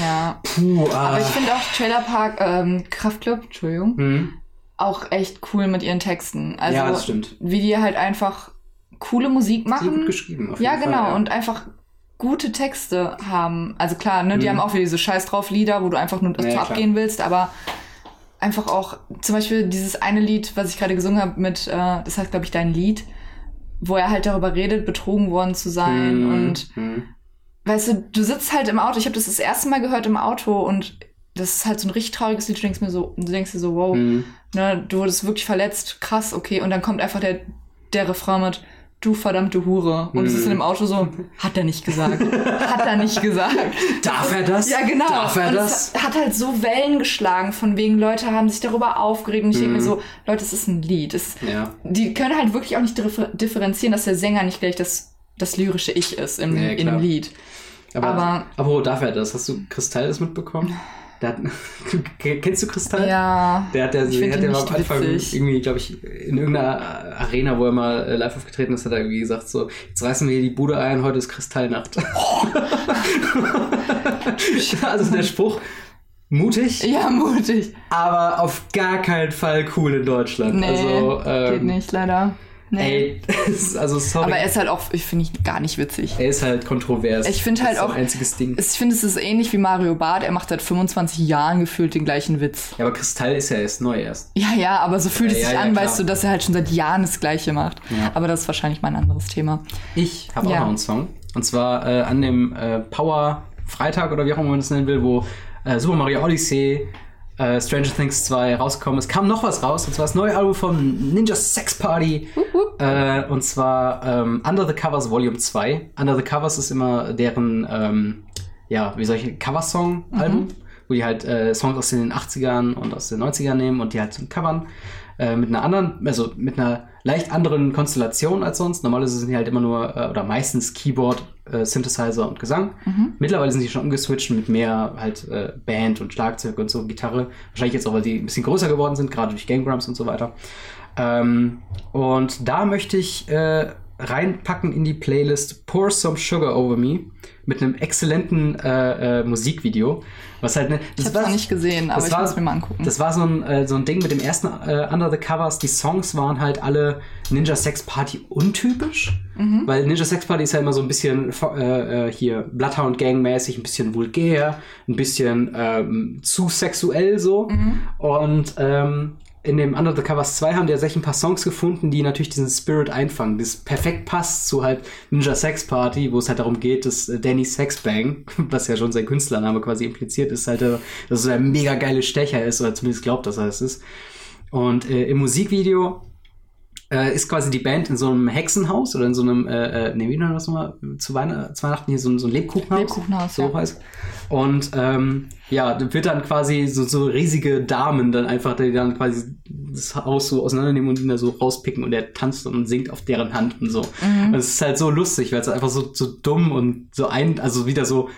Ja. puh, ah, Aber ich finde auch Trailer Park, ähm, Kraftclub, Entschuldigung, hm, auch echt cool mit ihren Texten. Also, ja, das stimmt. wie die halt einfach coole Musik Die sind gut machen. geschrieben. Auf Ja, jeden genau. Fall, ja. Und einfach gute Texte haben. Also klar, ne, die Mhm. haben auch wieder diese Scheiß drauf Lieder, wo du einfach nur Ja, ja, abgehen willst, aber einfach auch zum Beispiel dieses eine Lied, was ich gerade gesungen habe mit, äh, das heißt glaube ich dein Lied, wo er halt darüber redet, betrogen worden zu sein Hm, und hm. weißt du, du sitzt halt im Auto. Ich habe das das erste Mal gehört im Auto und das ist halt so ein richtig trauriges Lied. Du denkst mir so, du denkst dir so, wow, Hm. ne, du wurdest wirklich verletzt, krass, okay. Und dann kommt einfach der, der Refrain mit, du verdammte Hure. Und es ist in dem Auto so, hat er nicht gesagt. hat er nicht gesagt. Darf er das? Ja, genau. Darf er und das? hat halt so Wellen geschlagen, von wegen Leute haben sich darüber aufgeregt. Und ich denke mir so, Leute, es ist ein Lied. Es. Ja. Die können halt wirklich auch nicht differ differenzieren, dass der Sänger nicht gleich das, das lyrische Ich ist im, Ja, dem Lied. Aber, Aber- aber darf er das? Hast du Kristall das mitbekommen? Hat, kennst du Kristall? Ja. Der hat, der, Ich hat ja am nicht Anfang witzig. irgendwie, glaube ich, in irgendeiner Arena, wo er mal äh, live aufgetreten ist, hat er irgendwie gesagt, so, jetzt reißen wir hier die Bude ein, heute ist Kristallnacht. also der Spruch, mutig, Ja, mutig. aber auf gar keinen Fall cool in Deutschland. Nee, also, ähm, geht nicht, leider. Nee. Ey, also sorry. Aber er ist halt auch, ich finde ich gar nicht witzig. er ist halt kontrovers. Ich finde halt auch- Ein einziges Ding. Ich finde, es ist ähnlich wie Mario Barth. Er macht seit 25 Jahren gefühlt den gleichen Witz. Ja, aber Kristall ist ja erst neu erst. Ja, ja, aber so fühlt Ja, es sich ja, an, weißt du, dass er halt schon seit Jahren das Gleiche macht. Aber das ist wahrscheinlich mal ein anderes Thema. Ich habe auch noch einen Song. Und zwar äh, an dem äh, Power Freitag oder wie auch immer man das nennen will, wo äh, Super Mario Odyssey, äh, Stranger Things 2 rausgekommen ist, kam noch was raus. Und zwar das neue Album von Ninja Sex Party. Äh, und zwar ähm, Under the Covers Volume 2. Under the Covers ist immer deren, ähm, ja, wie solche Coversong-Album, wo die halt äh, Songs aus den 80ern und aus den 90ern nehmen und die halt zum Covern. Äh, mit einer anderen, also mit einer leicht anderen Konstellation als sonst. Normalerweise sind die halt immer nur, äh, oder meistens Keyboard, äh, Synthesizer und Gesang. Mittlerweile sind die schon umgeswitcht mit mehr halt äh, Band und Schlagzeug und so, Gitarre. Wahrscheinlich jetzt auch, weil die ein bisschen größer geworden sind, gerade durch Game Grumps und so weiter. Ähm, und da möchte ich äh, reinpacken in die Playlist Pour Some Sugar Over Me mit einem exzellenten äh, äh, Musikvideo. Was halt ne, Ich habe es noch nicht gesehen, aber das ich war- muss mir mal angucken. das war so ein, äh, so ein Ding mit dem ersten äh, Under the Covers. Die Songs waren halt alle Ninja Sex Party untypisch. Weil Ninja Sex Party ist ja immer so ein bisschen äh, äh, hier Bloodhound Gang mäßig, ein bisschen vulgär, ein bisschen ähm, zu sexuell so. Und ähm, in dem Under the Covers 2 haben die tatsächlich ein paar Songs gefunden, die natürlich diesen Spirit einfangen. Das perfekt passt zu halt Ninja Sex Party, wo es halt darum geht, dass äh, Danny Sexbang, was ja schon sein Künstlername quasi impliziert ist, halt, äh, dass er ein mega geile Stecher ist, oder zumindest glaubt, dass er es ist. Und äh, im Musikvideo äh, ist quasi die Band in so einem Hexenhaus oder in so einem, äh, nee, wie nennt man das nochmal, zu, Weihn zu Weihnachten hier so, ein- so ein Lebkuchenhaus. Lebkuchenhaus, so ja. heißt. Und ähm, ja, wird dann quasi so, so riesige Damen dann einfach, die dann quasi das Haus so auseinandernehmen und ihn da so rauspicken und er tanzt und singt auf deren Hand und so. Mhm. Und es ist halt so lustig, weil es einfach so, so dumm und so ein, also wieder so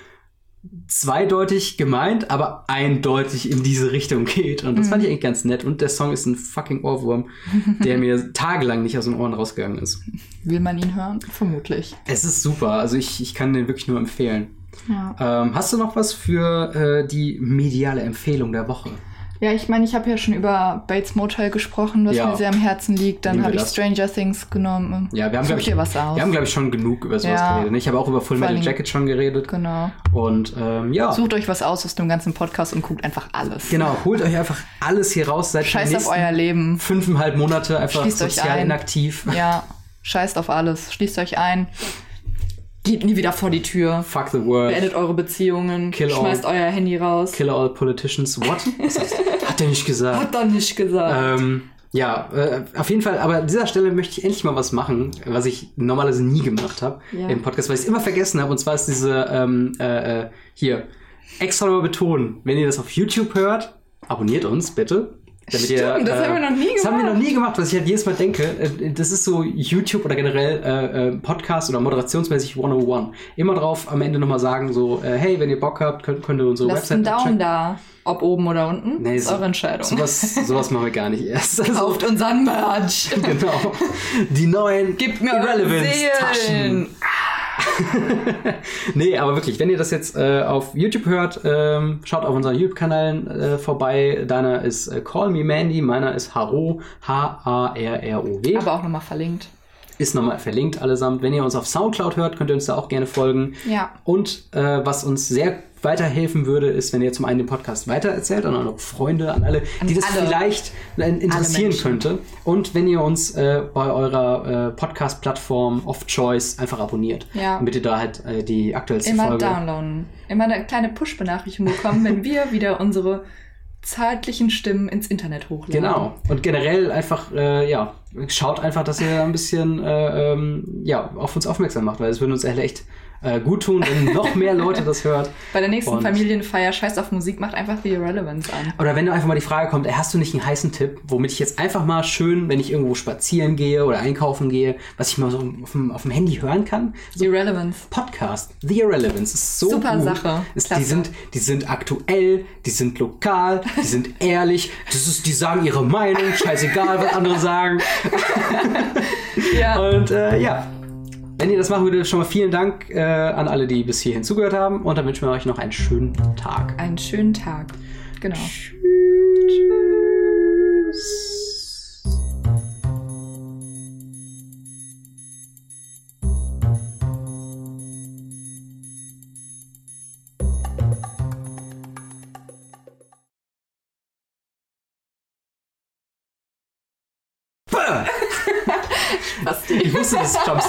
zweideutig gemeint, aber eindeutig in diese Richtung geht. Und das fand ich eigentlich ganz nett. Und der Song ist ein fucking Ohrwurm, der mir tagelang nicht aus den Ohren rausgegangen ist. Will man ihn hören? Vermutlich. Es ist super. Also ich, ich kann den wirklich nur empfehlen. Ja. Ähm, hast du noch was für äh, die mediale Empfehlung der Woche? Ja, ich meine, ich habe ja schon über Bates Motel gesprochen, was Ja. mir sehr am Herzen liegt. Dann habe ich. Stranger Things genommen. Ja, wir haben, glaube ich, dir was aus. wir haben, glaube ich, schon genug über sowas Ja. geredet. Ich habe auch über Full Metal Jacket schon geredet. Genau. Und ähm, ja, Sucht euch was aus aus dem ganzen Podcast und guckt einfach alles. genau, holt euch einfach alles hier raus. Seid Scheißt die auf euer Leben. fünfeinhalb Monate einfach Schließt sozial inaktiv. Ja, scheißt auf alles. Schließt euch ein. Geht nie wieder vor die Tür. Fuck the world. Beendet eure Beziehungen. Kill all. schmeißt euer Handy raus. Kill all politicians. What? Hat er nicht gesagt. Hat er nicht gesagt. Ähm, ja, äh, auf jeden Fall, aber an dieser Stelle möchte ich endlich mal was machen, was ich normalerweise nie gemacht habe Ja. im Podcast, weil ich es immer vergessen habe. Und zwar ist diese, ähm, äh, äh, hier, extra nochmal betonen, wenn ihr das auf YouTube hört, abonniert uns bitte. Damit ihr, Stimmt, das haben wir noch nie Das haben wir noch gemacht. nie gemacht, was ich halt jedes Mal denke. äh, Das ist so YouTube oder generell äh, äh, Podcast oder moderationsmäßig 101. Immer drauf am Ende nochmal sagen, so, äh, hey, wenn ihr Bock habt, könnt, könnt ihr unsere Lasst einen Website Daumen abchecken. da. Ob oben oder unten. Nee, ist so- eure Entscheidung. Sowas, sowas machen wir gar nicht erst. Also, Kauft unseren Merch. Genau. Die neuen Gebt mir Irrelevance-Taschen. Seelen. Nee, aber wirklich, wenn ihr das jetzt äh, auf YouTube hört, ähm, schaut auf unseren YouTube-Kanälen äh, vorbei. Deiner ist äh, Call Me Mandy, meiner ist Haro, H-A-R-R-O-W. Aber auch nochmal verlinkt. Ist nochmal verlinkt allesamt. Wenn ihr uns auf Soundcloud hört, könnt ihr uns da auch gerne folgen. Ja. Und äh, was uns sehr weiterhelfen würde, ist, wenn ihr zum einen den Podcast weitererzählt an eure Freunde, an alle, An die das alle. vielleicht äh, interessieren könnte. Und wenn ihr uns äh, bei eurer äh, Podcast-Plattform of Choice einfach abonniert, Ja. damit ihr da halt äh, die aktuellste Immer Folge downloaden. Immer eine kleine Push-Benachrichtigung bekommen, wenn wir wieder unsere zeitlichen Stimmen ins Internet hochladen. Genau. Und generell einfach, äh, ja, schaut einfach, dass ihr ein bisschen äh, ähm, ja, auf uns aufmerksam macht, weil es würde uns echt äh, gut tun, wenn noch mehr Leute das hört. Bei der nächsten Und- Familienfeier scheiß auf Musik, macht einfach The Irrelevance an. Oder wenn einfach mal die Frage kommt, ey, hast du nicht einen heißen Tipp, womit ich jetzt einfach mal schön, wenn ich irgendwo spazieren gehe oder einkaufen gehe, was ich mal so auf dem, auf dem Handy hören kann? The Irrelevance. Podcast, The Irrelevance, ist so Super gut. Sache. Ist, die, sind, die sind aktuell, die sind lokal, die sind ehrlich, das ist, die sagen ihre Meinung, scheißegal, was andere sagen. Ja. Und äh, ja, wenn ihr das machen würdet, schon mal vielen Dank äh, an alle, die bis hierhin zugehört haben. Und dann wünschen wir euch noch einen schönen Tag. Einen schönen Tag. Genau. Basti.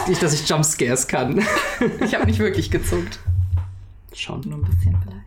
Nicht, dass ich Jumpscares kann. Ich habe nicht wirklich gezuckt. Schon. Nur ein bisschen vielleicht.